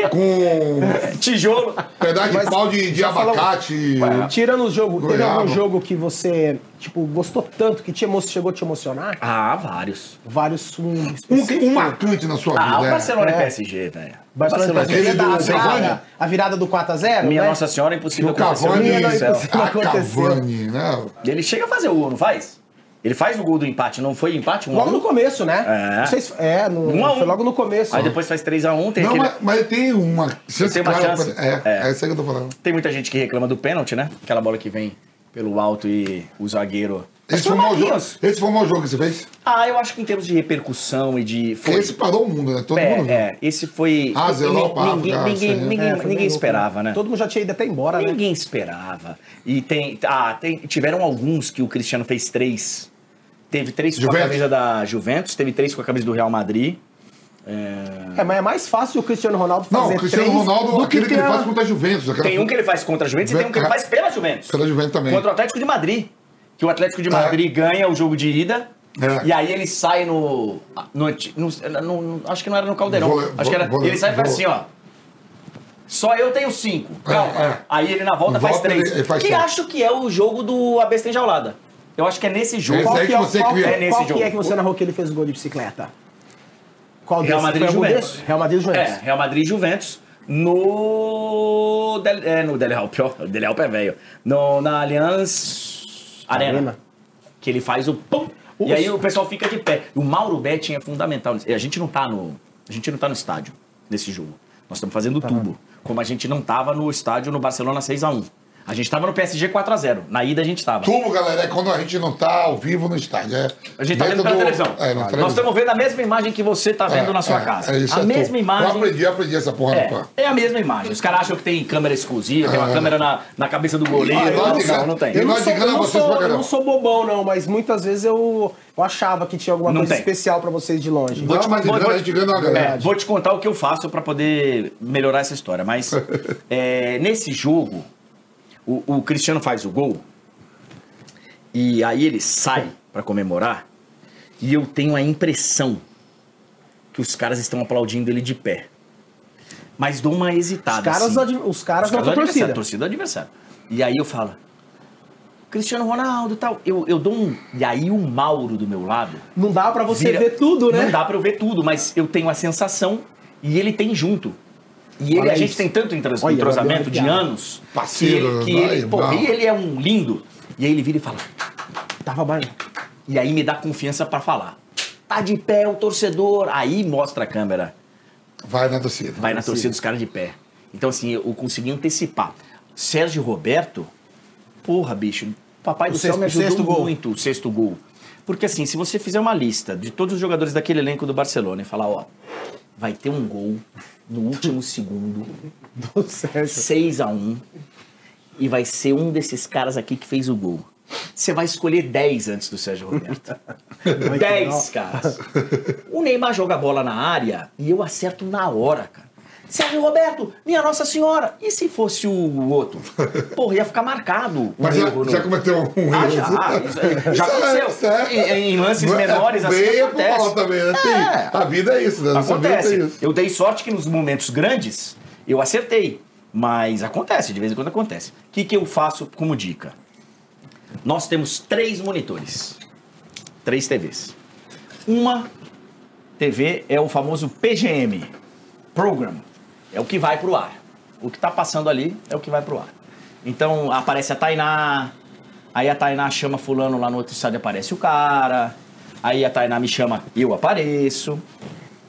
com Tijolo. pedaço de pau de, de abacate. Tirando o jogo, teve algum jogo que você, tipo, gostou tanto que te chegou a te emocionar? Ah, vários. Vários um Um, um marcante na sua Ah, vida. o é. Barcelona e É. PSG, velho. Barcelona da do a virada, a virada do 4x0, Minha né? Nossa Senhora, é Que impossível o acontecer. Cavani, Minha Nossa Senhora. a aconteceu. Cavani, né? Ele chega a fazer o gol, não faz? Ele faz o gol do empate, não foi empate? Um Logo um? no começo, né? É. Não sei se- é, no, Um um. foi logo no começo. Aí depois faz 3x1, tem Não, aquele... mas, mas tem uma chance Tem uma clara chance. pra- É, É. é isso aí que eu tô falando. Tem muita gente que reclama do pênalti, né? Aquela bola que vem pelo alto e o zagueiro... Esse foi, o mau jogo, esse foi o mau jogo que você fez? Ah, eu acho que em termos de repercussão e de... Foi. Esse parou o mundo, né? Todo mundo viu. É, é, esse foi... Ah, papo, ninguém, cara, ninguém, aí. ninguém, É, ninguém louco, esperava, né? Todo mundo já tinha ido até embora, né? Ninguém esperava. E tem. Ah, tem, tiveram alguns que o Cristiano fez três. Teve três com a Juventus. camisa da Juventus, teve três com a camisa do Real Madrid. É, mas é mais fácil o Cristiano Ronaldo fazer Não, o Cristiano três Ronaldo, do aquele que, ele faz contra a Juventus. Aquela... Tem um que ele faz contra a Juventus e tem um que ele faz pela Juventus. Pela Juventus também. Contra o Atlético de Madrid. Que o Atlético de Madrid ganha o jogo de ida. É. E aí ele sai no, no, no- no- no- Acho que não era no Caldeirão. Vole- acho que era. vole- ele sai e faz assim, ó. Só eu tenho cinco. Calma. É, é. Aí ele na volta Na faz volta três. ele- ele faz que três. acho que é o jogo do A Besta Enjaulada. Eu acho que é nesse jogo. Esse Qual aí que que é, você qual, criou. é, É nesse qual que jogo. é que você narrou que ele fez o gol de bicicleta? Qual Real? Madrid e algum Juventus. Real Madrid e Juventus. É, Real Madrid e Juventus. No. Del, é, no Dele Alpe, ó. Dele Alpe é velho. No, na Allianz Arena. Arena. Que ele faz o pum. E aí o pessoal fica de pé. O Mauro Betting é fundamental. A gente não tá no, a gente não tá no estádio nesse jogo. Nós estamos fazendo tubo. Como a gente não tava no estádio no Barcelona 6 a 1 A gente tava no PSG 4x0. Na ida a gente tava. Tubo, galera, é quando a gente não tá ao vivo no estádio. É A gente tá vendo pela do- televisão. É, na Nós televisão. estamos vendo a mesma imagem que você tá vendo É, na sua é, casa. é isso, a é mesma tubo. imagem. Eu aprendi, eu aprendi essa porra no pan. É, é a mesma imagem. Os caras acham que tem câmera exclusiva, tem uma câmera na, na cabeça do goleiro. Ah, eu não, não, não tem. eu Eu não, sou, eu, não sou, eu não sou bobão, não, mas muitas vezes eu, eu achava que tinha alguma Não coisa tem. especial pra vocês de longe. Vou te Vou- vou- É, galera. vou te contar o que eu faço pra poder melhorar essa história. Mas é, nesse jogo, o, o Cristiano faz o gol e aí ele sai pra comemorar e eu tenho a impressão que os caras estão aplaudindo ele de pé. Mas dou uma hesitada. Os caras, assim. os caras Os da caras adversário, torcida. torcida do adversário. E aí eu falo, Cristiano Ronaldo e tal. Eu, eu dou um. E aí o Mauro do meu lado. Não dá pra você vira- ver tudo, né? Não dá pra eu ver tudo, mas eu tenho a sensação e ele tem junto. E ele, a gente tem tanto Olha, entrosamento de anos. Parceiro, que ele, que vai, ele, e ele é um lindo. E aí ele vira e fala. Tava bem. E aí me dá confiança pra falar. Tá de pé o torcedor. Aí mostra a câmera. Vai na torcida. Vai na torcida dos caras de pé. Então, assim, eu consegui antecipar. Sérgio Roberto, porra, bicho, papai O do céu sexto- me ajudou muito, o sexto gol. Porque, assim, se você fizer uma lista de todos os jogadores daquele elenco do Barcelona e falar, ó, vai ter um gol no último segundo, Do Sérgio. 6 a 1 e vai ser um desses caras aqui que fez o gol. Você vai escolher 10 antes do Sérgio Roberto. 10 caras. O Neymar joga a bola na área e eu acerto na hora, cara. Sérgio Roberto, minha Nossa Senhora. E se fosse o outro? Porra, ia ficar marcado. Mas já, no- já cometeu um Ah, erro. já. Isso, já Isso é- aconteceu. isso é- Em, em lances é- menores, assim, acontece. falar também, né? É. A vida é isso, né? Acontece. isso. Eu dei sorte que nos momentos grandes eu acertei. Mas acontece, de vez em quando acontece. O que, que eu faço como dica? Nós temos três monitores. Três TVs. Uma TV é o famoso PGM Program. É o que vai pro ar. O que tá passando ali é o que vai pro ar. Então aparece a Tainá, aí a Tainá chama fulano lá no outro estádio aparece o cara, aí a Tainá me chama, eu apareço.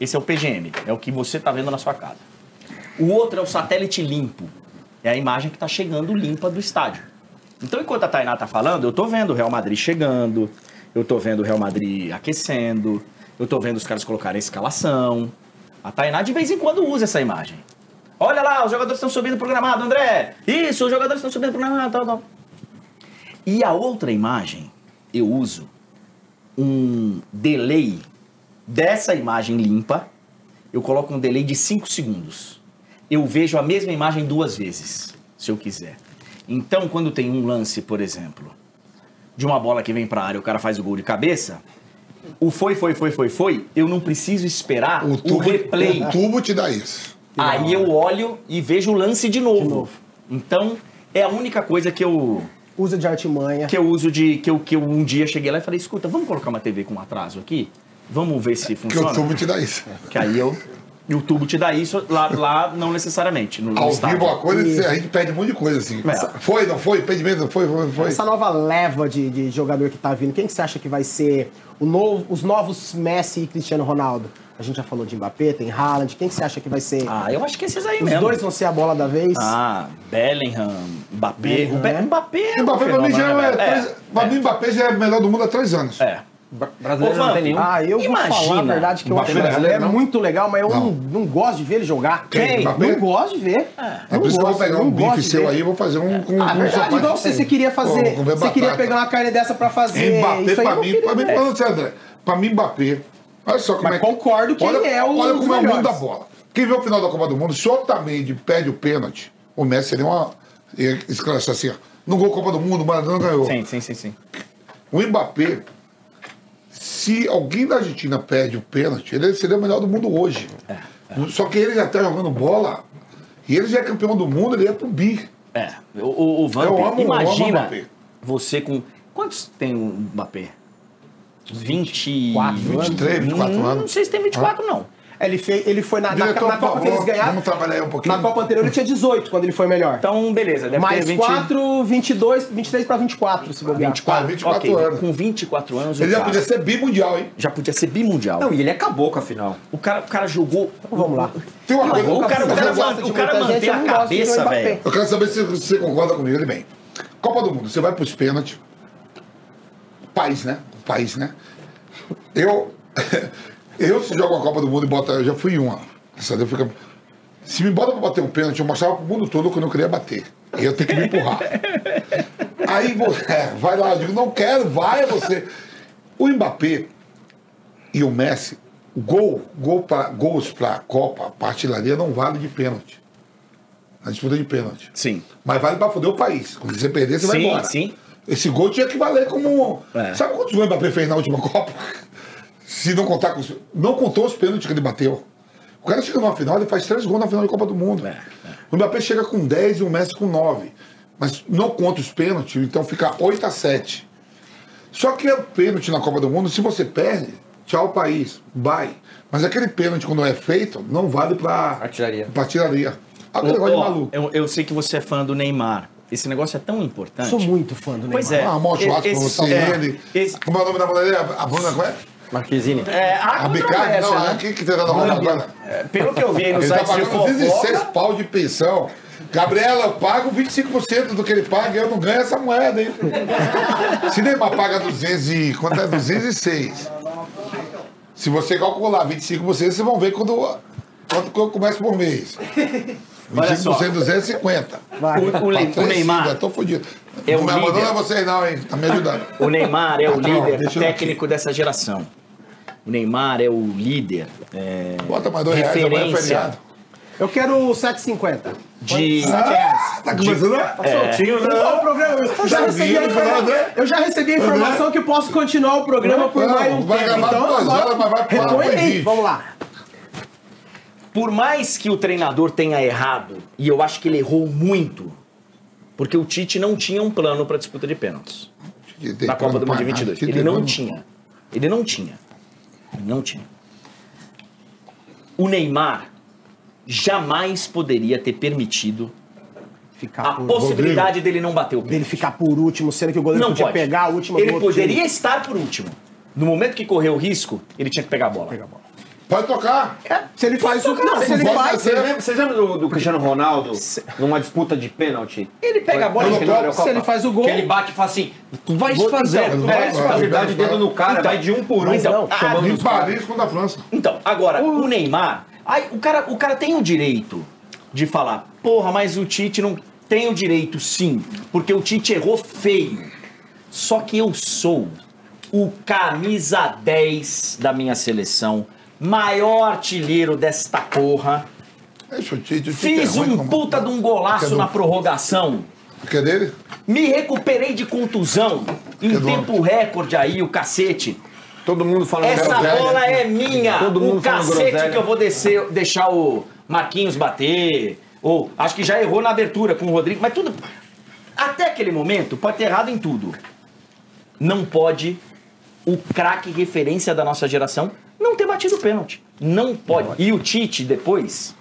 Esse é o PGM, é o que você tá vendo na sua casa. O outro é o satélite limpo. É a imagem que tá chegando limpa do estádio. Então, enquanto a Tainá tá falando, eu tô vendo o Real Madrid chegando, eu tô vendo o Real Madrid aquecendo, eu tô vendo os caras colocarem a escalação. A Tainá de vez em quando usa essa imagem. Olha lá, os jogadores estão subindo pro gramado, André! Isso, os jogadores estão subindo pro gramado, tal, tal. E a outra imagem, eu uso um delay dessa imagem limpa, eu coloco um delay de 5 segundos. Eu vejo a mesma imagem duas vezes, se eu quiser. Então, quando tem um lance, por exemplo, de uma bola que vem pra área, o cara faz o gol de cabeça, o foi, foi, foi, foi, foi, eu não preciso esperar o, O tubo, replay. o tubo te dá isso. Aí eu olho e vejo o lance de novo. novo. Então, é a única coisa que eu Usa de artimanha. que eu uso de que eu, que eu um dia cheguei lá e falei, escuta, vamos colocar uma TV com atraso aqui? Vamos ver se Porque funciona. o tubo te dá isso. Que aí eu e o tubo te dá isso lá, lá não necessariamente no, Ao estádio. vivo a coisa, a gente perde um monte de coisa assim. É. Foi, não foi? Impedimento, não foi, foi, foi. Essa nova leva de, de jogador que tá vindo, quem que você acha que vai ser o novo, os novos Messi e Cristiano Ronaldo? A gente já falou de Mbappé, tem Haaland. Quem que você acha que vai ser? Ah, eu acho que esses aí Os mesmo. dois vão ser a bola da vez? Ah, Bellingham, Mbappé. Bellingham, o Be- né? Mbappé é um Mbappé pra mim já é. velho? três- Pra mim, Mbappé já é o melhor do mundo há três anos. É. Bra- Brasileiro Ô, não tem nenhum. Ah, eu vou falar a Imagina. verdade que eu Mbappé acho que brasileiro, é não? muito legal, mas eu não, Não. não gosto de ver ele jogar. Quem? Mbappé? Não gosto de ver. É Não por isso que eu vou gosto, pegar não um gosto bife de seu ver. aí e vou fazer um com Ah, com verdade, igual de- você, você queria fazer. Você queria pegar uma carne dessa pra fazer. Mbappé, Isso aí pra não mim, pra mim, falando sério, André, pra mim, Mbappé. Olha só como Mas é que. concordo que olha, ele é um Olha como é o mundo da melhores. bola. Quem vê o final da Copa do Mundo, se o Otamendi perde o pênalti, o Messi seria uma. ia esclarecer assim, ó. No gol Copa do Mundo, o Maradona ganhou. Sim, sim, sim, sim. O Mbappé, se alguém da Argentina perde o pênalti, ele seria o melhor do mundo hoje. É, Só que ele já tá jogando bola e ele já é campeão do mundo, ele ia pro bi. É. O, o, o Vamp, imagina você com. Quantos tem o Mbappé? 20. 24 anos? 23, 24 Hum, anos. Não sei se tem 24, não. Ele, fez, ele foi na, na, Diretor, na por Copa que eles favor, ganharam. vamos trabalhar aí um pouquinho. Na Copa anterior ele tinha 18 quando ele foi melhor. Então, beleza. Deve ter Mais 20... 4, 22, 23 pra 24, se bobear. 24, Ah, 24 ok. anos. Com 24 anos, Ele já cara podia ser bimundial, hein? já podia ser bimundial. Não, e ele acabou com a final. O cara, o cara jogou. Vamos lá. Tem uma coisa. O cara, o cara, o cara mantém a não cabeça, velho. Eu quero saber se você concorda comigo. Ele bem. Copa do Mundo, você vai pros pênaltis. País, né? País, né? Eu. Eu, se jogo a Copa do Mundo e bota. Eu já fui em uma. Daí fica. Se me bota pra bater um pênalti, eu mostrava pro mundo todo que eu não queria bater. E eu tenho que me empurrar. Aí você. É, vai lá, eu digo, não quero, vai é você. O Mbappé e o Messi, gol, gol pra, gols pra Copa, pra artilharia, não vale de pênalti. Na disputa de pênalti. Sim. Mas vale pra foder o país. Quando você perder, você vai Sim, embora. sim. Esse gol tinha que valer como. É. Sabe quantos gols o Mbappé fez na última Copa? Se não contar com os. Não contou os pênaltis que ele bateu. O cara chega numa final, ele faz três gols na final de Copa do Mundo. É, O Mbappé chega com 10 e o Messi com 9. Mas não conta os pênaltis, então fica 8 a 7. Só que o pênalti na Copa do Mundo, se você perde, tchau país, vai. Mas aquele pênalti, quando é feito, não vale pra Artilharia. Pra artilharia. Aquele negócio de Ó, maluco. eu, eu sei que você é fã do Neymar. Esse negócio é tão importante. Sou muito fã do Neymar. Pois é. Ah, mó churrasco pra você, é, ele. esse- Como é o nome da mulher dele? A Bruna, como é? Marquezine. É, A Bicardi? controvérsia, Não, né? aqui que tá agora. É, Pelo que eu vi aí no Ele tá de pagando 16 fofoca, pau de pensão. Gabriela, eu pago 25% do que ele paga e eu não ganho essa moeda, hein? Se Neymar paga 200 e... Quanto é? 206. Se você calcular 25%, vocês vão ver quando, quanto que eu começo por mês. 25% Olha só. 250. Vai. o, o, Le- o Neymar, Eu tô fudido. É não o me líder. abandona vocês não, hein? Tá me ajudando. o Neymar é o Não, líder eu técnico dessa geração. O Neymar é o líder é, Bota mais dois reais, amanhã é referência feriado. Eu quero 7,50. de... Ah, tá começando a... Soltinho, né? O programa, eu, já Tá recebi informa- né? eu já recebi a informação que eu posso continuar o programa por Não, mais um vai tempo. Então, duas agora, horas, mas vai repõe põe aí. Vamos lá. Por mais que o treinador tenha errado, e eu acho que ele errou muito, porque o Tite não tinha um plano para disputa de pênaltis na Copa do Mundo de 22. Ele não tinha. Ele não tinha. Ele não tinha. O Neymar jamais poderia ter permitido Ficar a por, possibilidade dele não bater o dele pênalti. ficar por último, sendo que o goleiro Não podia pode. pegar a última ele poderia time. estar por último. No momento que correu o risco, ele tinha que pegar a bola. Pegar a bola. Pode tocar. É, se ele faz o. Não, se ele pode faz. fazer. Você lembra, vocês lembram do, do Cristiano Ronaldo numa disputa de pênalti? Ele pega a bola Eu e não ele toco. olha o Se ele faz o gol. Que ele bate e fala assim: tu vais Vou- fazer, então, tu vai, vais vai, fazer, dá vai, de dedo vai. no cara, Então, vai de um por um, então, ah, chamando Em os caras. Paris contra a França. Então, agora, o Neymar, aí, o, cara, o cara tem o direito de falar, porra, mas o Tite não tem o direito, sim, porque o Tite errou feio. Só que eu sou o camisa 10 da minha seleção, maior artilheiro desta porra. O o Fiz é ruim, um como- puta de um golaço na prorrogação. Que é dele? Me recuperei de contusão em tempo recorde aí, o cacete. Todo mundo falando Essa groselha. bola é minha. Todo o mundo falando cacete groselha. que eu vou descer, deixar o Marquinhos bater. Ou acho que já errou na abertura com o Rodrigo, mas tudo. Até aquele momento, pode ter errado em tudo. Não pode o craque referência da nossa geração não ter batido o pênalti. Não pode. E o Tite, depois,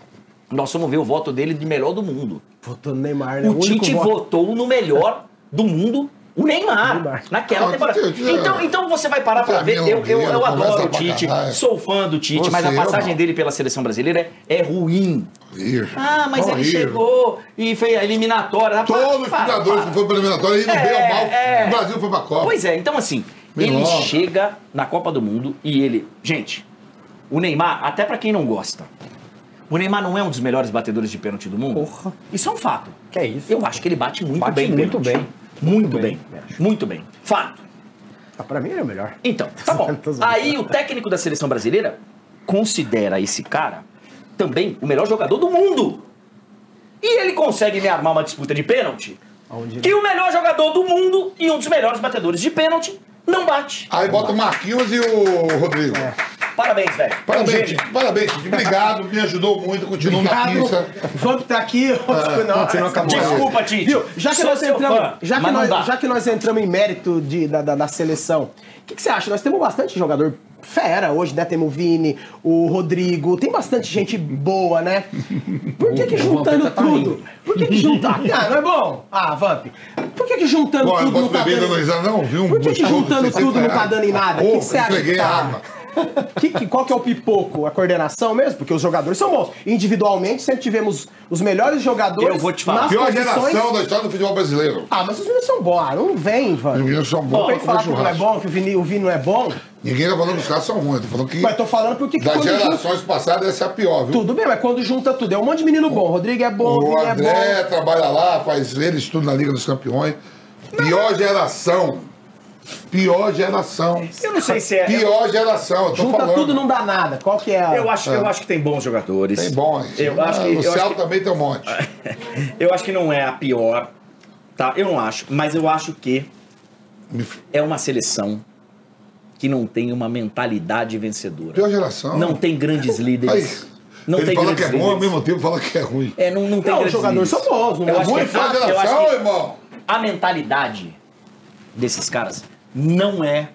nós vamos ver o voto dele de melhor do mundo. Votou no Neymar, né? O único Tite voto. votou no melhor do mundo, o Neymar, Neymar. naquela Ah, temporada. Tite, Então, então você vai parar pra Tite, ver. Eu, eu, eu Mineiro, adoro o pra Tite, caralho. sou fã do Tite, mas a Você, passagem irmão. dele pela seleção brasileira é, é ruim. Horrível. Ah, mas ele chegou e fez a eliminatória. Todos os Para, jogadores para. que foram para eliminatória, indo É, bem ou mal, é. o Brasil foi pra Copa. Pois é, então assim, ele Milão. chega na Copa do Mundo e ele. Gente, o Neymar, até pra quem não gosta, o Neymar não é um dos melhores batedores de pênalti do mundo. Porra. Isso é um fato. Que é isso? Eu acho que ele bate muito Bate bem. muito pênalti. bem. Muito bem. Muito bem. Fato. Ah, Pra mim ele é o melhor. Então, tá bom. Aí o técnico da seleção brasileira considera esse cara também o melhor jogador do mundo. E ele consegue me armar uma disputa de pênalti Aonde ele- que o melhor jogador do mundo e um dos melhores batedores de pênalti não bate. Aí bota o Marquinhos e o Rodrigo. É. Parabéns, velho. Parabéns, um. Parabéns. Obrigado, me ajudou muito, continua na pista. Vamos tá aqui. não, continua com a. Desculpa, Tite. Viu? Já que, Sou nós entramos, fã, já, que nós, já que nós entramos em mérito de, da, da, da seleção, o que, que você acha? Nós temos bastante jogador fera hoje, né? Temos o Vini, o Rodrigo, tem bastante gente boa, né? Por que que juntando tá tudo? Por que que juntando... Ah, não é bom? Ah, Vamp. Por que que juntando tudo não tá beber dando... não? Vi um Por que que juntando 60 tudo não tá dando em nada? Pô, Que que você acha que a tá? Que, que- qual que é o pipoco? A coordenação mesmo? Porque os jogadores são bons. Individualmente, sempre tivemos os melhores jogadores Eu vou te falar. Pior posições... geração da história do futebol brasileiro. Ah, mas os meninos são bons. Ah, não vem, Os Vamp. meninos são Não bons vem pra falar que não é bom, que o Vini, o Vini não é bom. Ninguém tá falando que os caras são ruins. Tô falando que Mas tô falando porque que das quando junta... gerações passadas essa é a pior, viu? Tudo bem, mas quando junta tudo, é um monte de menino bom. Rodrigo é bom, O Vini é André bom. trabalha lá, faz ele estuda na Liga dos Campeões. Pior geração. Pior geração. Eu não sei se é. Pior geração, eu tô Junta falando. tudo não dá nada. Qual que é a... Eu acho, eu acho que tem bons jogadores. Tem bons. Eu acho que, o eu acho Céu que- também tem um monte. eu acho que não é a pior, tá? Eu não acho, mas eu acho que é uma seleção que não tem uma mentalidade vencedora. Pior geração. Não tem grandes Aí, líderes. Não ele tem fala que grandes é bom, ao líderes. mesmo tempo fala que é ruim. É, não, não tem Não, os grandes jogadores líderes. são bons, não Eu é Ruim que, eu geração, irmão. a mentalidade desses caras não é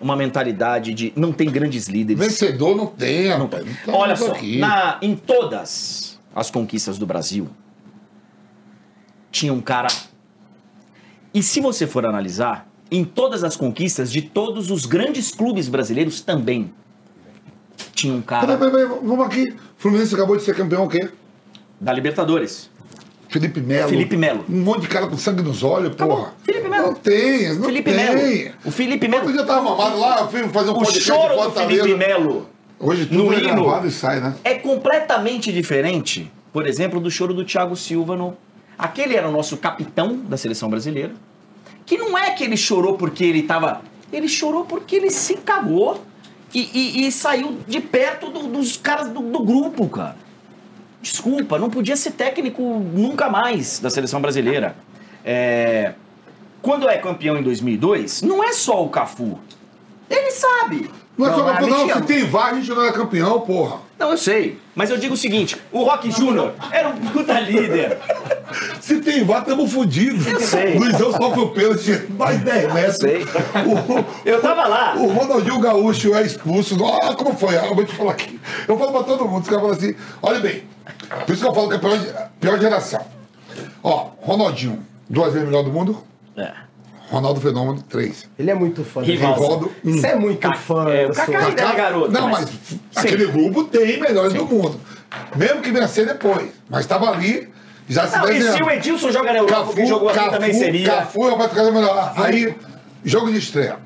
uma mentalidade de não tem grandes líderes. Vencedor não tem, rapaz. Não tá Olha só, na, em todas as conquistas do Brasil, tinha um cara. E se você for analisar, em todas as conquistas de todos os grandes clubes brasileiros também tinha um Peraí, cara peraí, peraí, vamos aqui. Fluminense acabou de ser campeão o quê? da Libertadores. Felipe Melo. Felipe Melo. Um monte de cara com sangue nos olhos, porra. Felipe Melo. Não tem, não Felipe tem. Melo. O Felipe Outro Melo. dia tava mamado lá, eu fui fazer um O podcast choro de do Fortaleza. Felipe Melo Hoje tudo no é hino. gravado e sai, né? é completamente diferente, por exemplo, do choro do Thiago Silva no. Aquele era o nosso capitão da seleção brasileira. Que não é que ele chorou porque ele tava. Ele chorou porque ele se cagou e, e- e saiu de perto do- dos caras do, do grupo, cara. Desculpa, não podia ser técnico nunca mais da seleção brasileira. É, Quando é campeão em 2002, não é só o Cafu. Ele sabe. Não é só campeão, mas não. Se tem VAR, a gente não é campeão, porra. Não, eu sei. Mas eu digo o seguinte: o Rock Júnior era um puta líder. Se tem VAR, tamo fudidos. Eu sei. Luizão sofre o pênalti mais 10 metros. sei. O, Eu tava lá. o Ronaldinho Gaúcho é expulso. Olha como foi. Eu vou te falar aqui. Eu falo pra todo mundo. Os caras falam assim: olha bem. Por isso que eu falo que é a pior, pior geração. Ó, Ronaldinho, duas vezes melhor do mundo. É. Ronaldo Fenômeno, três. Ele é muito fã. Rivaldo. Rivaldo, um. Você é muito fã. é, o Kaká ainda é garoto. Não, mas, aquele grupo tem melhores do mundo. Mesmo que vencer depois. Mas estava ali, já se Não, e se o Edilson joga na Europa, que jogou aqui também seria. Cafu, Roberto Carlos é melhor. Aí, jogo de estreia.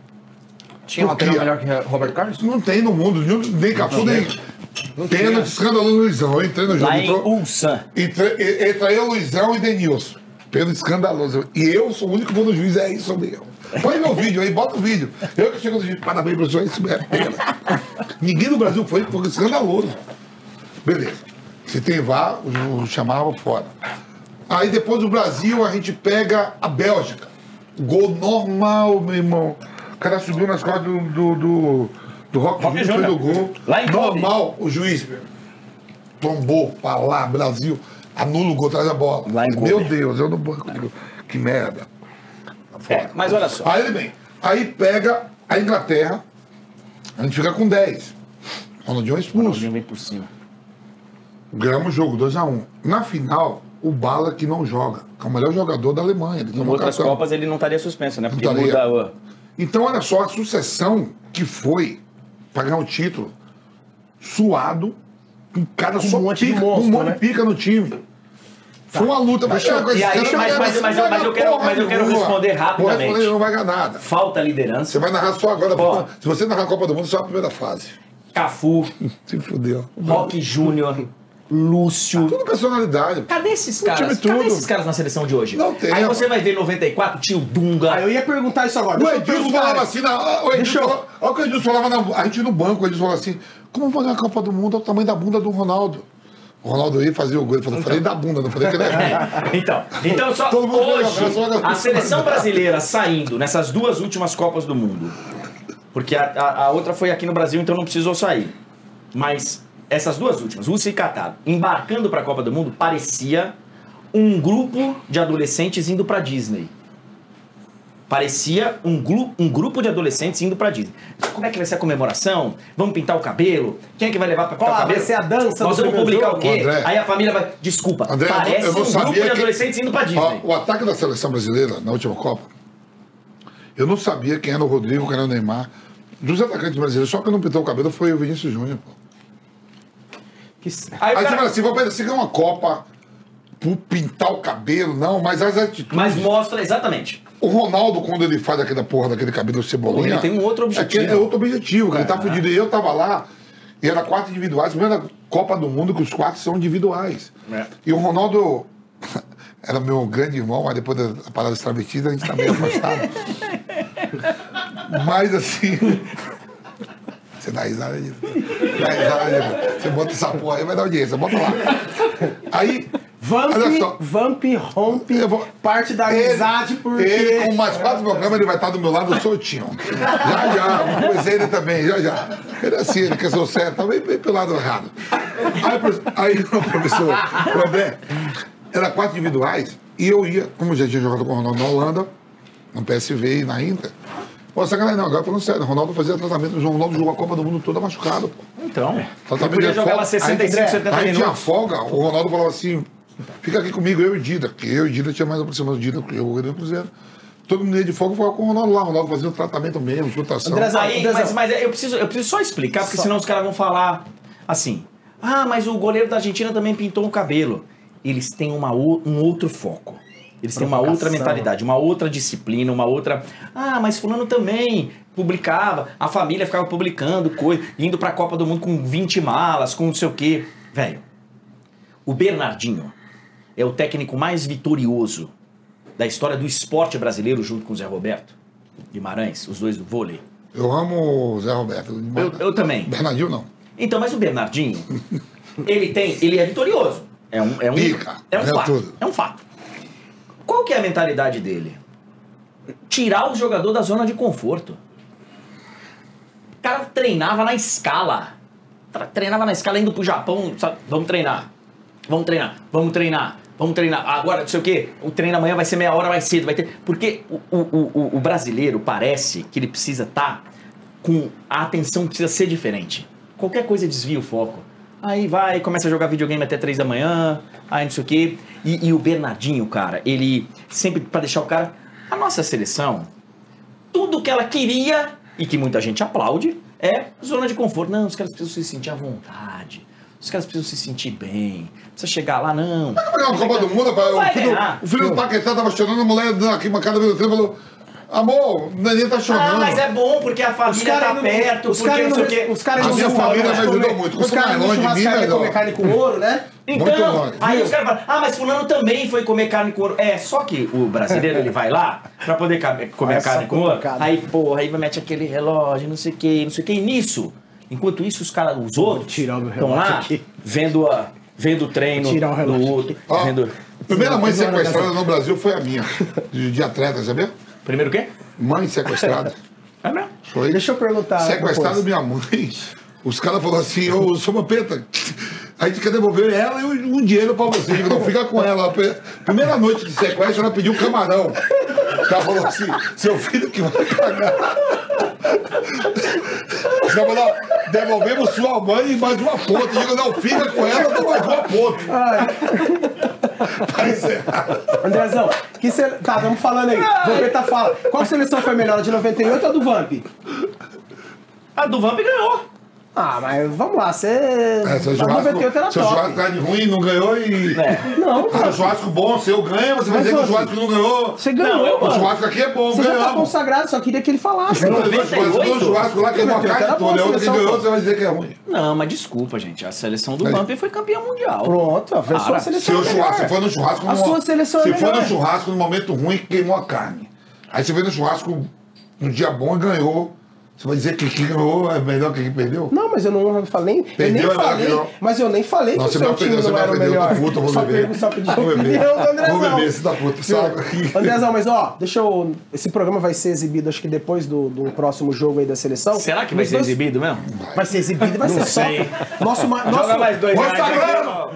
Tinha um lateral melhor que Roberto Carlos? Não tem no mundo, nem- nem Cafu, nem. Pênalti escandaloso Luizão. Eu entrei no jogo. Lá em entrou- Ulsan. Entre, entre eu, Luizão e Denilson. Pênalti escandaloso. E eu sou o único que vou no juiz, é isso mesmo. Põe meu vídeo aí, bota o vídeo. Eu que chego no juiz, parabéns, professor, é isso mesmo. Ninguém no Brasil foi, foi escandaloso. Beleza. Se tem VAR, o- chamava fora. Aí depois do Brasil, a gente pega a Bélgica. Gol normal, meu irmão. O cara subiu nas costas do, do, do, do Rock, Rock Júnior, fez Júnior. o gol. Lá em Kobe. Normal, o juiz tombou pra lá, Brasil, anula o gol, traz a bola. Lá em Meu. Deus, eu não banco. Que merda. É, mas olha só. Aí ele vem. Aí pega a Inglaterra, a gente fica com 10. Ronaldinho é expulso. Ronaldinho vem por cima. Ganhamos o jogo 2x1. Na final, o Bala que não joga, que é o melhor jogador da Alemanha. Ele Em outras cartão. Copas ele não estaria suspenso, né? Porque muda o. Então, olha só a sucessão que foi para ganhar o título. Suado, um cara Com um só monte de pica, monstro, um monte né? de pica no time. Foi uma luta, mas chegar com esse aí, cara, mas- mas- mas- mas eu- quero- mas eu quero responder rapidamente. responder, não vai ganhar nada. Falta liderança. Você vai narrar só agora. Ó. Se você narrar a Copa do Mundo, só a primeira fase. Cafu, Se fudeu. Rock Júnior, Lúcio. Tudo personalidade. Cadê esses caras? tudo. Cadê esses caras na seleção de hoje? Não tem, Aí você vai ver 94, tinha o Dunga. Ah, eu ia perguntar isso agora. O Deixa Edilson falava assim, na, o Edilson falava, olha o que o Edilson falava, na, a gente no banco, o Edilson falava assim, como vai ganhar a Copa do Mundo? Olha o tamanho da bunda do Ronaldo. O Ronaldo aí fazia o gol, ele falou, falei da bunda, não falei que ele é Então, então só hoje, a seleção brasileira saindo nessas duas últimas Copas do Mundo, porque a, a- a outra foi aqui no Brasil, então não precisou sair. Mas essas duas últimas, Rússia e Catar, embarcando para a Copa do Mundo, parecia um grupo de adolescentes indo para Disney. Parecia um, glu- um grupo de adolescentes indo pra Disney. Como é que vai ser a comemoração? Vamos pintar o cabelo? Quem é que vai levar pra pintar o cabelo? vai ser a dança Nós do vamos publicar jogo? o quê? André. Aí a família vai. Desculpa, André, eu não- parece eu não um grupo sabia de que- adolescentes indo pra Disney. Ó, o ataque da seleção brasileira na última Copa, eu não sabia quem era o Rodrigo, quem era o Neymar. Dos atacantes brasileiros, só que não pintou o cabelo foi o Vinícius Júnior. pô. Que- Aí o Aí você cara- fala assim, vou parecer que é uma Copa pintar o cabelo, não, mas as atitudes. Mas mostra, exatamente. O Ronaldo, quando ele faz aquela porra daquele cabelo cebolinha. Ele tem um outro É, objetivo. é outro objetivo, que ele tá fudido. E eu tava lá, e era quatro individuais, primeira Copa do Mundo que os quatro são individuais. É. E o Ronaldo era meu grande irmão, mas depois da parada extravertida a gente tá meio afastado. mas assim. Você dá risada disso. Dá risada disso. Você bota essa porra aí, vai dar audiência, bota lá. Aí. Vamp, olha só. Vamp rompe vou- parte da Ele- amizade porque... Ele, com mais quatro programas, ele vai estar do meu lado soltinho. Já, já. Pois ele também, já, já. Ele é assim, ele quer ser o certo, também bem pelo lado errado. Aí, aí o professor, o André, era quatro individuais, e eu ia, como eu já tinha jogado com o Ronaldo na Holanda, no PSV e na Inter. Pô, sacanagem, não, agora falando sério, o Ronaldo fazia tratamento, o Ronaldo jogou a Copa do Mundo toda machucado, pô. Então. Tratamento Eu podia jogar folga. lá 65, Aí, 70 aí tinha minutos. folga, o Ronaldo falava assim: fica aqui comigo, eu e Dida, porque eu e Dida tinha mais aproximado do Dida, que jogou no Cruzeiro. Todo mundo ia de folga ficava com o Ronaldo lá, o Ronaldo fazia o tratamento mesmo, Zé- Aí, mas, mas eu, preciso, eu preciso só explicar, porque senão os caras vão falar assim. Ah, mas o goleiro da Argentina também pintou o cabelo. Eles têm uma, um outro foco. Eles têm uma outra mentalidade, uma outra disciplina, uma outra. Ah, mas fulano também publicava, a família ficava publicando coisa, indo pra Copa do Mundo com 20 malas, com não sei o quê. Velho, o Bernardinho é o técnico mais vitorioso da história do esporte brasileiro, junto com o Zé Roberto Guimarães, os dois do vôlei. Eu amo o Zé Roberto. Eu, eu também. Bernardinho não. Então, mas o Bernardinho, ele tem, ele é vitorioso. É um, é um, Pica, é um ganha fato. tudo. É um fato. Qual que é a mentalidade dele? Tirar o jogador da zona de conforto. O cara treinava na escala. Treinava na escala indo pro Japão, sabe? Vamos treinar. Vamos treinar. Vamos treinar. Vamos treinar. Agora, não sei o quê, o treino amanhã vai ser meia hora mais cedo. Vai ter... Porque o, o, o, o brasileiro parece que ele precisa estar com. A atenção precisa ser diferente. Qualquer coisa desvia o foco. Aí vai, começa a jogar videogame até três da manhã, aí não sei o quê. E, e o Bernardinho, cara, ele sempre pra deixar o cara. A nossa seleção, tudo que ela queria e que muita gente aplaude é zona de conforto. Não, os caras precisam se sentir à vontade. Os caras precisam se sentir bem. Precisa chegar lá, não. Vai ganhar uma Copa do Mundo, rapaz. O filho, o filho do Paquetá tava chorando, a mulher dando aqui uma cada vez no falou: Amor, o neném tá chorando. Ah, mas é bom porque a Os família tá não- perto, os porque caras não sei o não- quê. Os caras A não minha iam família me mas ajudou muito. Os caras não longe de mim, melhor. comer carne com ouro, né? Muito Então, aí os caras falam, ah, mas fulano também foi comer carne com ouro. É, só que o brasileiro, ele vai lá pra poder comer Essa carne com ouro. Aí, porra, aí mete aquele relógio, não sei o que, não sei o que. E nisso, enquanto isso, os caras, os outros, tirar o meu estão relógio lá, aqui. vendo, a, vendo o treino Vou tirar o relógio do outro. Vendo... a primeira mãe sequestrada no Brasil foi a minha, de, de atleta, sabia? Primeiro o quê? Mãe sequestrada. É mesmo? Foi. Deixa eu perguntar. Sequestrada minha mãe. Os caras falaram assim, ô, seu Mampeta, a gente quer devolver ela e um um dinheiro pra você. Eu digo, não fica com ela. Primeira noite de sequestro, ela pediu camarão. O cara falou assim, seu filho que vai pagar. Os caras falaram, devolvemos sua mãe e mais uma ponta. Eu digo, não, fica com ela, dá mais uma ponta. Pra encerrar. Andrezão, que cê... tá, vamos falando aí. Vampeta fala. Qual seleção foi melhor, a de 98 ou a do Vamp? A do Vamp ganhou. Ah, mas vamos lá, você. É, seu churrasco, 98 era seu churrasco tá de ruim, não ganhou e. Não, Ah, o churrasco bom, seu ganha, você vai dizer que o churrasco não ganhou. você ganhou, Não, eu- O mano. churrasco aqui é bom, Você já tá ganhamos. consagrado, só queria que ele falasse. Não, mano. o churrasco, não, o churrasco lá queimou a Era carne bom, toda. É outro que ganhou, você vai dizer que é ruim. Não, mas desculpa, gente. A seleção do. Vamp foi campeã mundial. Pronto, a sua Cara, seleção. Se, é o churrasco, se for no churrasco. A sua seleção é Se for no churrasco, no momento ruim, queimou a carne. Aí você vê no churrasco, no dia bom e ganhou. Você vai dizer que quem ganhou é melhor que quem perdeu? Não, mas eu não falei. eu Perdeu, nem é melhor falei. não. Mas eu nem falei Não, que o você seu vai time perder, você não vai era o. Eu melhor. tô puto, eu vou só beber. pergunto, só pedi Vou beber. Vou beber, esse da puta, saco aqui. Andrezão, mas ó, deixa eu. Esse programa vai ser exibido, acho que depois do, do próximo jogo aí da seleção. Será que vai Nos ser dois- exibido mesmo? Vai ser exibido, vai ser sei. só. Nosso, ma- nosso, Joga mais dois nosso reais Instagram, ó.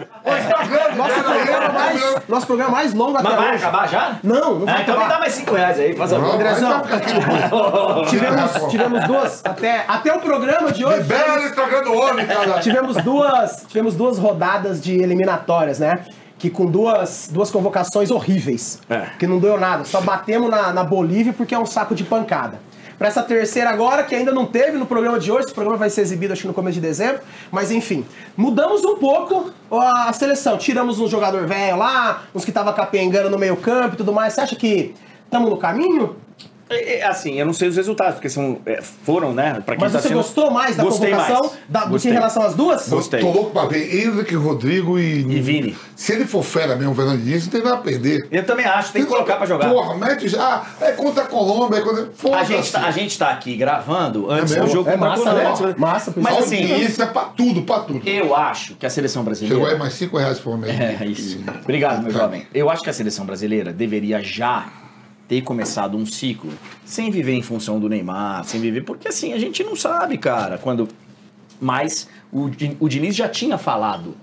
Nosso programa mais, nosso programa mais longo até Mas vai acabar já? Não, não vai Ah, então me dá mais 5 reais aí, faz a Não, Andrezão. Tivemos, tivemos duas, até, até o programa de hoje. Libera estragando o homem, cara. Tivemos duas, tivemos duas rodadas de eliminatórias, né? Que com duas, duas convocações horríveis. É. Que não deu nada. Só batemos na, na Bolívia porque é um saco de pancada. Pra essa terceira agora, que ainda não teve no programa de hoje, esse programa vai ser exibido acho que no começo de dezembro, mas enfim, mudamos um pouco a seleção. Tiramos um jogador velho lá, uns que tava capengando no meio campo e tudo mais. Você acha que estamos no caminho? É, é, Assim, eu não sei os resultados, porque são, é, foram, né? Pra quem Mas tá você sendo- gostou mais da Gostei convocação mais. da- do que Gostei. em relação às duas? Gostei. Tô louco pra ver Henrique, Rodrigo e... E Vini. Se ele for fera mesmo, o Fernando Diniz, não tem nada a perder. Eu também acho, tem que colocar pra jogar. Porra, mete já. É contra a Colômbia, é contra... Foda-se. A gente, tá, a gente tá aqui gravando antes É do jogo É massa, né? Massa, por Mas isso. assim, Isso é pra tudo, pra tudo. eu acho que a seleção Chegou aí brasileira. mais 5 reais por mês. É isso. Obrigado, meu jovem. Eu acho que a seleção brasileira deveria já ter começado um ciclo sem viver em função do Neymar, sem viver. Porque assim, a gente não sabe, cara, quando. Mas o, o Diniz já tinha falado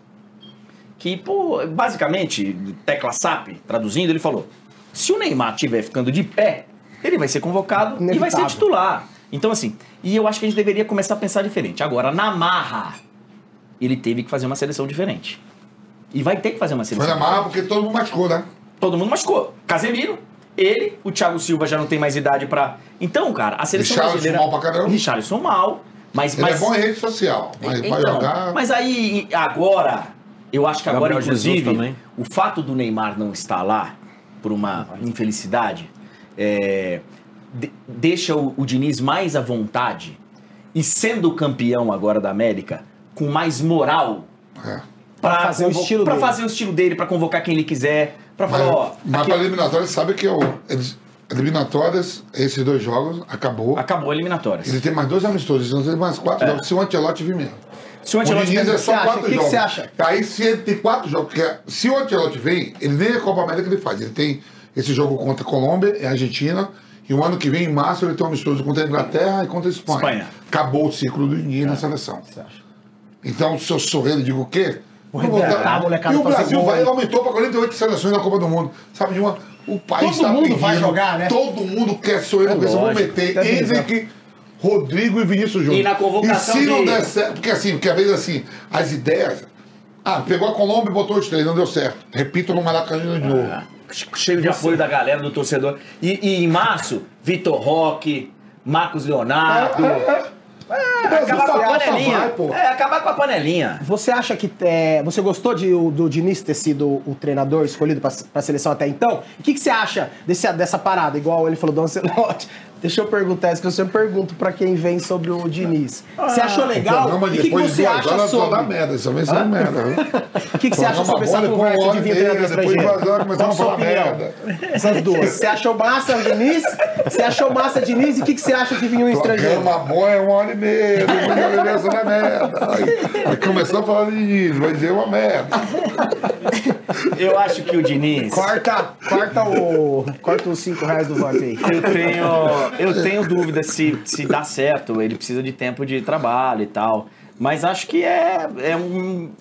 que, pô, basicamente, tecla SAP, traduzindo, ele falou: se o Neymar estiver ficando de pé, ele vai ser convocado e vai ser Inevitável. titular. Então, assim, e eu acho que a gente deveria começar a pensar diferente. Agora, na marra, ele teve que fazer uma seleção diferente. E vai ter que fazer uma Foi seleção na marra porque todo mundo machucou, né? Todo mundo machucou. Casemiro, ele, o Thiago Silva já não tem mais idade pra. Então, cara, a seleção Richarlison brasileira. mal pra caramba. Richarlison mal. Mas, Ele mas, é bom em rede social, mas vai então, jogar... mas aí, agora, eu acho que agora, Gabriel Jesus inclusive, também. o fato do Neymar não estar lá, por uma infelicidade, é, de- deixa o, o Diniz mais à vontade e sendo campeão agora da América, com mais moral É. Pra fazer o estilo pra dele. fazer o estilo dele, pra convocar quem ele quiser, pra falar, Mas, ó, mas para eliminatórias, sabe que é o, eles, eliminatórias, esses dois jogos, acabou. acabou eliminatórias. Ele tem mais dois amistosos, não tem mais quatro jogos. Se o Antelote vir mesmo. Se o O Ancelotti Diniz é só acha? quatro O que jogos. você acha? Aí se ele tem quatro jogos, porque se o Antelote vem, ele nem a Copa América ele faz. Ele tem esse jogo contra a Colômbia e a Argentina. E o ano que vem, em março, ele tem um amistoso contra a Inglaterra e contra a Espanha. Espanha. Acabou o ciclo do Diniz na seleção. Você acha? Então, se eu sou ele, digo o quê? Vou dar- a molecada e o fazer Brasil gol, vai, aumentou para 48 seleções na Copa do Mundo. Sabe de uma? O país Todo tá mundo vai pedindo, jogar, né? Todo mundo quer sou eu, porque eu vou meter Tá Rodrigo e Vinícius Júnior. E na convocação E se não de- der certo, porque assim, porque às vezes assim, as ideias. Ah, pegou a Colômbia e botou os três, não deu certo. Repito no Maracanã de novo. Ah, cheio de apoio da galera, do torcedor. E, e em março, Vitor Roque, Marcos Leonardo. Acabar com a panelinha. vai, pô. é, acabar com a panelinha. Você acha que é, você gostou de, do Diniz ter sido o treinador escolhido para a seleção até então? O que, que você acha desse, dessa parada? Igual ele falou do Ancelotti. Deixa eu perguntar, isso que eu sempre pergunto para quem vem sobre o Diniz. Você achou O legal? programa o que, que você duas acha horas só dá sobre? merda. Isso também só merda. O que, que você acha sobre essa conversa depois de vir uma treinador estrangeiro? horas começamos Qual a sua falar opinião? merda. Essas duas. Você achou massa o Diniz? Você achou massa Diniz? E o que, que você acha que vinha um estrangeiro? Programa bom é uma hora e meia, depois uma hora e meia dá merda. Aí, aí começou a falar de Diniz, vai dizer uma merda. Eu acho que o Diniz. Corta, corta o. Corta os 5 reais do VAP aí. Eu tenho, eu tenho dúvida se, se dá certo. Ele precisa de tempo de trabalho e tal. Mas acho que é, é um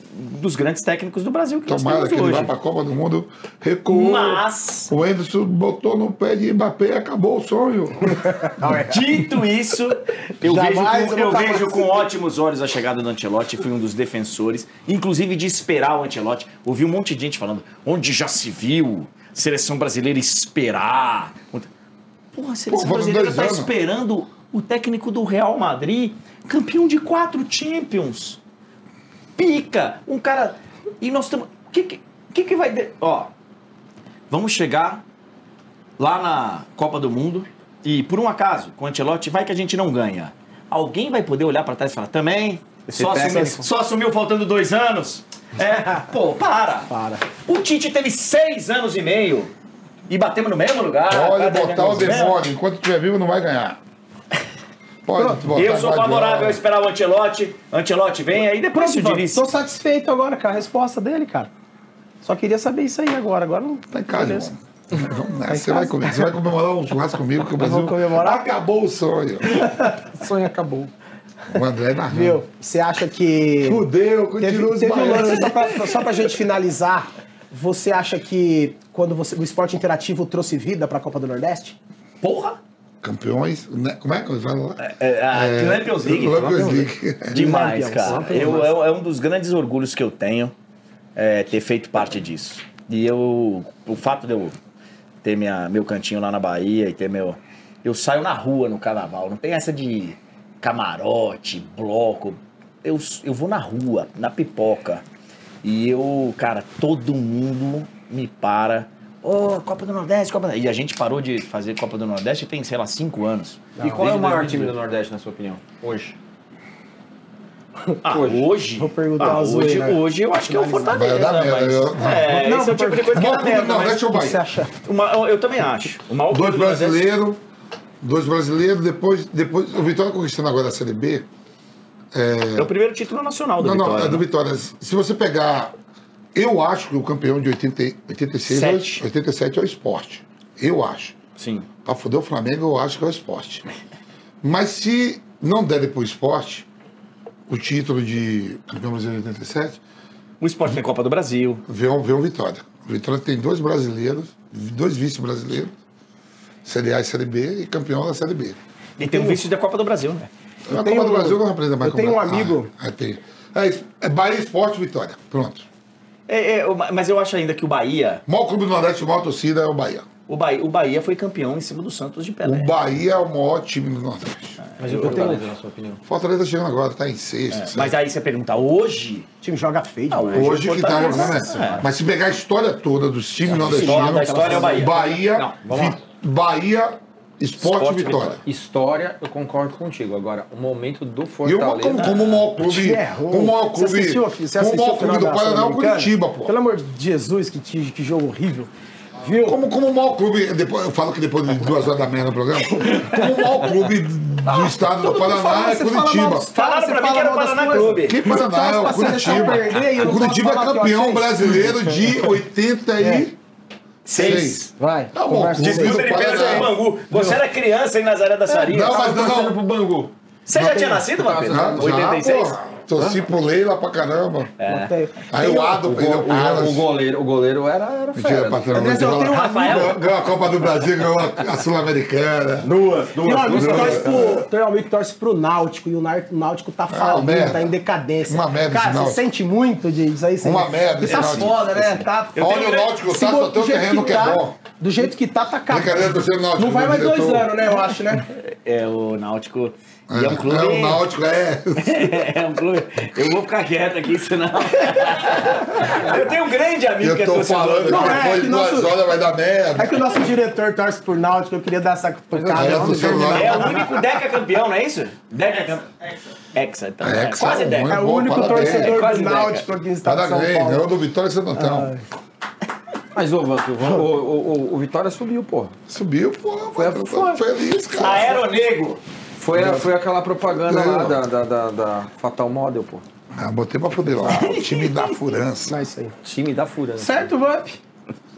dos grandes técnicos do Brasil que Tomara nós que temos ele hoje. vá pra Copa do Mundo, recuou. Mas, O Anderson botou no pé de Mbappé e acabou o sonho. dito isso, eu, vejo Jamais com, eu vejo com ótimos olhos a chegada do Ancelotti. Fui um dos defensores, inclusive de esperar o Ancelotti. Ouvi um monte de gente falando, onde já se viu seleção brasileira esperar. Porra, a seleção Pô, brasileira tá anos. esperando o técnico do Real Madrid, campeão de quatro Champions. Pica, um cara. E nós estamos. O que, que, que vai. de- Ó, vamos chegar lá na Copa do Mundo e, por um acaso, com o Ancelotti, vai que a gente não ganha. Alguém vai poder olhar pra trás e falar, também? Só assumiu, essas- só assumiu faltando dois anos? É, pô, para. Para. O Tite teve seis anos e meio e batemos no mesmo lugar. Pode botar o demônio, enquanto estiver vivo não vai ganhar. Pode botar Eu sou favorável a esperar o Ancelotti. Ancelotti vem aí depois se o Pronto, Diniz. Tô satisfeito agora com a resposta dele, cara. Só queria saber isso aí agora. Agora não Tá em casa, irmão. Tá Você vai comigo. Você vai comemorar um churrasco comigo que o Brasil comemorar. acabou o sonho. O sonho acabou. O André narrando. Viu? Você acha que. Fudeu, continua Teve, os teve um lance, só pra, só pra gente finalizar, você acha que quando você, o esporte interativo trouxe vida pra Copa do Nordeste? Porra! Campeões, né? como é que eu falo lá? É, a Champions League. Champions League. Demais, cara. Eu, é, é um dos grandes orgulhos que eu tenho é, ter feito parte disso. E eu, o fato de eu ter minha, meu cantinho lá na Bahia e ter meu. Eu saio na rua no carnaval, não tem essa de camarote, bloco. Eu, eu vou na rua, na pipoca. E eu, cara, todo mundo me para. Ô, Copa do Nordeste, Copa do... E a gente parou de fazer Copa do Nordeste tem, sei lá, cinco anos. E qual é o maior 2018. time do Nordeste, na sua opinião? Hoje. Ah, hoje? Vou perguntar ah, hoje, Zoeira. hoje eu acho que é o Fortaleza. Mas- eu- É, Não, esse é o tipo de coisa que mas- é o O que você Bahia. acha? Uma- eu, também acho. O maior Dois brasileiros, dois brasileiros, depois, depois o Vitória conquistando agora a Série B. É o primeiro título nacional do Não, Vitória. não, é do né? Vitória. Se você pegar. Eu acho que o campeão de 80, e- 86, é o- Sete. 87 é o esporte. Eu acho. Sim. Pra foder o Flamengo, eu acho que é o esporte. Mas se não der depois o esporte, o título de campeão brasileiro de 87, O esporte tem Copa do Brasil. vê um, vê um Vitória. O Vitória tem dois brasileiros, dois vice-brasileiros, Série A e Série B, e campeão da Série B. E tem o vice da Copa do Brasil, né? A tenho Copa do um- Brasil não representa mais eu tenho um amigo- Ah, é, tem. É, é Bahia Esporte Vitória. Pronto. É, é, mas eu acho ainda que o Bahia, O maior clube do Nordeste, a maior torcida é o Bahia. o Bahia, o Bahia foi campeão em cima do Santos de Pelé. O Bahia é o maior time do Nordeste. Mas eu Fortaleza, na sua opinião. Fortaleza chegando agora, tá em sexto. sétimo. Mas aí você pergunta, hoje? O time joga feio Ah. Hoje que tá jogando, né? é. Mas se pegar a história toda dos times história nordestinos, da história é o Bahia. Bahia, Não, vamos lá. Vi- Bahia, Esporte, Esporte, Vitória. História, eu concordo contigo. Agora, o momento do E eu, Fortaleza... como, como o maior O clube, é como o maior Você clube, assistiu, filho? Você como o assistiu maior o final clube do Paraná é o? Curitiba, pô. Pelo amor de Jesus, que, que, que jogo horrível. Viu? Como, como o maior clube, depois, eu falo que depois de duas horas da manhã no programa, como o maior clube do estado do Paraná fala, é você Curitiba. Falaram você pra mim que era das Paraná. Clube. Que Paraná é o Curitiba. e O Curitiba é campeão brasileiro de 86. Seis. Vai, Tá bom. Disputa de pênalti do Bangu. Você era criança em Nazaré da Saria. Não, mas não, pro Bangu. Você já tinha nascido, já, 86? Torci pro Leila pra caramba. Tem- Aí o Ado O, perdeu pro ah, Elas. o goleiro, o goleiro era, era Mentira, fera. patrão. Aliás, eu tenho um Rafael. Ganhou a Copa do Brasil, ganhou a Sul-Americana. Duas, Tem um amigo que torce pro, tem um amigo que torce pro Náutico e o Náutico tá falindo, merda. tá em decadência. Uma merda Cara, você sente muito disso aí? Você Uma merda tá foda, né? Tá, Olha o Náutico, tá? Só tem do o jeito terreno que é tá, bom. Do jeito que tá, tá Náutico, Não vai mais dois anos, né? Eu acho, né? É, o Náutico. E é um clube. É o Náutico, é. É um clube. Eu vou ficar quieto aqui, senão. eu tenho um grande amigo Eu que é torcedor. falando Não, é depois que de duas nosso- horas vai dar merda. É que o nosso diretor torce por Náutico, eu queria dar essa é, cutucada. lá. É o único Deca campeão, não é isso? Deca campeão. Hexa, então. É, É, Hexa quase é um Deca. bom, É o único parabéns. torcedor É quase do Deca. Náutico aqui no estado de São Parabéns, Paulo. ganhou do Vitória e Santo Antão. Mas, ô, Vanto, o, o, o, o Vitória subiu, pô. Subiu, pô. Foi- Foi, foi. feliz, cara. Aeronego. Foi, a- foi aquela propaganda Não. lá da, da, da, da Fatal Model, pô. Ah, botei pra foder lá. O time da furança. É isso aí. Time da Furança. Certo, Vamp?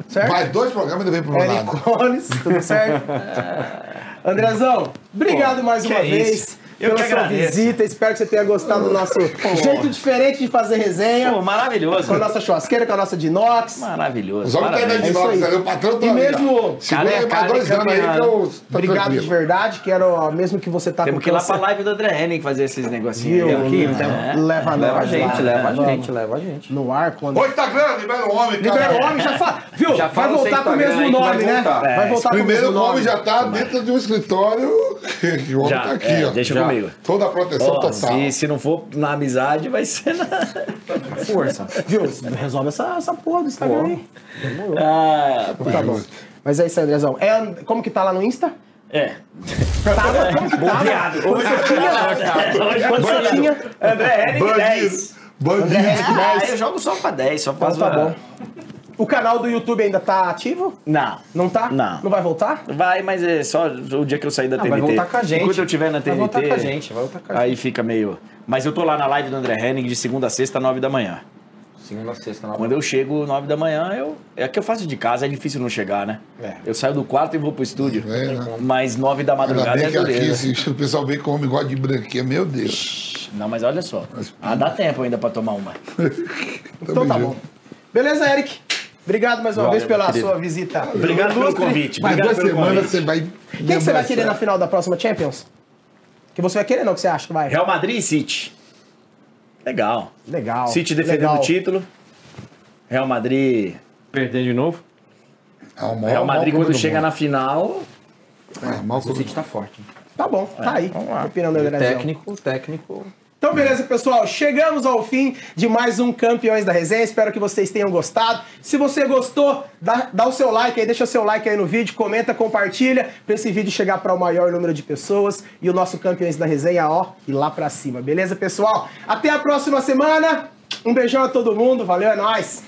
Certo? Mais dois programas e ele vem pro meu Eric. Cones, tudo certo? Andrezão, obrigado Pô, mais uma é vez isso. Eu pela que sua visita. Espero que você tenha gostado do nosso jeito diferente de fazer resenha. Pô, Com a maravilhoso. nossa churrasqueira, com a nossa de inox. Maravilhoso. Os homens tá Parabéns. indo de É novo, aí. sabe? o patrão tá E mesmo-. Segura Cara, aí mais cara, dois anos aí que eu. Tá Obrigado de verdade. Quero, mesmo que você tá Temos com que ir lá pra live do André Henning fazer esses negocinhos. Então, É. Leva, Leva a gente, leva a vamos. gente, leva a gente. No ar, quando... Ô, Instagram, libera o homem, cara. Libera o homem, já fala. Viu? Já vai voltar com o mesmo que nome, né? Vai É, voltar com o Primeiro, mesmo o homem nome. já tá dentro de um escritório. O homem Já, tá aqui, é, ó. deixa Já. Comigo. Toda a proteção Ó, total. se, se não for na amizade, vai ser na. Força. Viu? Resolve essa, essa porra do Instagram aí. Ah, Tá bom. Mas é isso aí, Andrezão. É, como que tá lá no Insta? é. Tava, como que tava? Quando você tinha... Quando você tinha... André Bandido. 10. Bandido. Ah, eu jogo só pra 10, só Então faço. tá bom. O canal do YouTube ainda tá ativo? Não. Não tá? Não. Não vai voltar? Vai, mas é só o dia que eu sair da Não, TNT. vai voltar com a gente. Enquanto eu estiver na TNT. Vai voltar com a gente, vai voltar com a Aí fica meio. Mas eu tô lá na live do André Henning de segunda a sexta, nove da manhã. segunda a sexta. nove Quando eu chego 9 da manhã, eu. É que eu faço de casa, é difícil não chegar, né? É. Eu saio do quarto e vou pro estúdio. É, né? Mas 9 da Ainda madrugada bem é que aqui dureza. esse, o pessoal vem com homem igual de branquinha, meu Deus. Não, mas olha só. Ah, dá tempo ainda pra tomar uma. Então tá bom. Beleza, Eric? Obrigado mais uma Valeu, vez pela querido. sua visita. Obrigado pelo convite. Mais Obrigado duas pelo semanas convite. você vai. Quem que você vai querer na final da próxima Champions? Que você vai querer, não? Que você acha que vai? Real Madrid e City. Legal. Legal. City defendendo legal. o título. Real Madrid. Perder de novo? Ah, o maior- Real Madrid, maior quando chega na final. É, O City tá forte. Tá bom, tá aí. vamos lá. Andrezão. Técnico, técnico. Então, beleza, pessoal. Chegamos ao fim de mais um Campeões da Resenha. Espero que vocês tenham gostado. Se você gostou, dá, dá o seu like aí, deixa seu like aí no vídeo, comenta, compartilha, pra esse vídeo chegar para o maior número de pessoas e o nosso Campeões da Resenha, ó, e lá pra cima. Beleza, pessoal? Até a próxima semana. Um beijão a todo mundo. Valeu, é nóis.